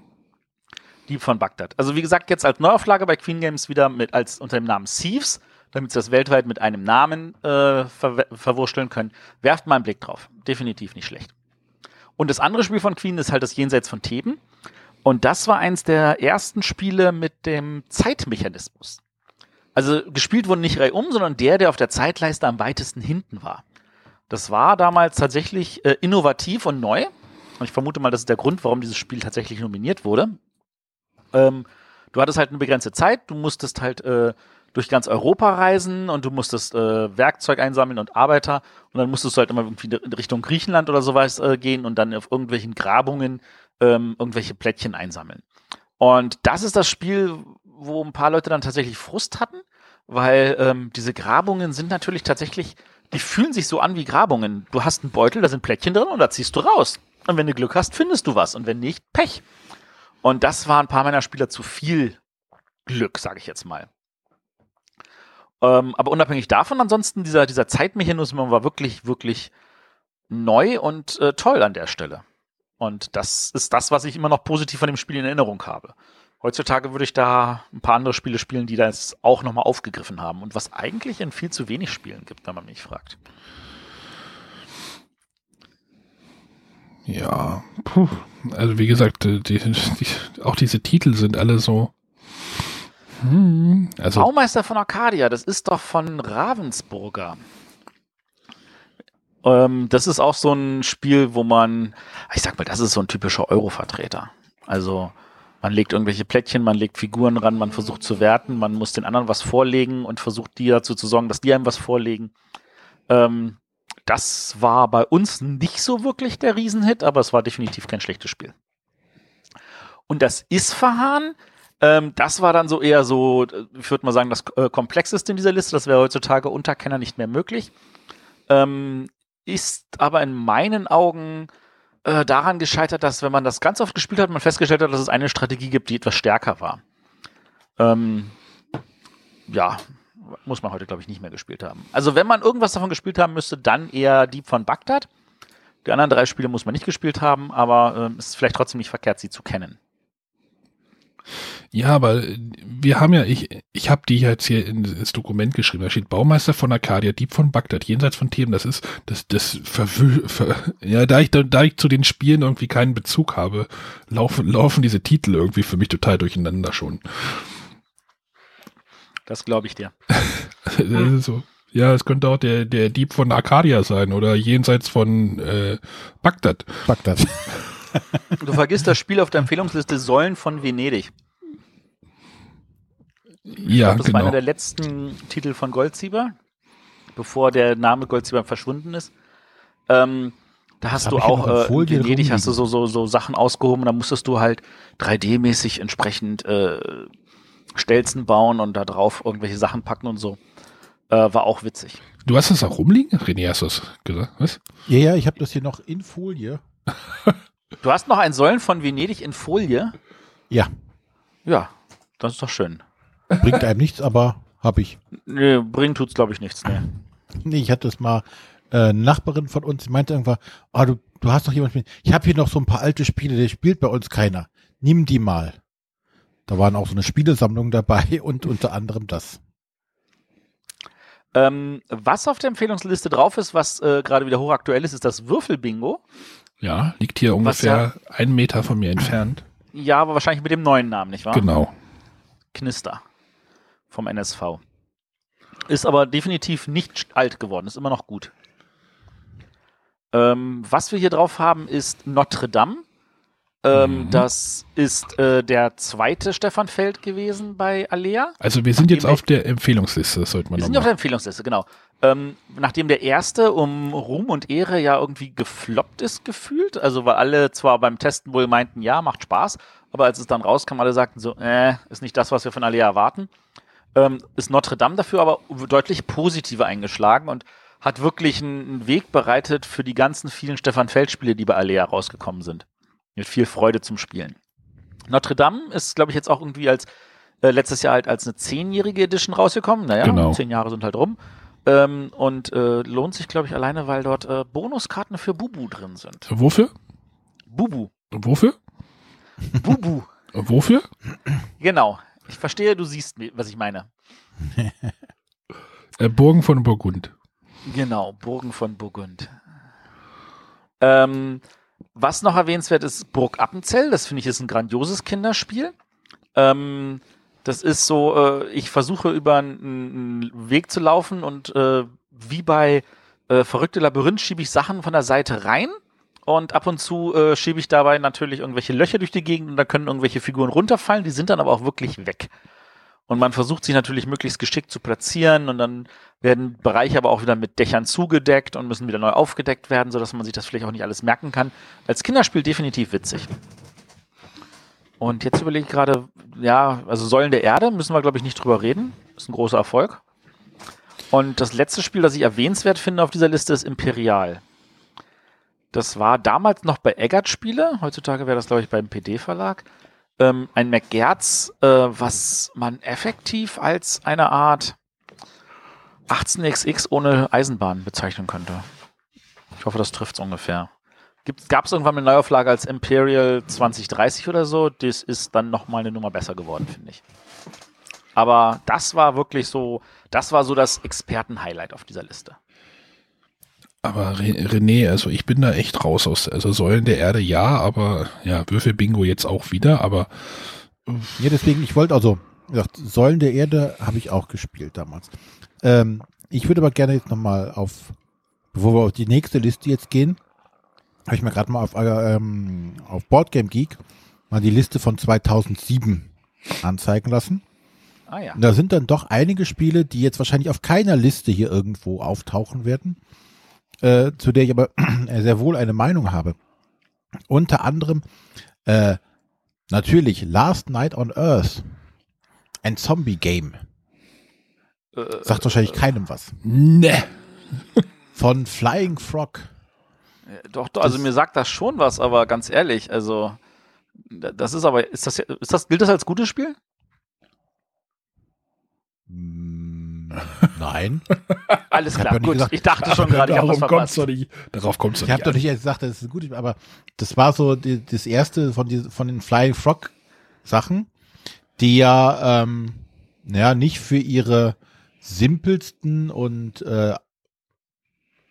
Dieb von Bagdad. Also wie gesagt, jetzt als Neuauflage bei Queen Games wieder mit als unter dem Namen Thieves, damit sie das weltweit mit einem Namen äh, ver verwurschteln können. Werft mal einen Blick drauf. Definitiv nicht schlecht. Und das andere Spiel von Queen ist halt das Jenseits von Theben. Und das war eins der ersten Spiele mit dem Zeitmechanismus. Also gespielt wurde nicht reihum, sondern der, der auf der Zeitleiste am weitesten hinten war. Das war damals tatsächlich äh, innovativ und neu. Und ich vermute mal, das ist der Grund, warum dieses Spiel tatsächlich nominiert wurde. Ähm, du hattest halt eine begrenzte Zeit, du musstest halt äh, durch ganz Europa reisen und du musstest äh, Werkzeug einsammeln und Arbeiter und dann musstest du halt immer irgendwie in Richtung Griechenland oder sowas äh, gehen und dann auf irgendwelchen Grabungen ähm, irgendwelche Plättchen einsammeln. Und das ist das Spiel, wo ein paar Leute dann tatsächlich Frust hatten, weil ähm, diese Grabungen sind natürlich tatsächlich, die fühlen sich so an wie Grabungen. Du hast einen Beutel, da sind Plättchen drin und da ziehst du raus. Und wenn du Glück hast, findest du was und wenn nicht, Pech. Und das war ein paar meiner Spieler zu viel Glück, sage ich jetzt mal. Ähm, aber unabhängig davon, ansonsten, dieser, dieser Zeitmechanismus war wirklich, wirklich neu und äh, toll an der Stelle. Und das ist das, was ich immer noch positiv von dem Spiel in Erinnerung habe. Heutzutage würde ich da ein paar andere Spiele spielen, die das auch nochmal aufgegriffen haben und was eigentlich in viel zu wenig Spielen gibt, wenn man mich fragt. Ja, puh. also wie gesagt, die, die, auch diese Titel sind alle so. Hm, also Baumeister von Arcadia, das ist doch von Ravensburger. Ähm, das ist auch so ein Spiel, wo man, ich sag mal, das ist so ein typischer Euro-Vertreter. Also man legt irgendwelche Plättchen, man legt Figuren ran, man versucht zu werten, man muss den anderen was vorlegen und versucht die dazu zu sorgen, dass die einem was vorlegen. Ähm, das war bei uns nicht so wirklich der Riesenhit, aber es war definitiv kein schlechtes Spiel. Und das Isfahan, ähm, das war dann so eher so, ich würde mal sagen, das äh, komplexeste in dieser Liste. Das wäre heutzutage unter Kenner nicht mehr möglich. Ähm, ist aber in meinen Augen äh, daran gescheitert, dass wenn man das ganz oft gespielt hat, man festgestellt hat, dass es eine Strategie gibt, die etwas stärker war. Ähm, ja, muss man heute, glaube ich, nicht mehr gespielt haben. Also wenn man irgendwas davon gespielt haben müsste, dann eher Dieb von Bagdad. Die anderen drei Spiele muss man nicht gespielt haben, aber äh, ist vielleicht trotzdem nicht verkehrt, sie zu kennen. Ja, aber wir haben ja, ich, ich habe die jetzt hier ins Dokument geschrieben. Da steht Baumeister von Arcadia, Dieb von Bagdad, jenseits von Themen. Das ist, das, das verwühl, ver, ja, da ich, da, da ich zu den Spielen irgendwie keinen Bezug habe, laufen, laufen diese Titel irgendwie für mich total durcheinander schon. Das glaube ich dir. so. Ja, es könnte auch der, der Dieb von Arcadia sein oder jenseits von äh, Bagdad. Bagdad. du vergisst das Spiel auf der Empfehlungsliste Säulen von Venedig. Ja, glaub, das genau. war einer der letzten Titel von Goldsieber, bevor der Name Goldsieber verschwunden ist. Ähm, da hast du auch äh, Venedig hast du so, so, so Sachen ausgehoben, da musstest du halt 3D-mäßig entsprechend äh, Stelzen bauen und da drauf irgendwelche Sachen packen und so. Äh, war auch witzig. Du hast das auch rumliegen? René, hast du das gesagt? Was? Ja, ja, ich habe das hier noch in Folie. du hast noch ein Säulen von Venedig in Folie? Ja. Ja, das ist doch schön. Bringt einem nichts, aber habe ich. Nee, bringt tut's, glaube ich, nichts. Nee. nee, ich hatte es mal, äh, Nachbarin von uns, die meinte irgendwann, oh, du, du hast doch jemanden, ich habe hier noch so ein paar alte Spiele, die spielt bei uns keiner. Nimm die mal. Da waren auch so eine Spielesammlung dabei und unter anderem das. Ähm, was auf der Empfehlungsliste drauf ist, was äh, gerade wieder hochaktuell ist, ist das Würfelbingo. Ja, liegt hier ungefähr ja, einen Meter von mir entfernt. Ja, aber wahrscheinlich mit dem neuen Namen, nicht wahr? Genau. Knister vom NSV. Ist aber definitiv nicht alt geworden, ist immer noch gut. Ähm, was wir hier drauf haben, ist Notre Dame. Ähm, mhm. Das ist äh, der zweite Stefan Feld gewesen bei Alea. Also wir sind jetzt auf der Empfehlungsliste, das sollte man Wir sind auf der Empfehlungsliste, genau. Ähm, nachdem der erste um Ruhm und Ehre ja irgendwie gefloppt ist, gefühlt, also weil alle zwar beim Testen wohl meinten, ja, macht Spaß, aber als es dann rauskam, alle sagten so, äh, ist nicht das, was wir von Alea erwarten, ähm, ist Notre Dame dafür aber deutlich positiver eingeschlagen und hat wirklich einen Weg bereitet für die ganzen vielen Stefan Feld-Spiele, die bei Alea rausgekommen sind mit viel Freude zum Spielen. Notre Dame ist, glaube ich, jetzt auch irgendwie als äh, letztes Jahr halt als eine zehnjährige Edition rausgekommen. Naja, genau. zehn Jahre sind halt rum. Ähm, und äh, lohnt sich, glaube ich, alleine, weil dort äh, Bonuskarten für Bubu drin sind. Wofür? Bubu. Wofür? Bubu. Wofür? Genau. Ich verstehe, du siehst, was ich meine. Äh, Burgen von Burgund. Genau, Burgen von Burgund. Ähm, was noch erwähnenswert ist, Burg Appenzell. Das finde ich ist ein grandioses Kinderspiel. Ähm, das ist so, äh, ich versuche über einen, Weg zu laufen und äh, wie bei äh, Verrückte Labyrinth schiebe ich Sachen von der Seite rein und ab und zu äh, schiebe ich dabei natürlich irgendwelche Löcher durch die Gegend und da können irgendwelche Figuren runterfallen, die sind dann aber auch wirklich weg. Und man versucht sich natürlich möglichst geschickt zu platzieren und dann werden Bereiche aber auch wieder mit Dächern zugedeckt und müssen wieder neu aufgedeckt werden, sodass man sich das vielleicht auch nicht alles merken kann. Als Kinderspiel definitiv witzig. Und jetzt überlege ich gerade, ja, also Säulen der Erde müssen wir, glaube ich, nicht drüber reden. Ist ein großer Erfolg. Und das letzte Spiel, das ich erwähnenswert finde auf dieser Liste, ist Imperial. Das war damals noch bei Eggert Spiele. Heutzutage wäre das, glaube ich, beim PD-Verlag ähm, ein McGertz, äh, was man effektiv als eine Art 18XX ohne Eisenbahn bezeichnen könnte. Ich hoffe, das trifft es ungefähr. Gab es irgendwann eine Neuauflage als Imperial 2030 oder so? Das ist dann nochmal eine Nummer besser geworden, finde ich. Aber das war wirklich so, das war so das Experten-Highlight auf dieser Liste. Aber René, also ich bin da echt raus aus, also Säulen der Erde ja, aber ja, Würfel-Bingo jetzt auch wieder, aber. Ja, deswegen, ich wollte also, gesagt, Säulen der Erde habe ich auch gespielt damals. Ähm, ich würde aber gerne jetzt nochmal auf, bevor wir auf die nächste Liste jetzt gehen, habe ich mir gerade mal auf, ähm, auf Boardgame Geek mal die Liste von 2007 anzeigen lassen. Ah ja. da sind dann doch einige Spiele, die jetzt wahrscheinlich auf keiner Liste hier irgendwo auftauchen werden äh, zu der ich aber sehr wohl eine Meinung habe. Unter anderem äh, natürlich Last Night on Earth, ein Zombie-Game. Äh, Sagt wahrscheinlich äh, keinem was. Ne. Von Flying Frog. Doch, doch, also das, mir sagt das schon was, aber ganz ehrlich, also das ist aber, ist das, ist das, gilt das als gutes Spiel? Nein. Alles klar, gut. Gesagt, ich dachte schon gerade, ich habe was verpasst. Nicht, darauf kommst du Ich habe doch nicht gesagt, das ist gut, aber das war so die, das erste von, die, von den Flying Frog Sachen, die ja, ähm, naja, nicht für ihre simpelsten und äh,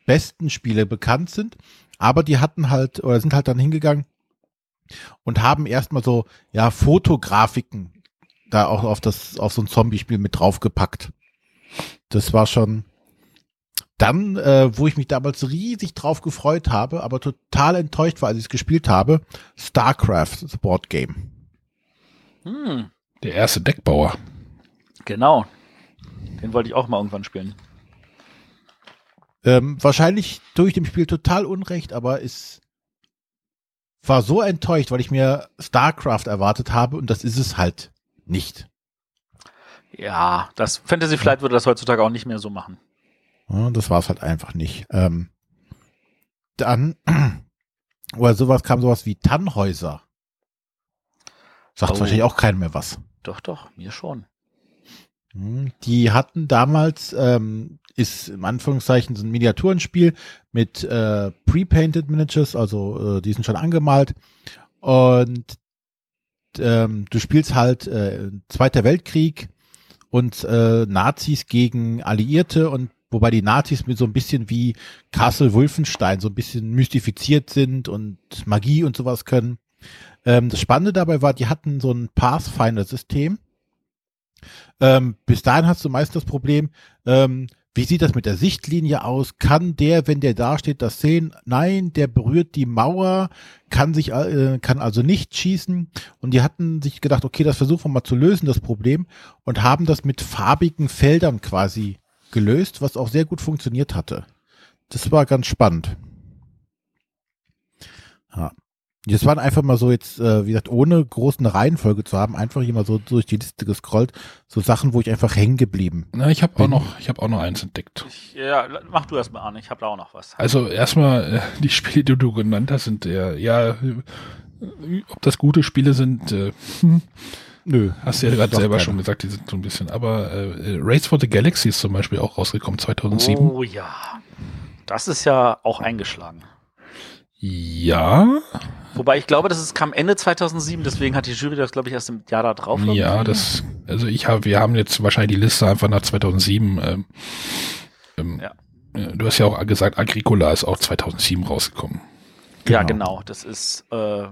besten Spiele bekannt sind, aber die hatten halt oder sind halt dann hingegangen und haben erstmal so ja Fotografiken da auch auf das auf so ein Zombie-Spiel mit draufgepackt das war schon dann, äh, wo ich mich damals riesig drauf gefreut habe, aber total enttäuscht war, als ich es gespielt habe, StarCraft, das Board Game. Hm. Der erste Deckbauer. Genau. Den wollte ich auch mal irgendwann spielen. Ähm, wahrscheinlich tue ich dem Spiel total Unrecht, aber es war so enttäuscht, weil ich mir StarCraft erwartet habe und das ist es halt nicht. Ja, das Fantasy Flight würde das heutzutage auch nicht mehr so machen. Ja, das war es halt einfach nicht. Ähm, dann, oder sowas kam sowas wie Tannhäuser. Sagt oh. wahrscheinlich auch keinem mehr was. Doch, doch, mir schon. Hm, die hatten damals, ähm, ist im Anführungszeichen so ein Miniaturenspiel mit äh, pre-painted Miniatures, also äh, die sind schon angemalt. Und ähm, du spielst halt äh, Zweiter Weltkrieg und äh, Nazis gegen Alliierte und wobei die Nazis mit so ein bisschen wie Castle Wolfenstein so ein bisschen mystifiziert sind und Magie und sowas können. Ähm, das Spannende dabei war, die hatten so ein Pathfinder-System. Ähm, bis dahin hast du meist das Problem, ähm, wie sieht das mit der Sichtlinie aus? Kann der, wenn der da steht, das sehen? Nein, der berührt die Mauer, kann sich, äh, kann also nicht schießen. Und die hatten sich gedacht, okay, das versuchen wir mal zu lösen, das Problem, und haben das mit farbigen Feldern quasi gelöst, was auch sehr gut funktioniert hatte. Das war ganz spannend. Ja. Das waren einfach mal so jetzt, äh, wie gesagt, ohne großen Reihenfolge zu haben, einfach hier mal so durch die Liste gescrollt, so Sachen, wo ich einfach hängen geblieben. Na, ich habe auch noch, ich habe auch noch eins entdeckt. Ich, ja, mach du erstmal an, ich habe da auch noch was. Also erstmal äh, die Spiele, die du genannt hast, sind eher, ja, äh, ob das gute Spiele sind, äh, hm, Nö. Hast du ja gerade selber keine. schon gesagt, die sind so ein bisschen. Aber äh, Race for the Galaxy ist zum Beispiel auch rausgekommen 2007. Oh ja. Das ist ja auch eingeschlagen. Ja. Wobei ich glaube, das ist, kam Ende 2007, deswegen hat die Jury das, glaube ich, erst im Jahr da drauf. Ja, das, also ich habe, wir haben jetzt wahrscheinlich die Liste einfach nach 2007. Ähm, ähm, ja. Du hast ja auch gesagt, Agricola ist auch 2007 rausgekommen. Genau. Ja, genau. Das ist äh,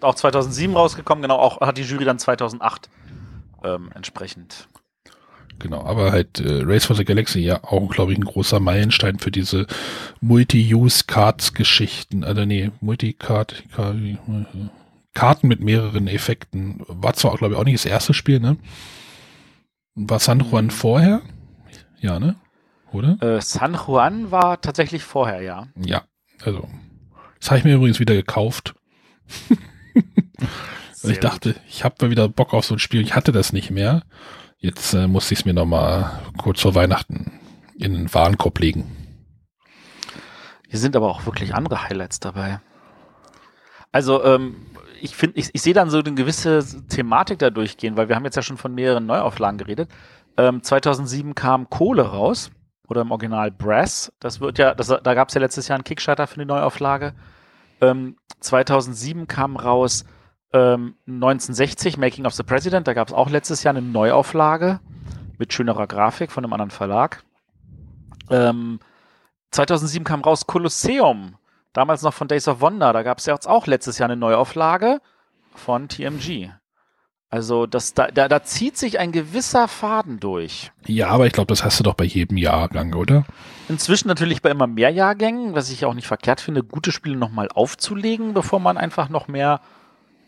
auch 2007 rausgekommen. Genau, auch hat die Jury dann 2008 ähm, entsprechend Genau, aber halt äh, Race for the Galaxy ja auch, glaube ich, ein großer Meilenstein für diese Multi-Use-Cards-Geschichten. Also nee, Multi-Card, Karten mit mehreren Effekten. War zwar, glaube ich, auch nicht das erste Spiel, ne? War San Juan vorher? Ja, ne? Oder? Äh, San Juan war tatsächlich vorher, ja. Ja, also. Das habe ich mir übrigens wieder gekauft. Ich dachte, ich habe mal wieder Bock auf so ein Spiel. Ich hatte das nicht mehr. Jetzt äh, musste ich es mir nochmal kurz vor Weihnachten in den Warenkorb legen. Hier sind aber auch wirklich andere Highlights dabei. Also, ähm, ich finde, ich, ich sehe dann so eine gewisse Thematik da durchgehen, weil wir haben jetzt ja schon von mehreren Neuauflagen geredet. Ähm, 2007 kam Kohle raus oder im Original Brass. Das wird ja, das, da gab es ja letztes Jahr einen Kickstarter für die Neuauflage. Ähm, 2007 kam raus ähm, 1960 Making of the President. Da gab es auch letztes Jahr eine Neuauflage mit schönerer Grafik von einem anderen Verlag. Ähm, 2007 kam raus Colosseum, damals noch von Days of Wonder. Da gab es ja jetzt auch letztes Jahr eine Neuauflage von TMG. Also das, da, da, da zieht sich ein gewisser Faden durch. Ja, aber ich glaube, das hast du doch bei jedem Jahrgang, oder? Inzwischen natürlich bei immer mehr Jahrgängen, was ich auch nicht verkehrt finde, gute Spiele nochmal aufzulegen, bevor man einfach noch mehr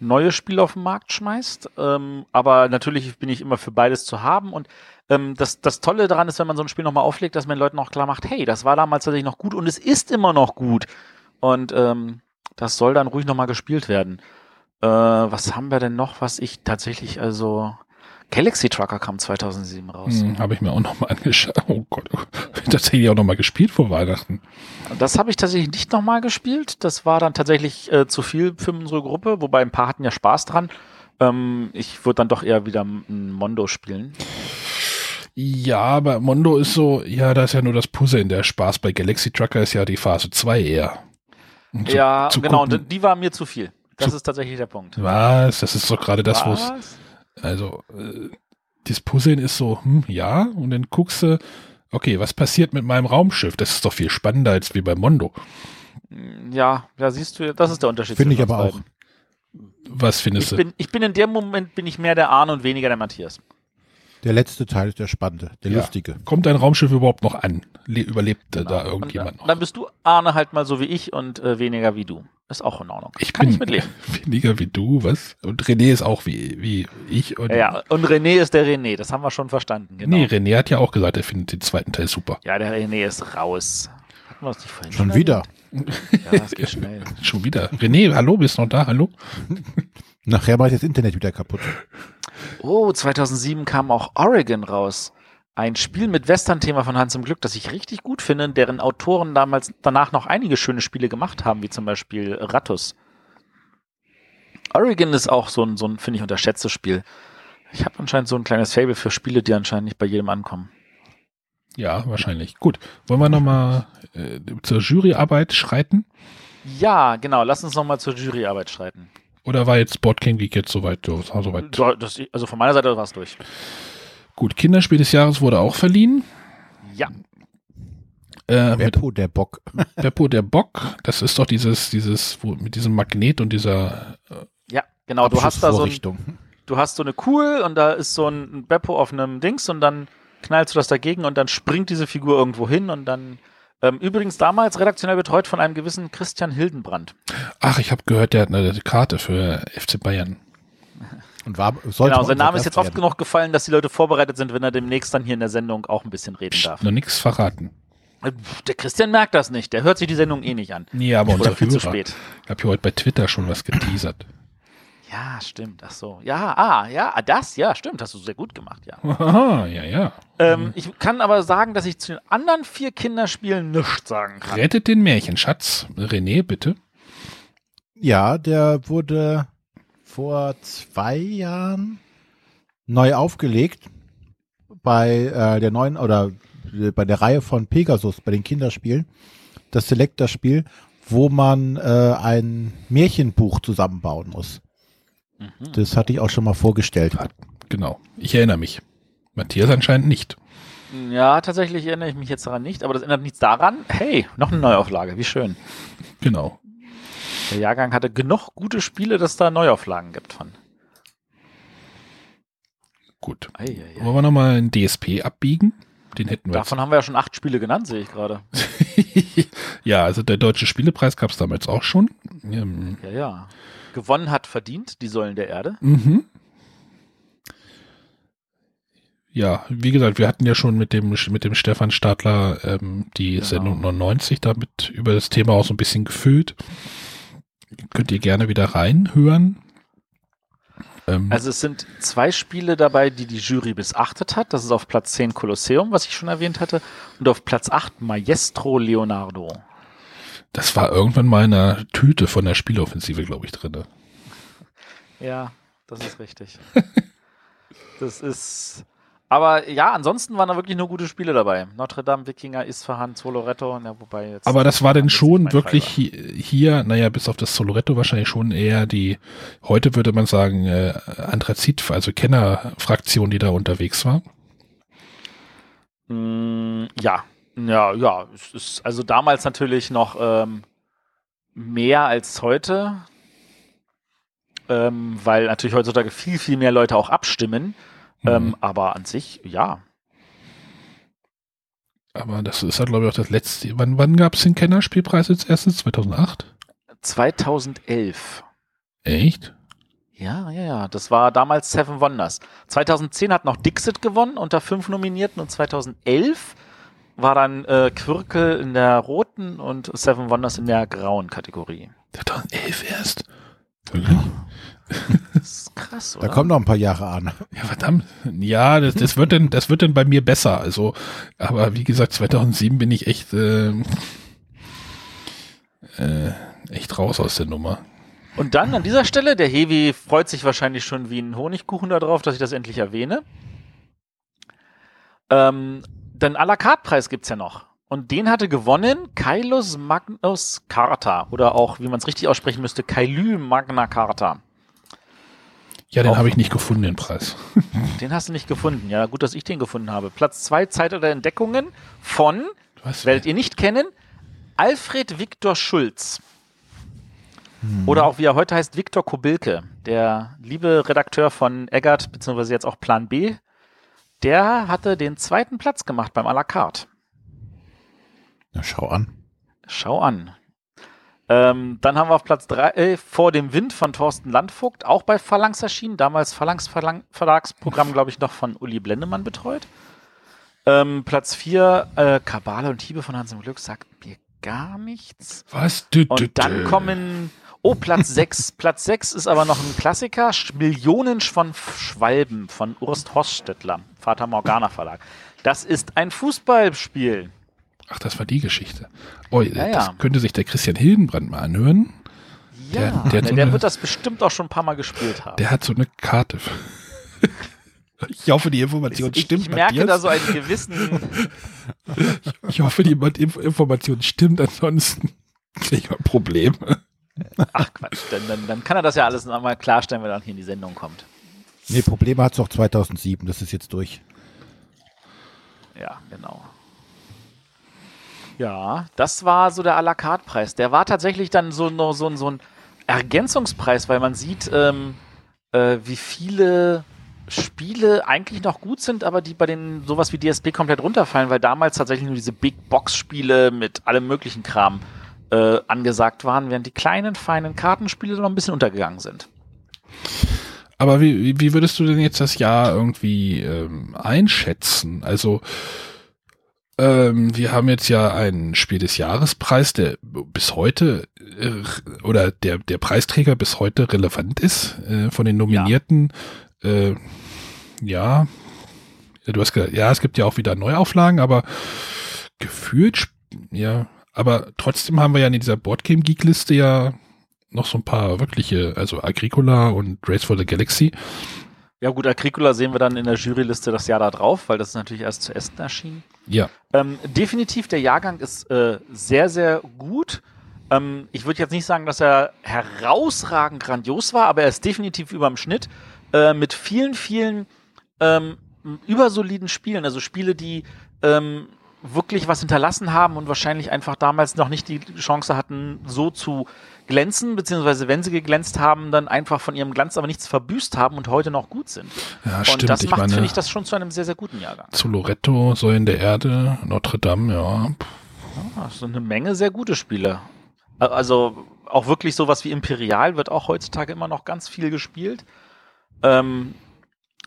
neue Spiele auf den Markt schmeißt. Ähm, aber natürlich bin ich immer für beides zu haben. Und ähm, das, das Tolle daran ist, wenn man so ein Spiel nochmal auflegt, dass man den Leuten auch klar macht, hey, das war damals tatsächlich noch gut und es ist immer noch gut. Und ähm, das soll dann ruhig nochmal gespielt werden. Äh, was haben wir denn noch, was ich tatsächlich, also Galaxy Trucker kam 2007 raus. Hm, habe ich mir auch nochmal angeschaut. Oh Gott, tatsächlich auch nochmal gespielt vor Weihnachten. Das habe ich tatsächlich nicht nochmal gespielt. Das war dann tatsächlich äh, zu viel für unsere Gruppe, wobei ein paar hatten ja Spaß dran. Ähm, ich würde dann doch eher wieder ein Mondo spielen. Ja, aber Mondo ist so, ja, da ist ja nur das Puzzle in der Spaß. Bei Galaxy Trucker ist ja die Phase 2 eher. Um ja, zu genau, gucken. die war mir zu viel. Das zu ist tatsächlich der Punkt. Was? Das ist doch gerade das, wo es. Also, äh, das Puzzeln ist so, hm, ja, und dann guckst du, okay, was passiert mit meinem Raumschiff? Das ist doch viel spannender als wie bei Mondo. Ja, ja, siehst du, das ist der Unterschied. Finde ich aber auch. Was findest ich du? Bin, ich bin in dem Moment bin ich mehr der Arne und weniger der Matthias. Der letzte Teil ist der spannende, der ja. lustige. Kommt dein Raumschiff überhaupt noch an? Le überlebt genau. da irgendjemand noch? Dann bist du Arne halt mal so wie ich und äh, weniger wie du. Ist auch in Ordnung. Ich Kann bin ich mitleben. weniger wie du, was? Und René ist auch wie, wie ich. Und ja, und René ist der René, das haben wir schon verstanden. Genau. Nee, René hat ja auch gesagt, er findet den zweiten Teil super. Ja, der René ist raus. Hatten wir das nicht vorhin Schon wieder. Ja, das geht schnell. schon wieder. René, hallo, bist du noch da? Hallo? Nachher mache ich das Internet wieder kaputt. Oh, 2007 kam auch Oregon raus. Ein Spiel mit Western-Thema von Hans im Glück, das ich richtig gut finde, deren Autoren damals danach noch einige schöne Spiele gemacht haben, wie zum Beispiel Rattus. Oregon ist auch so ein, so ein finde ich, unterschätztes Spiel. Ich habe anscheinend so ein kleines Fable für Spiele, die anscheinend nicht bei jedem ankommen. Ja, wahrscheinlich. Gut. Wollen wir nochmal äh, zur Juryarbeit schreiten? Ja, genau. Lass uns nochmal zur Juryarbeit schreiten. Oder war jetzt Board King Geek jetzt soweit? soweit? Das, also von meiner Seite war es durch. Gut, Kinderspiel des Jahres wurde auch verliehen. Ja. Äh, Beppo der Bock. Beppo der Bock. Das ist doch dieses, dieses, wo, mit diesem Magnet und dieser. Äh, ja, genau. Du hast da so ein, du hast so eine Kugel und da ist so ein Beppo auf einem Dings und dann knallst du das dagegen und dann springt diese Figur irgendwo hin und dann übrigens damals redaktionell betreut von einem gewissen Christian Hildenbrand. Ach, ich habe gehört, der hat eine Karte für FC Bayern. Und war, genau, sein Name ist jetzt oft genug gefallen, dass die Leute vorbereitet sind, wenn er demnächst dann hier in der Sendung auch ein bisschen reden darf. Noch nichts verraten. Äh, der Christian merkt das nicht. Der hört sich die Sendung eh nicht an. Nee, aber Oder viel Hörer. zu spät. Ich habe hier heute bei Twitter schon was geteasert. Ja, stimmt. Ach so. Ja, ah, ja, ah, das, ja, stimmt. Hast du sehr gut gemacht, ja. Aha, ja, ja. Ähm, ich kann aber sagen, dass ich zu den anderen vier Kinderspielen nichts sagen kann. Rettet den Märchenschatz. René, bitte. Ja, der wurde vor zwei Jahren neu aufgelegt bei äh, der neuen oder äh, bei der Reihe von Pegasus bei den Kinderspielen. Das Selector-Spiel, wo man äh, ein Märchenbuch zusammenbauen muss. Mhm. Das hatte ich auch schon mal vorgestellt. Genau. Ich erinnere mich. Matthias anscheinend nicht. Ja, tatsächlich erinnere ich mich jetzt daran nicht, aber das ändert nichts daran. Hey, noch eine Neuauflage, wie schön. Genau. Der Jahrgang hatte genug gute Spiele, dass da Neuauflagen gibt von. Gut. Ei, ei, ei. Wollen wir nochmal ein DSP abbiegen? Den hätten wir. Davon jetzt. haben wir ja schon acht Spiele genannt, sehe ich gerade. ja, also der Deutsche Spielepreis gab es damals auch schon. Ähm, ja, ja gewonnen hat verdient, die Säulen der Erde. Mhm. Ja, wie gesagt, wir hatten ja schon mit dem mit dem Stefan Stadler ähm, die Genau. Sendung 99 damit über das Thema auch so ein bisschen gefüllt. Könnt ihr gerne wieder reinhören. Ähm, Also es sind zwei Spiele dabei, die die Jury missachtet hat. Das ist auf Platz 10 Kolosseum, was ich schon erwähnt hatte, und auf Platz 8 Maestro Leonardo. Das war irgendwann mal in einer Tüte von der Spieleoffensive, glaube ich, drinne. Ja, das ist richtig. das ist. Aber ja, ansonsten waren da wirklich nur gute Spiele dabei. Notre Dame, Wikinger, Isfahan, Zoloretto, ja, wobei jetzt. Aber das war denn schon wirklich Fall hi- hier, naja, bis auf das Soloretto wahrscheinlich schon eher die, heute würde man sagen, äh, Anthrazit, also Kennerfraktion, die da unterwegs war. war. Mm, ja, ja, ja. Es ist also damals natürlich noch ähm, mehr als heute. Ähm, weil natürlich heutzutage viel, viel mehr Leute auch abstimmen. Ähm, Mhm. aber an sich, ja. Aber das ist ja, glaube ich, auch das letzte. Wann, wann gab es den Kennerspielpreis als erstes? 2008? 2011. Echt? Ja, ja, ja. Das war damals Seven Wonders. 2010 hat noch Dixit gewonnen unter fünf Nominierten und 2011 war dann äh, Quirkel in der roten und Seven Wonders in der grauen Kategorie. 2011 erst? Das ist krass, Da oder? kommen noch ein paar Jahre an. Ja, verdammt. Ja, das, das wird denn, das wird denn bei mir besser. Also, aber wie gesagt, 2007 bin ich echt, äh, äh, echt raus aus der Nummer. Und dann an dieser Stelle, der Hevi freut sich wahrscheinlich schon wie ein Honigkuchen darauf, dass ich das endlich erwähne. Ähm, den à la carte Preis gibt's ja noch. Und den hatte gewonnen Kailos Magnus Carta. Oder auch, wie man es richtig aussprechen müsste, Kailü Magna Carta. Ja, den habe ich nicht gefunden, den Preis. Den hast du nicht gefunden. Ja, gut, dass ich den gefunden habe. Platz zwei Zeit der Entdeckungen von, Was? werdet ihr nicht kennen, Alfred Viktor Schulz. Oder auch wie er heute heißt, Viktor Kobilke, der liebe Redakteur von Eggert, beziehungsweise jetzt auch Plan B, der hatte den zweiten Platz gemacht beim à la carte. Na, schau an. Schau an. Ähm, dann haben wir auf Platz 3 äh, vor dem Wind von Thorsten Landvogt, auch bei Phalanx erschienen. Damals Phalanx Verlang Verlagsprogramm, glaube ich, noch von Uli Blendemann betreut. Ähm, Platz 4, äh, Kabale und Hiebe von Hans im Glück, sagt mir gar nichts. Was? Dü, dü, Und dann kommen, oh, Platz 6. Platz 6 ist aber noch ein Klassiker, Millionen von Schwalben von Urs Horststädtler, Vater Morgana Verlag. Das ist ein Fußballspiel. Ach, das war die Geschichte. Oh, Ja, das ja. könnte sich der Christian Hildenbrand mal anhören. Ja, Der- der, der hat so der eine- wird das bestimmt auch schon ein paar Mal gespielt haben. Der hat so eine Karte. Ich hoffe, die Information ich, stimmt. ich merke Matthias. da so einen gewissen. Ich hoffe, die Inf- Information stimmt, ansonsten kriege ich mal Probleme. Ach Quatsch, dann, dann, dann kann er das ja alles nochmal klarstellen, wenn er dann hier in die Sendung kommt. Nee, Probleme hat es auch 2007. Das ist jetzt durch. Ja, genau. Ja, das war so der à la carte Preis. Der war tatsächlich dann so, so, ein- so ein Ergänzungspreis, weil man sieht, ähm, äh, wie viele Spiele eigentlich noch gut sind, aber die bei den sowas wie DSP komplett runterfallen, weil damals tatsächlich nur diese Big Box Spiele mit allem möglichen Kram äh, angesagt waren, während die kleinen, feinen Kartenspiele noch ein bisschen untergegangen sind. Aber wie, wie- würdest du denn jetzt das Jahr irgendwie ähm, einschätzen? Also ähm, wir haben jetzt ja einen Spiel des Jahrespreis, der bis heute äh, oder der der Preisträger bis heute relevant ist äh, von den Nominierten. Äh, ja, ja, du hast gesagt, ja, es gibt ja auch wieder Neuauflagen, aber gefühlt, ja, aber trotzdem haben wir ja in dieser Boardgame Geek Liste ja noch so ein paar wirkliche, also Agricola und Race for the Galaxy. Ja gut, Agricola sehen wir dann in der Juryliste das Jahr da drauf, weil das ist natürlich erst zu Essen erschienen. Ja, Ähm, definitiv, der Jahrgang ist äh, sehr, sehr gut. Ähm, ich würde jetzt nicht sagen, dass er herausragend grandios war, aber er ist definitiv über dem Schnitt äh, mit vielen, vielen ähm, übersoliden Spielen. Also Spiele, die ähm, wirklich was hinterlassen haben und wahrscheinlich einfach damals noch nicht die Chance hatten, so zu glänzen, beziehungsweise wenn sie geglänzt haben, dann einfach von ihrem Glanz aber nichts verbüßt haben und heute noch gut sind. ja und stimmt. das ich macht, finde ich, das schon zu einem sehr, sehr guten Jahrgang. zu Loretto, Säulen der Erde, Notre Dame, ja. Ah, so eine Menge sehr gute Spiele. Ä- Also auch wirklich sowas wie Imperial wird auch heutzutage immer noch ganz viel gespielt. Ähm,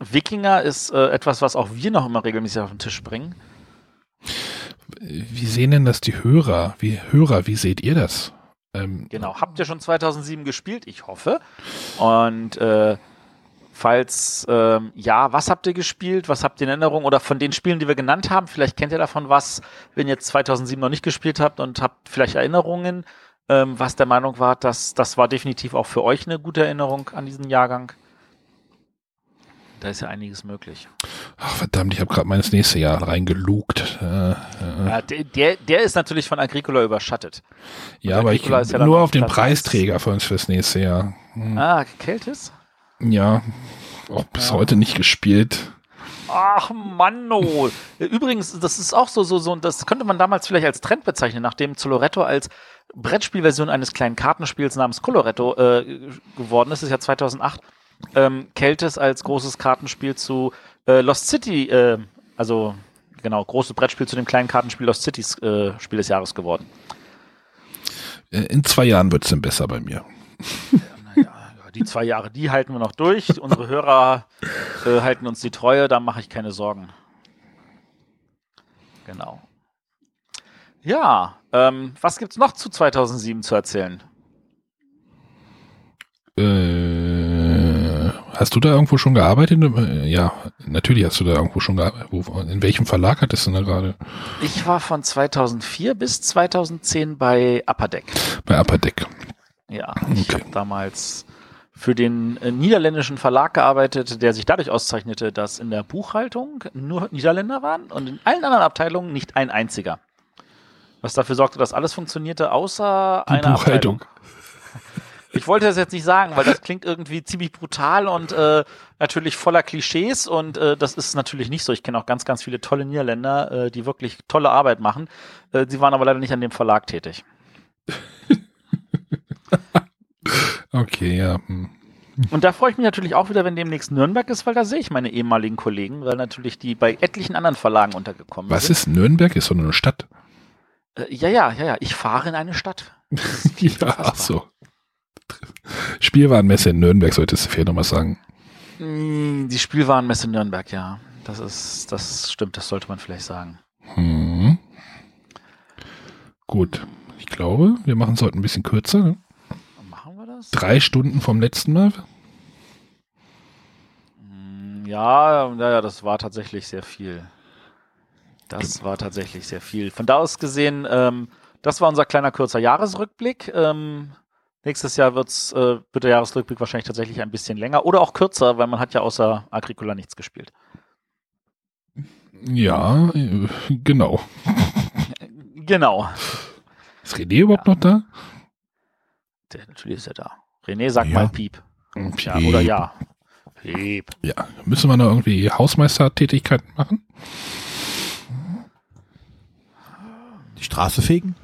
Wikinger ist äh, etwas, was auch wir noch immer regelmäßig auf den Tisch bringen. Wie sehen denn das die Hörer? Wie Hörer, wie seht ihr das? Ähm, genau, habt ihr schon 2007 gespielt? Ich hoffe. Und äh, falls ähm, ja, was habt ihr gespielt? Was habt ihr in Erinnerung? Oder von den Spielen, die wir genannt haben, vielleicht kennt ihr davon was, wenn ihr 2007 noch nicht gespielt habt und habt vielleicht Erinnerungen, ähm, was der Meinung war, dass das war definitiv auch für euch eine gute Erinnerung an diesen Jahrgang. Da ist ja einiges möglich. Ach verdammt, ich habe gerade meines nächste Jahr reingelugt. Äh, äh. Ja, der, der ist natürlich von Agricola überschattet. Und ja, aber ich ja nur auf den Preisträger für uns fürs nächste Jahr. Hm. Ah, Keltis? Ja, auch bis ja. heute nicht gespielt. Ach Manno. Übrigens, das ist auch so, so, so, und das könnte man damals vielleicht als Trend bezeichnen, nachdem Zoloretto als Brettspielversion eines kleinen Kartenspiels namens Coloretto äh, geworden ist, ist ja 2008 ähm, Keltis als großes Kartenspiel zu äh, Lost City, äh, also genau, großes Brettspiel zu dem kleinen Kartenspiel Lost Cities äh, Spiel des Jahres geworden. Äh, in zwei Jahren wird es dann besser bei mir. naja, die zwei Jahre, die halten wir noch durch. Unsere Hörer äh, halten uns die Treue, da mache ich keine Sorgen. Genau. Ja, ähm, was gibt's noch zu 2007 zu erzählen? Äh Hast du da irgendwo schon gearbeitet? Ja, natürlich hast du da irgendwo schon gearbeitet. In welchem Verlag hattest du da gerade? Ich war von 2004 bis 2010 bei Upper Deck. Bei Upper Deck. Ja, ich okay. habe damals für den äh, niederländischen Verlag gearbeitet, der sich dadurch auszerichnete, dass in der Buchhaltung nur Niederländer waren und in allen anderen Abteilungen nicht ein einziger. Was dafür sorgte, dass alles funktionierte, außer Die einer Buchhaltung. Abteilung. Ich wollte das jetzt nicht sagen, weil das klingt irgendwie ziemlich brutal und äh, natürlich voller Klischees und äh, das ist natürlich nicht so. Ich kenne auch ganz, ganz viele tolle Niederländer, äh, die wirklich tolle Arbeit machen. Äh, sie waren aber leider nicht an dem Verlag tätig. okay, ja. Hm. Und da freue ich mich natürlich auch wieder, wenn demnächst Nürnberg ist, weil da sehe ich meine ehemaligen Kollegen, weil natürlich die bei etlichen anderen Verlagen untergekommen Was sind. Was ist Nürnberg? Ist so eine Stadt? Äh, ja, ja, ja, ja. Ich fahre in eine Stadt. ja, ach so. Spielwarenmesse in Nürnberg solltest du vielleicht nochmal sagen. Mm, die Spielwarenmesse in Nürnberg, ja. Das ist, das stimmt, das sollte man vielleicht sagen. Hm. Gut. Ich glaube, wir machen es heute ein bisschen kürzer. Ne? Machen wir das? Drei Stunden vom letzten Mal. Mm, ja, ja, das war tatsächlich sehr viel. Das war tatsächlich sehr viel. Von da aus gesehen, ähm, das war unser kleiner kurzer Jahresrückblick. Ähm, Nächstes Jahr wird's, äh, wird der Jahresrückblick wahrscheinlich tatsächlich ein bisschen länger oder auch kürzer, weil man hat ja außer Agricola nichts gespielt. Ja, äh, genau. genau. Ist René überhaupt ja. noch da? Der, natürlich ist er da. René, sag ja. mal Piep. Piep. Ja, oder ja. Piep. Ja, müssen wir noch irgendwie Hausmeistertätigkeiten machen? Die Straße fegen?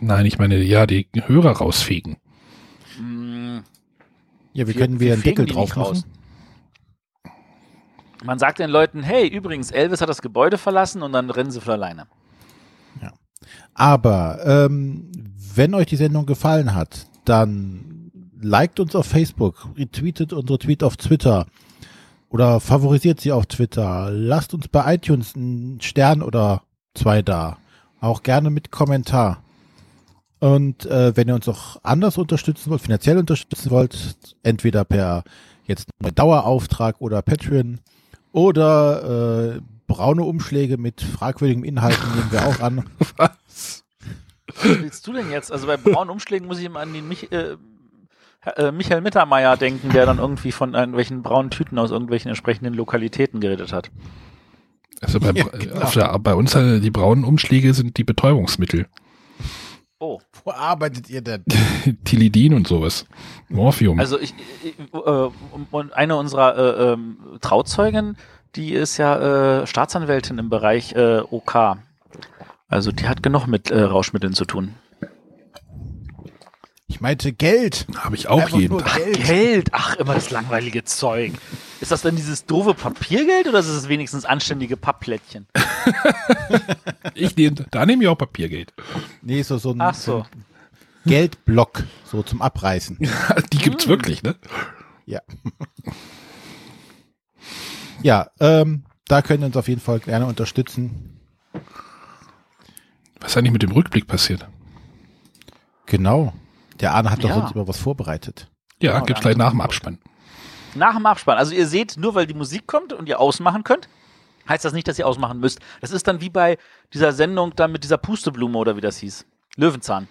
Nein, ich meine, ja, die Hörer rausfegen. Ja, wie können wir einen Deckel drauf machen? Man sagt den Leuten, hey, übrigens, Elvis hat das Gebäude verlassen und dann rennen sie von alleine. Ja. Aber ähm, wenn euch die Sendung gefallen hat, dann liked uns auf Facebook, retweetet unsere Tweet auf Twitter oder favorisiert sie auf Twitter. Lasst uns bei iTunes einen Stern oder zwei da. Auch gerne mit Kommentar. Und äh, wenn ihr uns auch anders unterstützen wollt, finanziell unterstützen wollt, entweder per jetzt Dauerauftrag oder Patreon oder äh, braune Umschläge mit fragwürdigen Inhalten nehmen wir auch an. Was? Was willst du denn jetzt? Also bei braunen Umschlägen muss ich immer an den Mich äh, äh, Michael Mittermeier denken, der dann irgendwie von irgendwelchen braunen Tüten aus irgendwelchen entsprechenden Lokalitäten geredet hat. Also bei, ja, genau. der, bei uns äh, die braunen Umschläge sind die Betäubungsmittel. Oh. Wo arbeitet ihr denn? Tilidin und sowas. Morphium. Also ich, ich äh, und eine unserer äh, ähm, Trauzeugen, die ist ja äh, Staatsanwältin im Bereich äh, OK. Also die hat genug mit äh, Rauschmitteln zu tun. Ich meinte Geld. Habe ich auch jeden Tag. Geld. Geld. Ach, immer das langweilige Zeug. Ist das denn dieses doofe Papiergeld oder ist es wenigstens anständige Pappplättchen? ich nehme, da nehme ich auch Papiergeld. Nee, so, so ein, Ach so. ein Geldblock, so zum Abreißen. Die gibt's hm. wirklich, ne? Ja. Ja, ähm, da können wir uns auf jeden Fall gerne unterstützen. Was ist eigentlich mit dem Rückblick passiert? Genau. Der Arne hat doch Ja. sonst immer was vorbereitet. Ja, Genau, gibt's gleich nach dem Abspann. Nach dem Abspann. Also ihr seht, nur weil die Musik kommt und ihr ausmachen könnt, heißt das nicht, dass ihr ausmachen müsst. Das ist dann wie bei dieser Sendung dann mit dieser Pusteblume oder wie das hieß. Löwenzahn.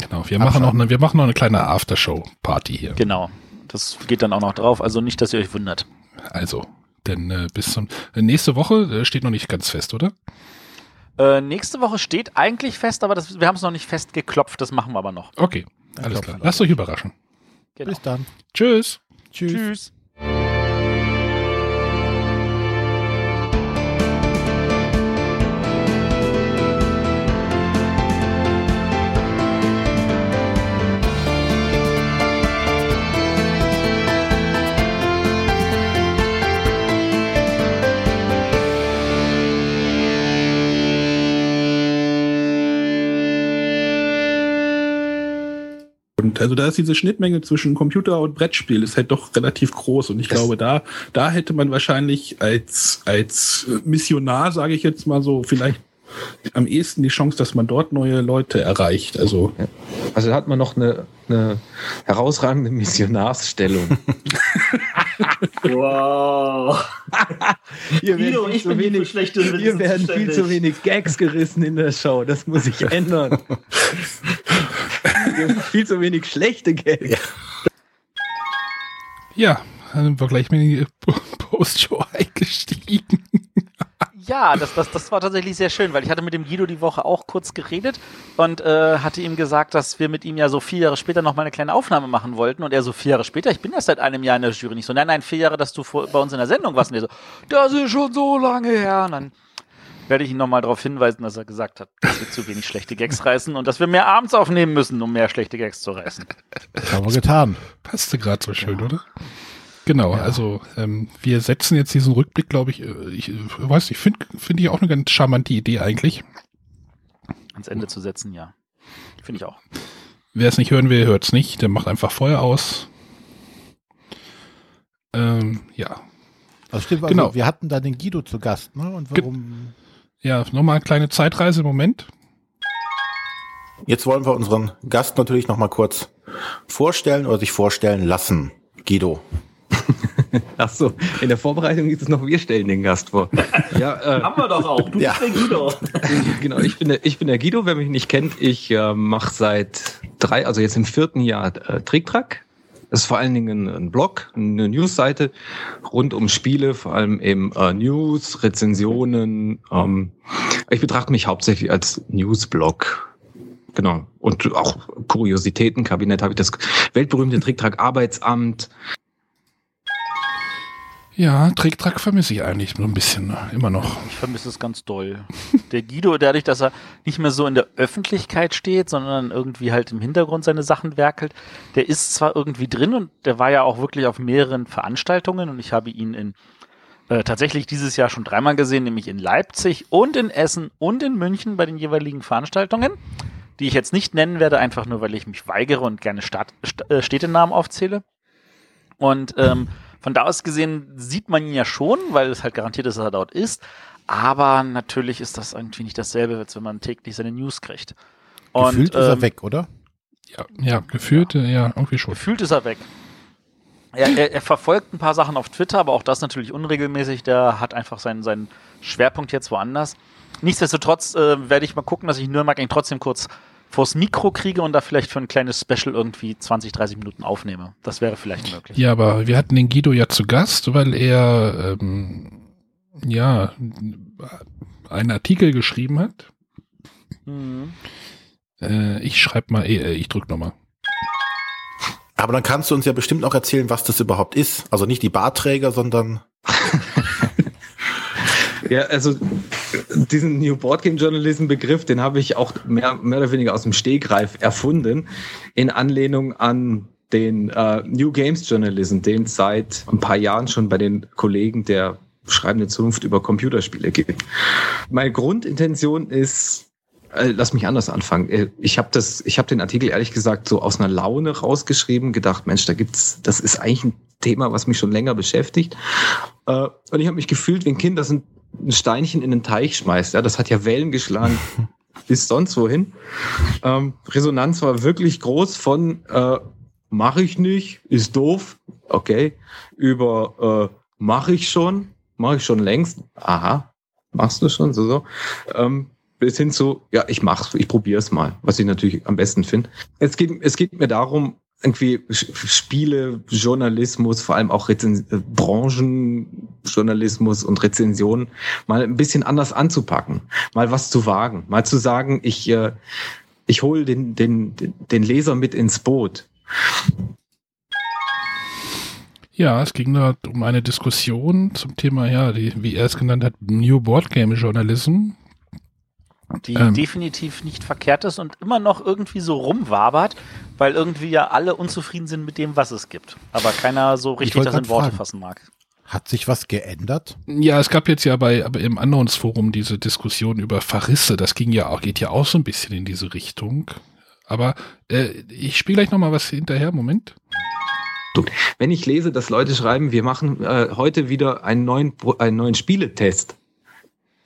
Genau, wir machen, noch eine, wir machen noch eine kleine Aftershow-Party hier. Genau. Das geht dann auch noch drauf. Also nicht, dass ihr euch wundert. Also, denn äh, bis zum äh, nächste Woche äh, steht noch nicht ganz fest, oder? Äh, nächste Woche steht eigentlich fest, aber das, wir haben es noch nicht fest geklopft. Das machen wir aber noch. Okay, alles glaub, klar. Lasst euch überraschen. Genau. Bis dann. Tschüss. Tschüss. Tschüss. Und also da ist diese Schnittmenge zwischen Computer und Brettspiel ist halt doch relativ groß und ich Das- glaube, da da hätte man wahrscheinlich als als Missionar, sage ich jetzt mal so, vielleicht am ehesten die Chance, dass man dort neue Leute erreicht. Also Also da hat man noch eine, eine herausragende Missionarsstellung. Wow. Hier Guido, werden, ich viel bin zu, wenig, schlechte hier werden viel zu wenig Gags gerissen in der Show. Das muss sich ändern. Viel zu wenig schlechte Gags. ja, dann sind wir gleich mit in die Postshow eingestiegen. Ja, das, das, das war tatsächlich sehr schön, weil ich hatte mit dem Guido die Woche auch kurz geredet und äh, hatte ihm gesagt, dass wir mit ihm ja so vier Jahre später noch mal eine kleine Aufnahme machen wollten. Und er so, vier Jahre später? Ich bin erst seit einem Jahr in der Jury. Nicht so, nein, nein, vier Jahre, dass du vor, bei uns in der Sendung warst. Und er so, das ist schon so lange her. Und dann werde ich ihn nochmal darauf hinweisen, dass er gesagt hat, dass wir zu wenig schlechte Gags reißen und dass wir mehr abends aufnehmen müssen, um mehr schlechte Gags zu reißen. Das haben wir getan. Passte gerade so schön, oder? Genau, also ähm, wir setzen jetzt diesen Rückblick, glaube ich, äh, ich äh, weiß nicht, finde find ich auch eine ganz charmante Idee eigentlich. Ans Ende zu setzen, ja. Finde ich auch. Wer es nicht hören will, hört es nicht. Der macht einfach Feuer aus. Ähm, ja. Also stimmt, also Genau. wir hatten da den Guido zu Gast, ne? Und Ge- warum? Ja, nochmal eine kleine Zeitreise im Moment. Jetzt wollen wir unseren Gast natürlich noch mal kurz vorstellen oder sich vorstellen lassen. Guido. Ach so, in der Vorbereitung ist es noch, wir stellen den Gast vor. Ja, äh, Haben wir doch auch. Du Ja. bist der Guido. genau, ich bin, der, ich bin der Guido, wer mich nicht kennt. Ich äh, mache seit drei, also jetzt im vierten Jahr äh, Tricktrack. Ist vor allen Dingen ein Blog, eine Newsseite rund um Spiele, vor allem eben äh, News, Rezensionen. Ähm, ich betrachte mich hauptsächlich als Newsblog. Genau. Und auch Kuriositätenkabinett habe ich das weltberühmte Tricktrack Arbeitsamt. Ja, Tricktrack vermisse ich eigentlich so ein bisschen, ne? immer noch. Ich vermisse es ganz doll. Der Guido, dadurch, dass er nicht mehr so in der Öffentlichkeit steht, sondern irgendwie halt im Hintergrund seine Sachen werkelt, der ist zwar irgendwie drin und der war ja auch wirklich auf mehreren Veranstaltungen und ich habe ihn in äh, tatsächlich dieses Jahr schon dreimal gesehen, nämlich in Leipzig und in Essen und in München bei den jeweiligen Veranstaltungen, die ich jetzt nicht nennen werde, einfach nur, weil ich mich weigere und gerne Stadt, St äh, Städtenamen aufzähle. Und ähm, von da aus gesehen sieht man ihn ja schon, weil es halt garantiert ist, dass er dort ist. Aber natürlich ist das irgendwie nicht dasselbe, als wenn man täglich seine News kriegt. Und, Gefühlt ist er ähm, weg, oder? Ja, ja gefühlt, ja. ja, irgendwie schon. Gefühlt ist er weg. Er, er, er verfolgt ein paar Sachen auf Twitter, aber auch das natürlich unregelmäßig. Der hat einfach seinen, seinen Schwerpunkt jetzt woanders. Nichtsdestotrotz äh, werde ich mal gucken, dass ich Nürnberg trotzdem kurz vors Mikro kriege und da vielleicht für ein kleines Special irgendwie 20, 30 Minuten aufnehme. Das wäre vielleicht möglich. Ja, aber wir hatten den Guido ja zu Gast, weil er ähm, ja einen Artikel geschrieben hat. Mhm. Äh, ich schreibe mal, äh, ich drück nochmal. Aber dann kannst du uns ja bestimmt auch erzählen, was das überhaupt ist. Also nicht die Barträger, sondern Ja, also diesen New Board Game Journalism Begriff, den habe ich auch mehr, mehr oder weniger aus dem Stegreif erfunden, in Anlehnung an den äh, New Games Journalism, den es seit ein paar Jahren schon bei den Kollegen der schreibende Zunft über Computerspiele gibt. Meine Grundintention ist, äh, lass mich anders anfangen. Äh, Ich habe das, ich habe den Artikel ehrlich gesagt so aus einer Laune rausgeschrieben, gedacht, Mensch, da gibt's, das ist eigentlich ein Thema, was mich schon länger beschäftigt. Äh, und ich habe mich gefühlt wie ein Kind, das ein, ein Steinchen in den Teich schmeißt. Ja, das hat ja Wellen geschlagen bis sonst wohin. Ähm, Resonanz war wirklich groß von äh, mache ich nicht, ist doof, okay, über äh, mache ich schon, mache ich schon längst, aha, machst du schon, so, so. Ähm, bis hin zu, ja, ich mach's, ich probier's mal, was ich natürlich am besten finde. Es geht, es geht mir darum, irgendwie Spiele, Journalismus, vor allem auch Rezen äh, Branchenjournalismus und Rezensionen mal ein bisschen anders anzupacken, mal was zu wagen, mal zu sagen, ich, äh, ich hole den, den, den Leser mit ins Boot. Ja, es ging da um eine Diskussion zum Thema, ja, die, wie er es genannt hat, New Board Game Journalism die ähm. definitiv nicht verkehrt ist und immer noch irgendwie so rumwabert, weil irgendwie ja alle unzufrieden sind mit dem, was es gibt. Aber keiner so richtig das in Worte fragen. fassen mag. Hat sich was geändert? Ja, es gab jetzt ja bei aber im Annons-Forum diese Diskussion über Verrisse. Das ging ja auch, geht ja auch so ein bisschen in diese Richtung. Aber äh, ich spiele gleich noch mal was hinterher. Moment. Wenn ich lese, dass Leute schreiben, wir machen äh, heute wieder einen neuen, einen neuen Spieletest,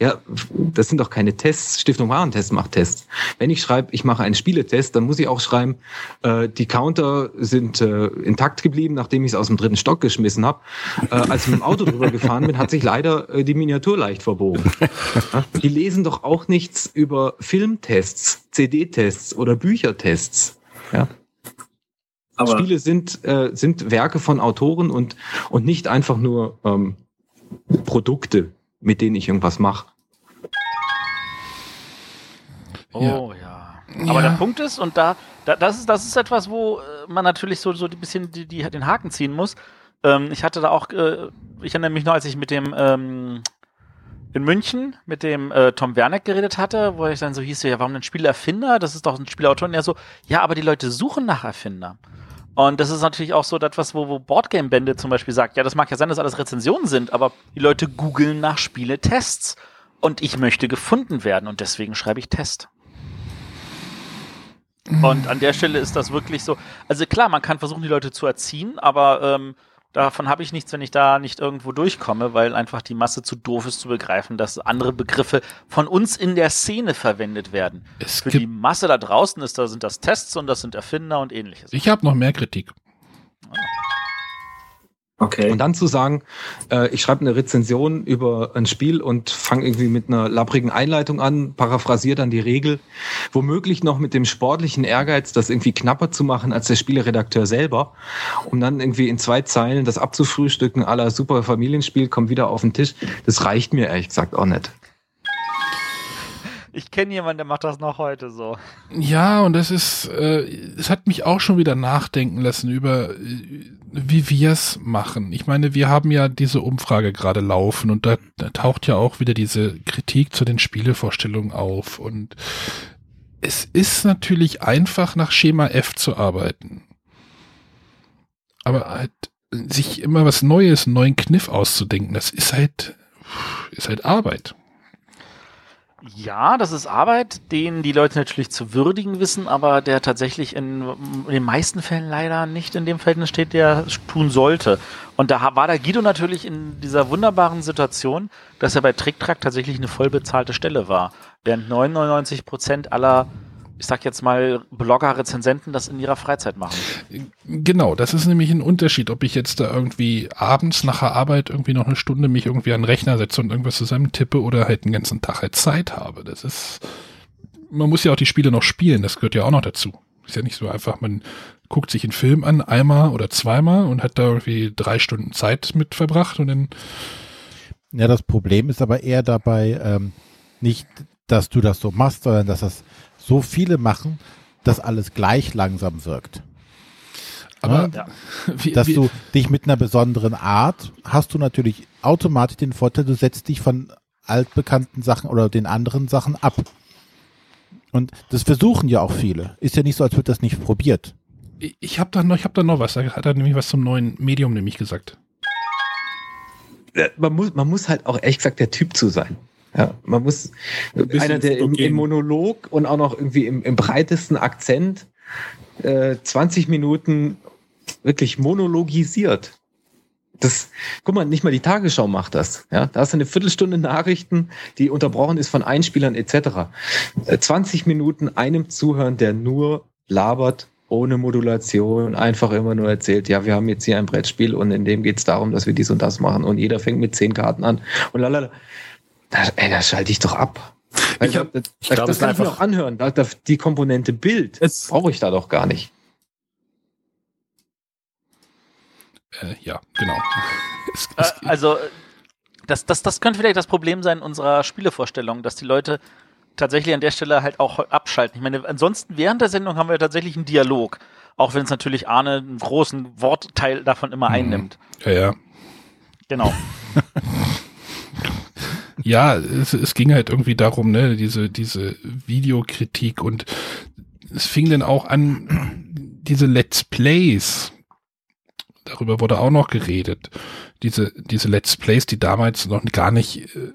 ja, das sind doch keine Tests. Stiftung Warentest macht Tests. Wenn ich schreibe, ich mache einen Spieletest, dann muss ich auch schreiben, äh, die Counter sind äh, intakt geblieben, nachdem ich es aus dem dritten Stock geschmissen habe. Äh, als ich mit dem Auto drüber gefahren bin, hat sich leider äh, die Miniatur leicht verbogen. Ja? Die lesen doch auch nichts über Filmtests, CD-Tests oder Büchertests. Ja? Aber Spiele sind, äh, sind Werke von Autoren und, und nicht einfach nur ähm, Produkte, mit denen ich irgendwas mache. Oh ja. ja. Aber ja. der Punkt ist, und da, da, das ist, das ist etwas, wo äh, man natürlich so, so ein bisschen die, die, den Haken ziehen muss. Ähm, ich hatte da auch, äh, ich erinnere mich noch, als ich mit dem ähm, in München mit dem äh, Tom Werneck geredet hatte, wo ich dann so hieß, ja, warum ein Spielerfinder? Das ist doch ein Spielautor. Und er so, ja, aber die Leute suchen nach Erfinder. Und das ist natürlich auch so etwas, wo, wo Boardgame-Bände zum Beispiel sagt, ja, das mag ja sein, dass alles Rezensionen sind, aber die Leute googeln nach Spiele-Tests. Und ich möchte gefunden werden und deswegen schreibe ich Test. Und an der Stelle ist das wirklich so. Also klar, man kann versuchen, die Leute zu erziehen, aber ähm, davon habe ich nichts, wenn ich da nicht irgendwo durchkomme, weil einfach die Masse zu doof ist zu begreifen, dass andere Begriffe von uns in der Szene verwendet werden. Es Für die Masse da draußen ist, da sind das Tests und das sind Erfinder und ähnliches. Ich habe noch mehr Kritik. Ah. Okay. Und dann zu sagen, äh, ich schreibe eine Rezension über ein Spiel und fange irgendwie mit einer labbrigen Einleitung an, paraphrasiere dann die Regel, womöglich noch mit dem sportlichen Ehrgeiz, das irgendwie knapper zu machen als der Spieleredakteur selber, um dann irgendwie in zwei Zeilen das abzufrühstücken, aller super Familienspiel, kommt wieder auf den Tisch. Das reicht mir ehrlich gesagt auch nicht. Ich kenne jemanden, der macht das noch heute so. Ja, und das ist, äh, es hat mich auch schon wieder nachdenken lassen über, äh, wie wir es machen. Ich meine, wir haben ja diese Umfrage gerade laufen und da, da taucht ja auch wieder diese Kritik zu den Spielevorstellungen auf. Und es ist natürlich einfach, nach Schema F zu arbeiten. Aber halt, sich immer was Neues, einen neuen Kniff auszudenken, das ist halt, ist halt Arbeit. Ja, das ist Arbeit, den die Leute natürlich zu würdigen wissen, aber der tatsächlich in, in den meisten Fällen leider nicht in dem Verhältnis steht, der tun sollte. Und da war der Guido natürlich in dieser wunderbaren Situation, dass er bei TrickTrack tatsächlich eine voll bezahlte Stelle war, während 99 Prozent aller ich sag jetzt mal, Blogger, Rezensenten das in ihrer Freizeit machen. Genau, das ist nämlich ein Unterschied, ob ich jetzt da irgendwie abends nach der Arbeit irgendwie noch eine Stunde mich irgendwie an den Rechner setze und irgendwas zusammen tippe oder halt den ganzen Tag halt Zeit habe. Das ist, man muss ja auch die Spiele noch spielen, das gehört ja auch noch dazu. Ist ja nicht so einfach, man guckt sich einen Film an, einmal oder zweimal und hat da irgendwie drei Stunden Zeit mit verbracht und dann. Ja, das Problem ist aber eher dabei, ähm, nicht, dass du das so machst, sondern dass das so viele machen, dass alles gleich langsam wirkt. Aber ja. wie, dass wie, du dich mit einer besonderen Art hast du natürlich automatisch den Vorteil, du setzt dich von altbekannten Sachen oder den anderen Sachen ab. Und das versuchen ja auch viele. Ist ja nicht so, als wird das nicht probiert. Ich habe da noch, ich habe da noch was. Da hat er nämlich was zum neuen Medium nämlich gesagt. Man muss, man muss halt auch ehrlich gesagt der Typ zu sein. Ja, man muss ein einer, der im, im, Monolog und auch noch irgendwie im, im breitesten das, guck mal, nicht mal die Tagesschau macht das. Ja, da hast du eine Viertelstunde Nachrichten, die unterbrochen ist von Einspielern etc. 20 äh, Minuten einem zuhören, der nur labert ohne Modulation, einfach immer nur erzählt, ja, wir haben jetzt hier ein Brettspiel und in dem geht es darum, dass wir dies und das machen und jeder fängt mit zehn Karten an und lalala. Da, ey, da schalte ich doch ab. Ich hab, das, ich glaub, das kann ich mir auch anhören. Da, da, die Komponente Bild brauche ich da doch gar nicht. Äh, ja, genau. es, es, äh, also, das, das, das könnte vielleicht das Problem sein unserer Spielevorstellung, dass die Leute tatsächlich an der Stelle halt auch abschalten. Ich meine, ansonsten während der Sendung haben wir tatsächlich einen Dialog, auch wenn es natürlich Arne einen großen Wortteil davon immer mhm. einnimmt. Ja, ja. Genau. ja, es, es ging halt irgendwie darum, ne, diese, diese Videokritik und es fing dann auch an, diese Let's Plays. Darüber wurde auch noch geredet. Diese, diese Let's Plays, die damals noch gar nicht äh,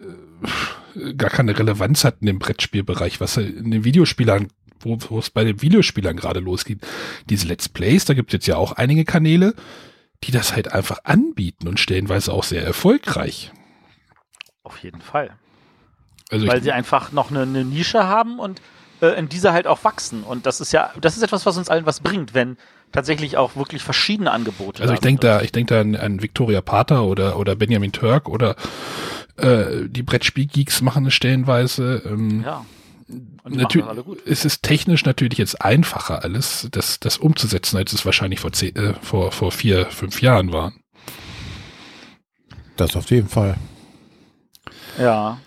gar keine Relevanz hatten im Brettspielbereich, was in den Videospielern, wo, wo es bei den Videospielern gerade losgeht. Diese Let's Plays, da gibt es jetzt ja auch einige Kanäle, die das halt einfach anbieten und stellenweise auch sehr erfolgreich. Auf jeden Fall. Also Weil sie einfach noch eine, eine Nische haben und äh, in dieser halt auch wachsen. Und das ist ja, das ist etwas, was uns allen was bringt, wenn tatsächlich auch wirklich verschiedene Angebote. Also ich denke da, ich denke da an, an Victoria Pater oder oder Benjamin Turk oder äh, die Brettspielgeeks machen es stellenweise. Ähm, ja. Natürlich, es ist technisch natürlich jetzt einfacher alles, das, das umzusetzen, als es wahrscheinlich vor, zehn, äh, vor, vor vier, fünf Jahren war. Das auf jeden Fall. Ja.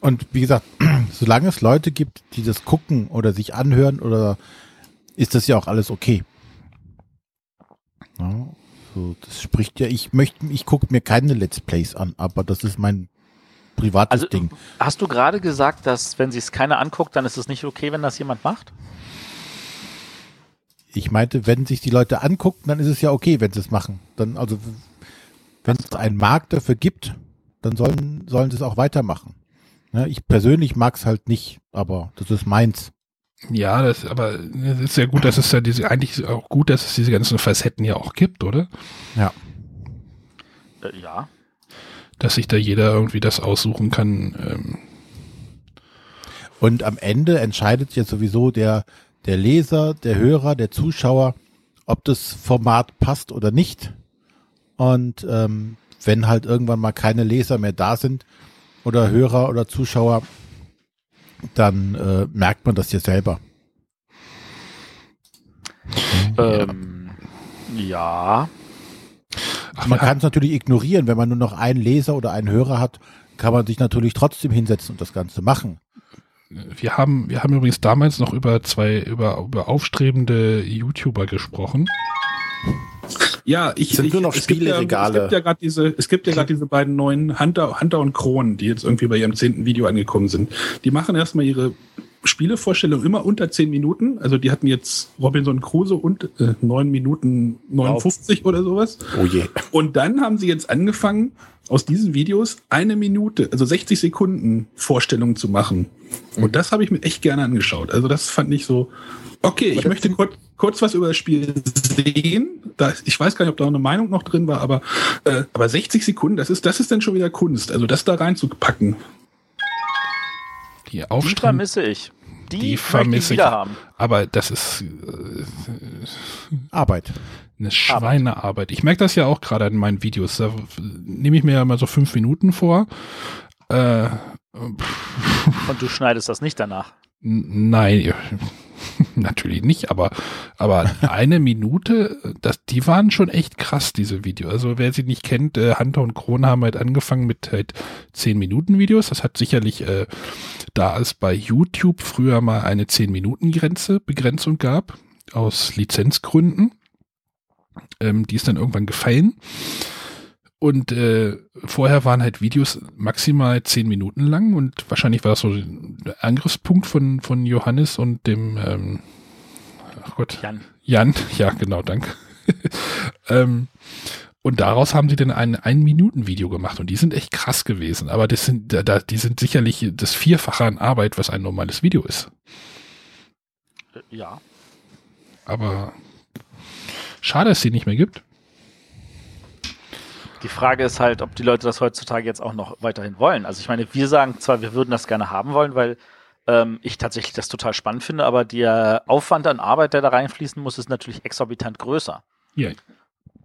Und wie gesagt, solange es Leute gibt, die das gucken oder sich anhören oder ist das ja auch alles okay. Ja, so, das spricht ja, ich möchte, ich gucke mir keine Let's Plays an, aber das ist mein privates also, Ding. Hast du gerade gesagt, dass wenn sie es keiner anguckt, dann ist es nicht okay, wenn das jemand macht? Ich meinte, wenn sich die Leute angucken, dann ist es ja okay, wenn sie es machen. Dann, also, wenn es einen Markt dafür gibt, dann sollen, sollen sie es auch weitermachen. Ja, ich persönlich mag es halt nicht, aber das ist meins. Ja, das, aber es ist ja gut, dass es ja diese, eigentlich auch gut, dass es diese ganzen Facetten ja auch gibt, oder? Ja. Äh, ja. Dass sich da jeder irgendwie das aussuchen kann. Ähm. Und am Ende entscheidet ja sowieso der, der Leser, der Hörer, der Zuschauer, ob das Format passt oder nicht. Und ähm, wenn halt irgendwann mal keine Leser mehr da sind oder Hörer oder Zuschauer, dann äh, merkt man das ja selber. Ähm, ja. Ach, man kann es natürlich ignorieren, wenn man nur noch einen Leser oder einen Hörer hat, kann man sich natürlich trotzdem hinsetzen und das Ganze machen. Wir haben, wir haben übrigens damals noch über zwei, über, über aufstrebende YouTuber gesprochen. Ja, ich sind ich, nur noch Spieleregale. Es gibt ja, gerade diese, es gibt ja gerade diese beiden neuen Hunter, Hunter und Kronen, die jetzt irgendwie bei ihrem zehnten Video angekommen sind. Die machen erstmal ihre Spielevorstellung immer unter zehn Minuten. Also die hatten jetzt Robinson Crusoe und äh, 9 Minuten 59 wow. oder sowas. Oh je. Und dann haben sie jetzt angefangen, aus diesen Videos eine Minute, also 60 Sekunden Vorstellungen zu machen. Und das habe ich mir echt gerne angeschaut. Also das fand ich so, okay, ich möchte kurz, kurz was über das Spiel sehen. Da, ich weiß gar nicht, ob da eine Meinung noch drin war, aber, äh, aber 60 Sekunden, das ist, das ist dann schon wieder Kunst. Also das da reinzupacken. Die, die vermisse ich. Die, die vermisse ich. Wieder haben. Aber das ist äh, Arbeit. Eine Schweinearbeit. Ich merke das ja auch gerade in meinen Videos. Da nehme ich mir ja mal so fünf Minuten vor. Äh, Und du schneidest das nicht danach? Nein, natürlich nicht, aber, aber eine Minute, das, die waren schon echt krass, diese Videos. Also wer sie nicht kennt, äh, Hunter und Krone haben halt angefangen mit halt 10 Minuten Videos. Das hat sicherlich, äh, da es bei YouTube früher mal eine 10 Minuten Grenze, Begrenzung gab, aus Lizenzgründen, ähm, die ist dann irgendwann gefallen. Und äh, vorher waren halt Videos maximal zehn Minuten lang und wahrscheinlich war das so der Angriffspunkt von, von Johannes und dem ähm, ach Gott, Jan. Jan, ja, genau, danke. ähm, und daraus haben sie dann ein Ein-Minuten-Video gemacht und die sind echt krass gewesen. Aber das sind, da, die sind sicherlich das Vierfache an Arbeit, was ein normales Video ist. Ja. Aber schade, dass es sie nicht mehr gibt. Die Frage ist halt, ob die Leute das heutzutage jetzt auch noch weiterhin wollen. Also ich meine, wir sagen zwar, wir würden das gerne haben wollen, weil ähm, ich tatsächlich das total spannend finde, aber der Aufwand an Arbeit, der da reinfließen muss, ist natürlich exorbitant größer. Ja,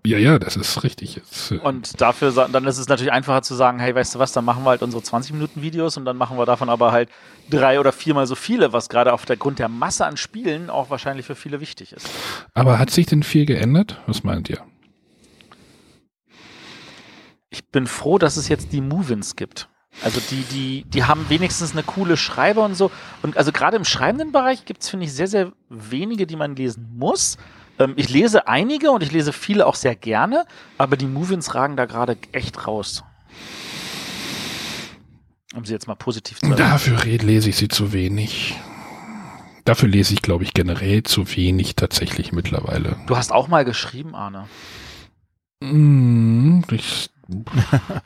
ja, ja das ist richtig. Jetzt, äh, Und dafür, dann ist es natürlich einfacher zu sagen, hey, weißt du was, dann machen wir halt unsere 20 Minuten Videos und dann machen wir davon aber halt drei oder viermal so viele, was gerade auf der Grund der Masse an Spielen auch wahrscheinlich für viele wichtig ist. aber hat sich denn viel geändert? Was meint ihr? Ich bin froh, dass es jetzt die Movins gibt. Also die, die, die haben wenigstens eine coole Schreibe und so. Und also gerade im schreibenden Bereich gibt es, finde ich, sehr, sehr wenige, die man lesen muss. Ähm, ich lese einige und ich lese viele auch sehr gerne, aber die Movins ragen da gerade echt raus. Um sie jetzt mal positiv zu erwähnen. Dafür lese ich sie zu wenig. Dafür lese ich, glaube ich, generell zu wenig tatsächlich mittlerweile. Du hast auch mal geschrieben, Arne. Mm, ich,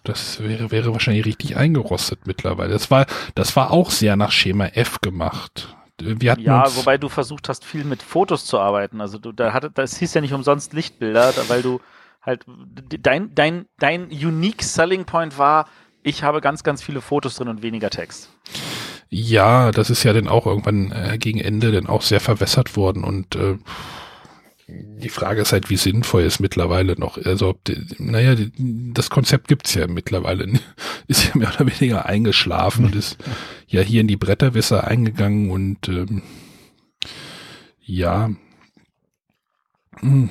das wäre, wäre wahrscheinlich richtig eingerostet mittlerweile. Das war, das war auch sehr nach Schema F gemacht. Wir hatten Ja, wobei du versucht hast, viel mit Fotos zu arbeiten. Also du, da hatte, das hieß ja nicht umsonst Lichtbilder, weil du halt dein, dein, dein unique Selling Point war, ich habe ganz, ganz viele Fotos drin und weniger Text. Ja, das ist ja dann auch irgendwann äh, gegen Ende dann auch sehr verwässert worden und äh, die Frage ist halt, wie sinnvoll es mittlerweile noch. Also, ob die, naja, die, das Konzept gibt's ja mittlerweile, ist ja mehr oder weniger eingeschlafen und ist ja hier in die Bretterwisser eingegangen und ähm, ja. Hm.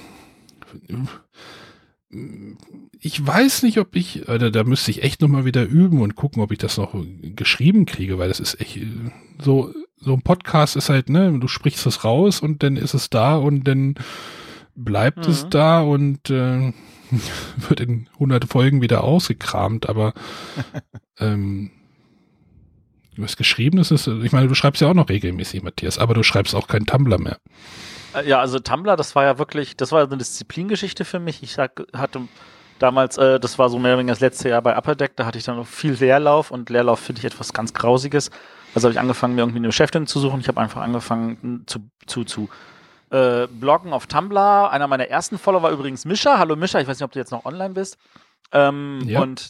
Ich weiß nicht, ob ich, oder da müsste ich echt nochmal wieder üben und gucken, ob ich das noch geschrieben kriege, weil das ist echt äh, so, so ein Podcast ist halt, ne, du sprichst es raus und dann ist es da und dann bleibt es Mhm. da und äh, wird in hundert Folgen wieder ausgekramt, aber ähm, was Geschriebenes ist, ich meine, du schreibst ja auch noch regelmäßig, Matthias, aber du schreibst auch kein Tumblr mehr. Äh, Ja, also Tumblr, das war ja wirklich, das war eine Disziplingeschichte für mich. Ich sag, hatte damals, äh, das war so mehr oder weniger das letzte Jahr bei Upper Deck, da hatte ich dann noch viel Leerlauf und Leerlauf finde ich etwas ganz Grausiges. Also habe ich angefangen, mir irgendwie eine Beschäftigung zu suchen. Ich habe einfach angefangen zu, zu, zu äh, bloggen auf Tumblr. Einer meiner ersten Follower war übrigens Mischa. Hallo Mischa, ich weiß nicht, ob du jetzt noch online bist. Ähm, Ja. Und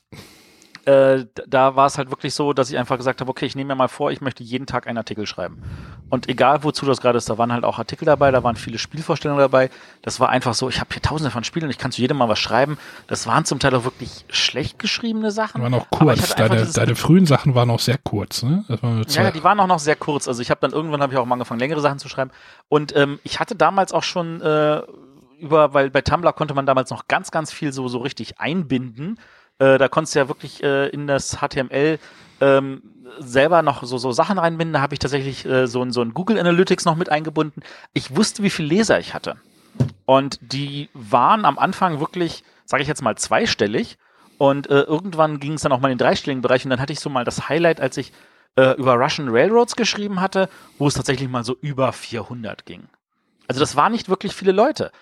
äh, da war es halt wirklich so, dass ich einfach gesagt habe, okay, ich nehme mir mal vor, ich möchte jeden Tag einen Artikel schreiben. Und egal wozu das gerade ist, da waren halt auch Artikel dabei, da waren viele Spielvorstellungen dabei. Das war einfach so, ich habe hier tausende von Spielen und ich kann zu jedem mal was schreiben. Das waren zum Teil auch wirklich schlecht geschriebene Sachen. Die waren auch kurz. Deine, deine frühen Sachen waren auch sehr kurz, ne? Ja, die waren auch noch sehr kurz. Also ich habe dann irgendwann habe ich auch mal angefangen, längere Sachen zu schreiben. Und ähm, ich hatte damals auch schon äh, über, weil bei Tumblr konnte man damals noch ganz, ganz viel so, so richtig einbinden. Äh, da konntest du ja wirklich äh, in das HTML ähm, selber noch so, so Sachen reinbinden. Da habe ich tatsächlich äh, so, ein- so ein Google Analytics noch mit eingebunden. Ich wusste, wie viele Leser ich hatte. Und die waren am Anfang wirklich, sage ich jetzt mal, zweistellig. Und äh, irgendwann ging es dann auch mal in den dreistelligen Bereich. Und dann hatte ich so mal das Highlight, als ich äh, über Russian Railroads geschrieben hatte, wo es tatsächlich mal so über 400 ging. Also das waren nicht wirklich viele Leute.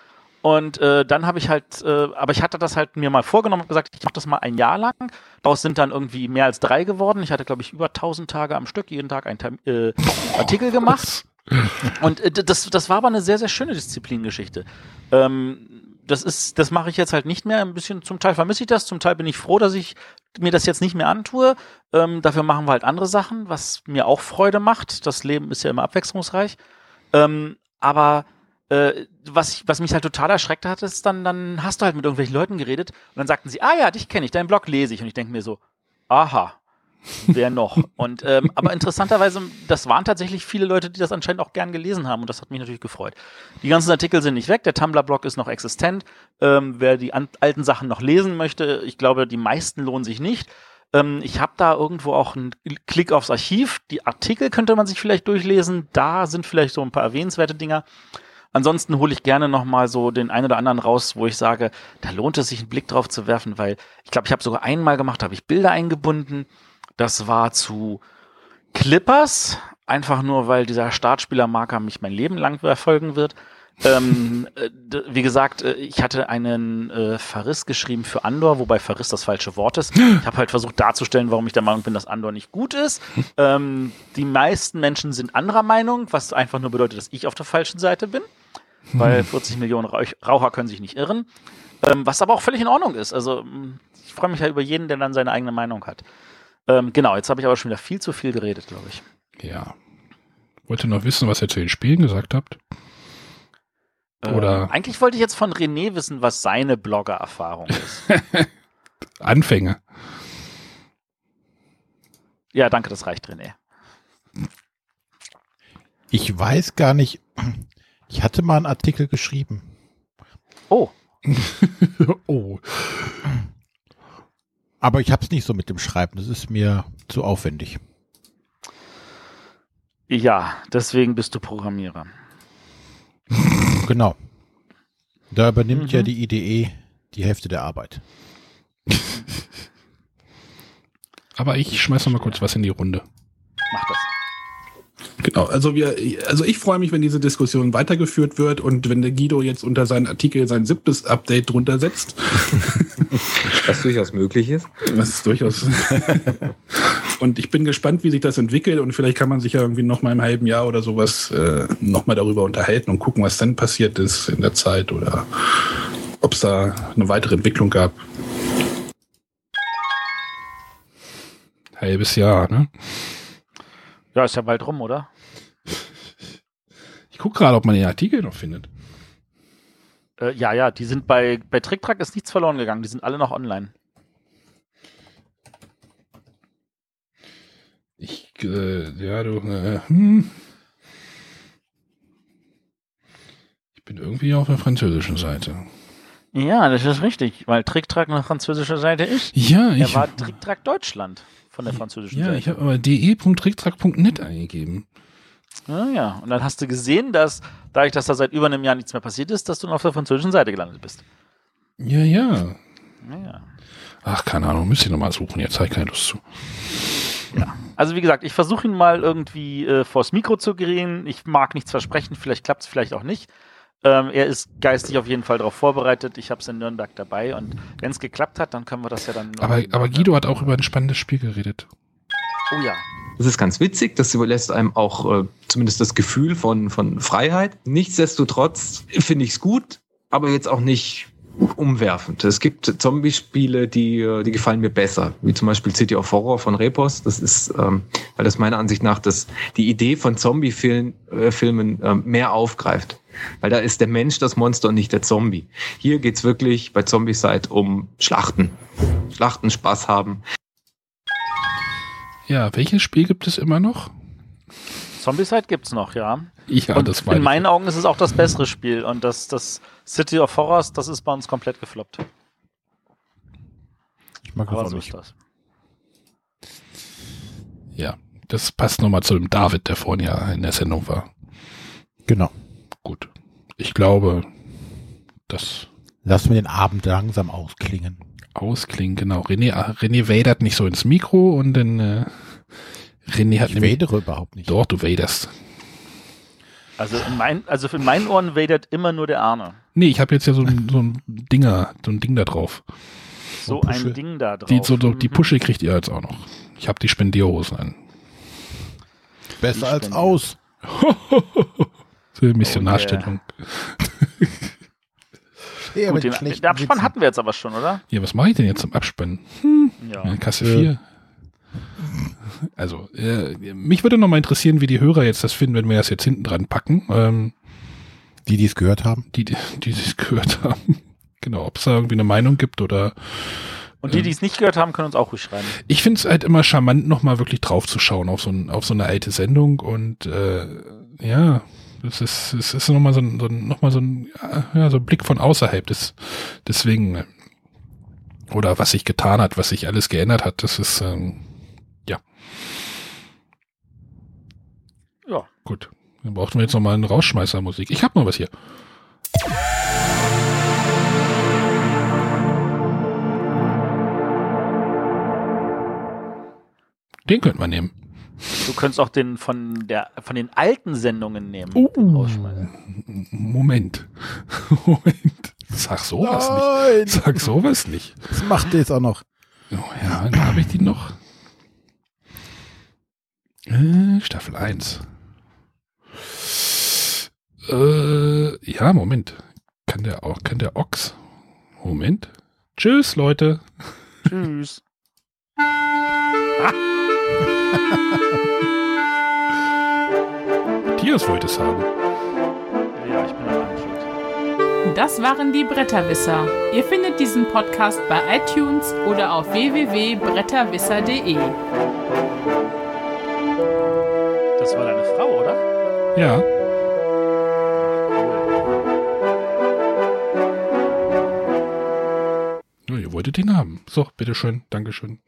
Und äh, dann habe ich halt, äh, aber ich hatte das halt mir mal vorgenommen und gesagt, ich mache das mal ein Jahr lang. Daraus sind dann irgendwie mehr als drei geworden. Ich hatte, glaube ich, über 1000 Tage am Stück, jeden Tag einen äh, Artikel gemacht. Und äh, das, das war aber eine sehr, sehr schöne Disziplingeschichte. Ähm, das ist, das mache ich jetzt halt nicht mehr. Ein bisschen, zum Teil vermisse ich das, zum Teil bin ich froh, dass ich mir das jetzt nicht mehr antue. Ähm, dafür machen wir halt andere Sachen, was mir auch Freude macht. Das Leben ist ja immer abwechslungsreich. Ähm, aber äh, was, was mich halt total erschreckt hat, ist dann, dann hast du halt mit irgendwelchen Leuten geredet und dann sagten sie, ah ja, dich kenne ich, deinen Blog lese ich. Und ich denke mir so, aha, wer noch? Und ähm, aber interessanterweise, das waren tatsächlich viele Leute, die das anscheinend auch gern gelesen haben und das hat mich natürlich gefreut. Die ganzen Artikel sind nicht weg, der Tumblr-Blog ist noch existent. Ähm, wer die alten Sachen noch lesen möchte, ich glaube, die meisten lohnen sich nicht. Ähm, ich habe da irgendwo auch einen Klick aufs Archiv. Die Artikel könnte man sich vielleicht durchlesen. Da sind vielleicht so ein paar erwähnenswerte Dinger. Ansonsten hole ich gerne noch mal so den einen oder anderen raus, wo ich sage, da lohnt es sich einen Blick drauf zu werfen, weil ich glaube, ich habe sogar einmal gemacht, habe ich Bilder eingebunden. Das war zu Clippers, einfach nur, weil dieser Startspielermarker mich mein Leben lang verfolgen wird. Ähm, äh, wie gesagt, äh, ich hatte einen äh, Verriss geschrieben für Andor, wobei Verriss das falsche Wort ist. Ich habe halt versucht darzustellen, warum ich der Meinung bin, dass Andor nicht gut ist. Ähm, die meisten Menschen sind anderer Meinung, was einfach nur bedeutet, dass ich auf der falschen Seite bin, weil 40 Millionen Rauch Raucher können sich nicht irren. Ähm, was aber auch völlig in Ordnung ist. Also mm, ich freue mich ja über jeden, der dann seine eigene Meinung hat. Ähm, genau, jetzt habe ich aber schon wieder viel zu viel geredet, glaube ich. Ja. Wollt ihr noch wissen, was ihr zu den Spielen gesagt habt? Oder- Ähm, eigentlich wollte ich jetzt von René wissen, was seine Blogger-Erfahrung ist. Anfänge. ja, danke, das reicht, René. Ich weiß gar nicht. Ich hatte mal einen Artikel geschrieben. Oh, oh. Aber ich habe es nicht so mit dem Schreiben. Das ist mir zu aufwendig. ja, deswegen bist du Programmierer. Genau. Da übernimmt Mhm. ja die IDE die Hälfte der Arbeit. Aber ich schmeiß noch mal kurz was in die Runde. Mach das. Genau, also wir, also ich freue mich, wenn diese Diskussion weitergeführt wird und wenn der Guido jetzt unter seinen Artikel sein siebtes Update drunter setzt, Was durchaus möglich ist. das ist durchaus. und ich bin gespannt, wie sich das entwickelt und vielleicht kann man sich ja irgendwie noch mal im halben Jahr oder sowas äh, noch mal darüber unterhalten und gucken, was dann passiert ist in der Zeit oder ob es da eine weitere Entwicklung gab. Halbes Jahr, ne? Ja, ist ja bald rum, oder? Ich gucke gerade, ob man den Artikel noch findet. Äh, ja, ja, die sind bei, bei TrickTrack ist nichts verloren gegangen. Die sind alle noch online. Ich, äh, ja, du, äh, hm. Ich bin irgendwie auf der französischen Seite. Ja, das ist richtig, weil TrickTrack eine französische Seite ist. Ja, Er ich, war TrickTrack Deutschland von der französischen ja, Seite. ich habe aber de.tricktrack.net eingegeben. Ja, ja. Und dann hast du gesehen, dass dadurch, dass da seit über einem Jahr nichts mehr passiert ist, dass du auf der französischen Seite gelandet bist. Ja, ja. Ja. Ach, keine Ahnung, müsst ihr nochmal suchen. Jetzt habe ich keine Lust zu. Also wie gesagt, ich versuche ihn mal irgendwie äh, vors Mikro zu gehen. Ich mag nichts versprechen, vielleicht klappt es, vielleicht auch nicht. Ähm, er ist geistig auf jeden Fall darauf vorbereitet. Ich habe es in Nürnberg dabei und wenn es geklappt hat, dann können wir das ja dann. Aber, aber Guido hat auch über ein spannendes Spiel geredet. Oh ja. Das ist ganz witzig, das überlässt einem auch äh, zumindest das Gefühl von, von Freiheit. Nichtsdestotrotz finde ich es gut, aber jetzt auch nicht umwerfend. Es gibt Zombie-Spiele, die, äh, die gefallen mir besser, wie zum Beispiel City of Horror von Repos. Das ist, ähm, weil das meiner Ansicht nach das, die Idee von Zombie-Filmen äh, Filmen, ähm, mehr aufgreift. Weil da ist der Mensch das Monster und nicht der Zombie. Hier geht's wirklich bei Zombie-Side um Schlachten. Schlachten, Spaß haben. Ja, welches Spiel gibt es immer noch? Zombicide gibt's noch, ja. Ja, und das meine in ich. meinen Augen ist es auch das bessere Spiel. Und das, das City of Horrors, das ist bei uns komplett gefloppt. Ich mag das auch so nicht. ist das. Ja, das passt nochmal zu dem David, der vorhin ja in der Sendung war. Genau. Gut. Ich glaube, das Lassen wir den Abend langsam ausklingen. ausklingen, genau. René, ah, René wadert nicht so ins Mikro und dann äh, René hat Ich nämlich- wedere überhaupt nicht. Doch, du waderst. Also in, mein, also in meinen Ohren wadert immer nur der Arne. Nee, ich habe jetzt ja so ein, so ein Dinger, so ein Ding da drauf. So So ein. Ding da drauf. Die, so, so, die Mhm. Pusche kriegt ihr jetzt auch noch. Ich habe die Spendierhosen an. Besser als aus. So eine Missionarstellung. Ja, Gut, den, den Abspann hatten wir jetzt aber schon, oder? Ja, was mache ich denn jetzt zum Abspannen? Ja. Ja, Kasse Äh. 4. Also, äh, mich würde noch mal interessieren, wie die Hörer jetzt das finden, wenn wir das jetzt hinten dran packen. Ähm, Die, die es gehört haben. die, die die es gehört haben. Genau, ob es da irgendwie eine Meinung gibt oder. Und die, die es nicht gehört haben, können uns auch ruhig schreiben. Ich finde es halt immer charmant, noch mal wirklich drauf zu schauen auf so, ein, auf so eine alte Sendung und äh, ja, das ist, es ist noch mal so ein, so ein, noch mal so ein, ja, so ein Blick von außerhalb. Das, deswegen, äh, oder was sich getan hat, was sich alles geändert hat, das ist, ähm, ja, Ja. gut. Dann brauchten wir jetzt noch mal eine Rausschmeißermusik. Ich habe noch was hier. Den könnten wir nehmen. Du könntest auch den von der von den alten Sendungen nehmen. Uh. Moment. Moment. Sag sowas nicht. Nein, Sag sowas nicht. das macht ihr jetzt auch noch. Oh, ja, dann habe ich die noch. Äh, Staffel 1. Äh, ja, Moment. Kann der auch, kann der Ochs? Moment. Tschüss, Leute. Tschüss. Matthias wollte es haben. Ja, ich bin daran schuld. Das waren die Bretterwisser. Ihr findet diesen Podcast bei iTunes oder auf www.bretterwisser.de. Das war deine Frau, oder? Ja. Ja, ihr wolltet ihn haben. So, bitteschön. Dankeschön.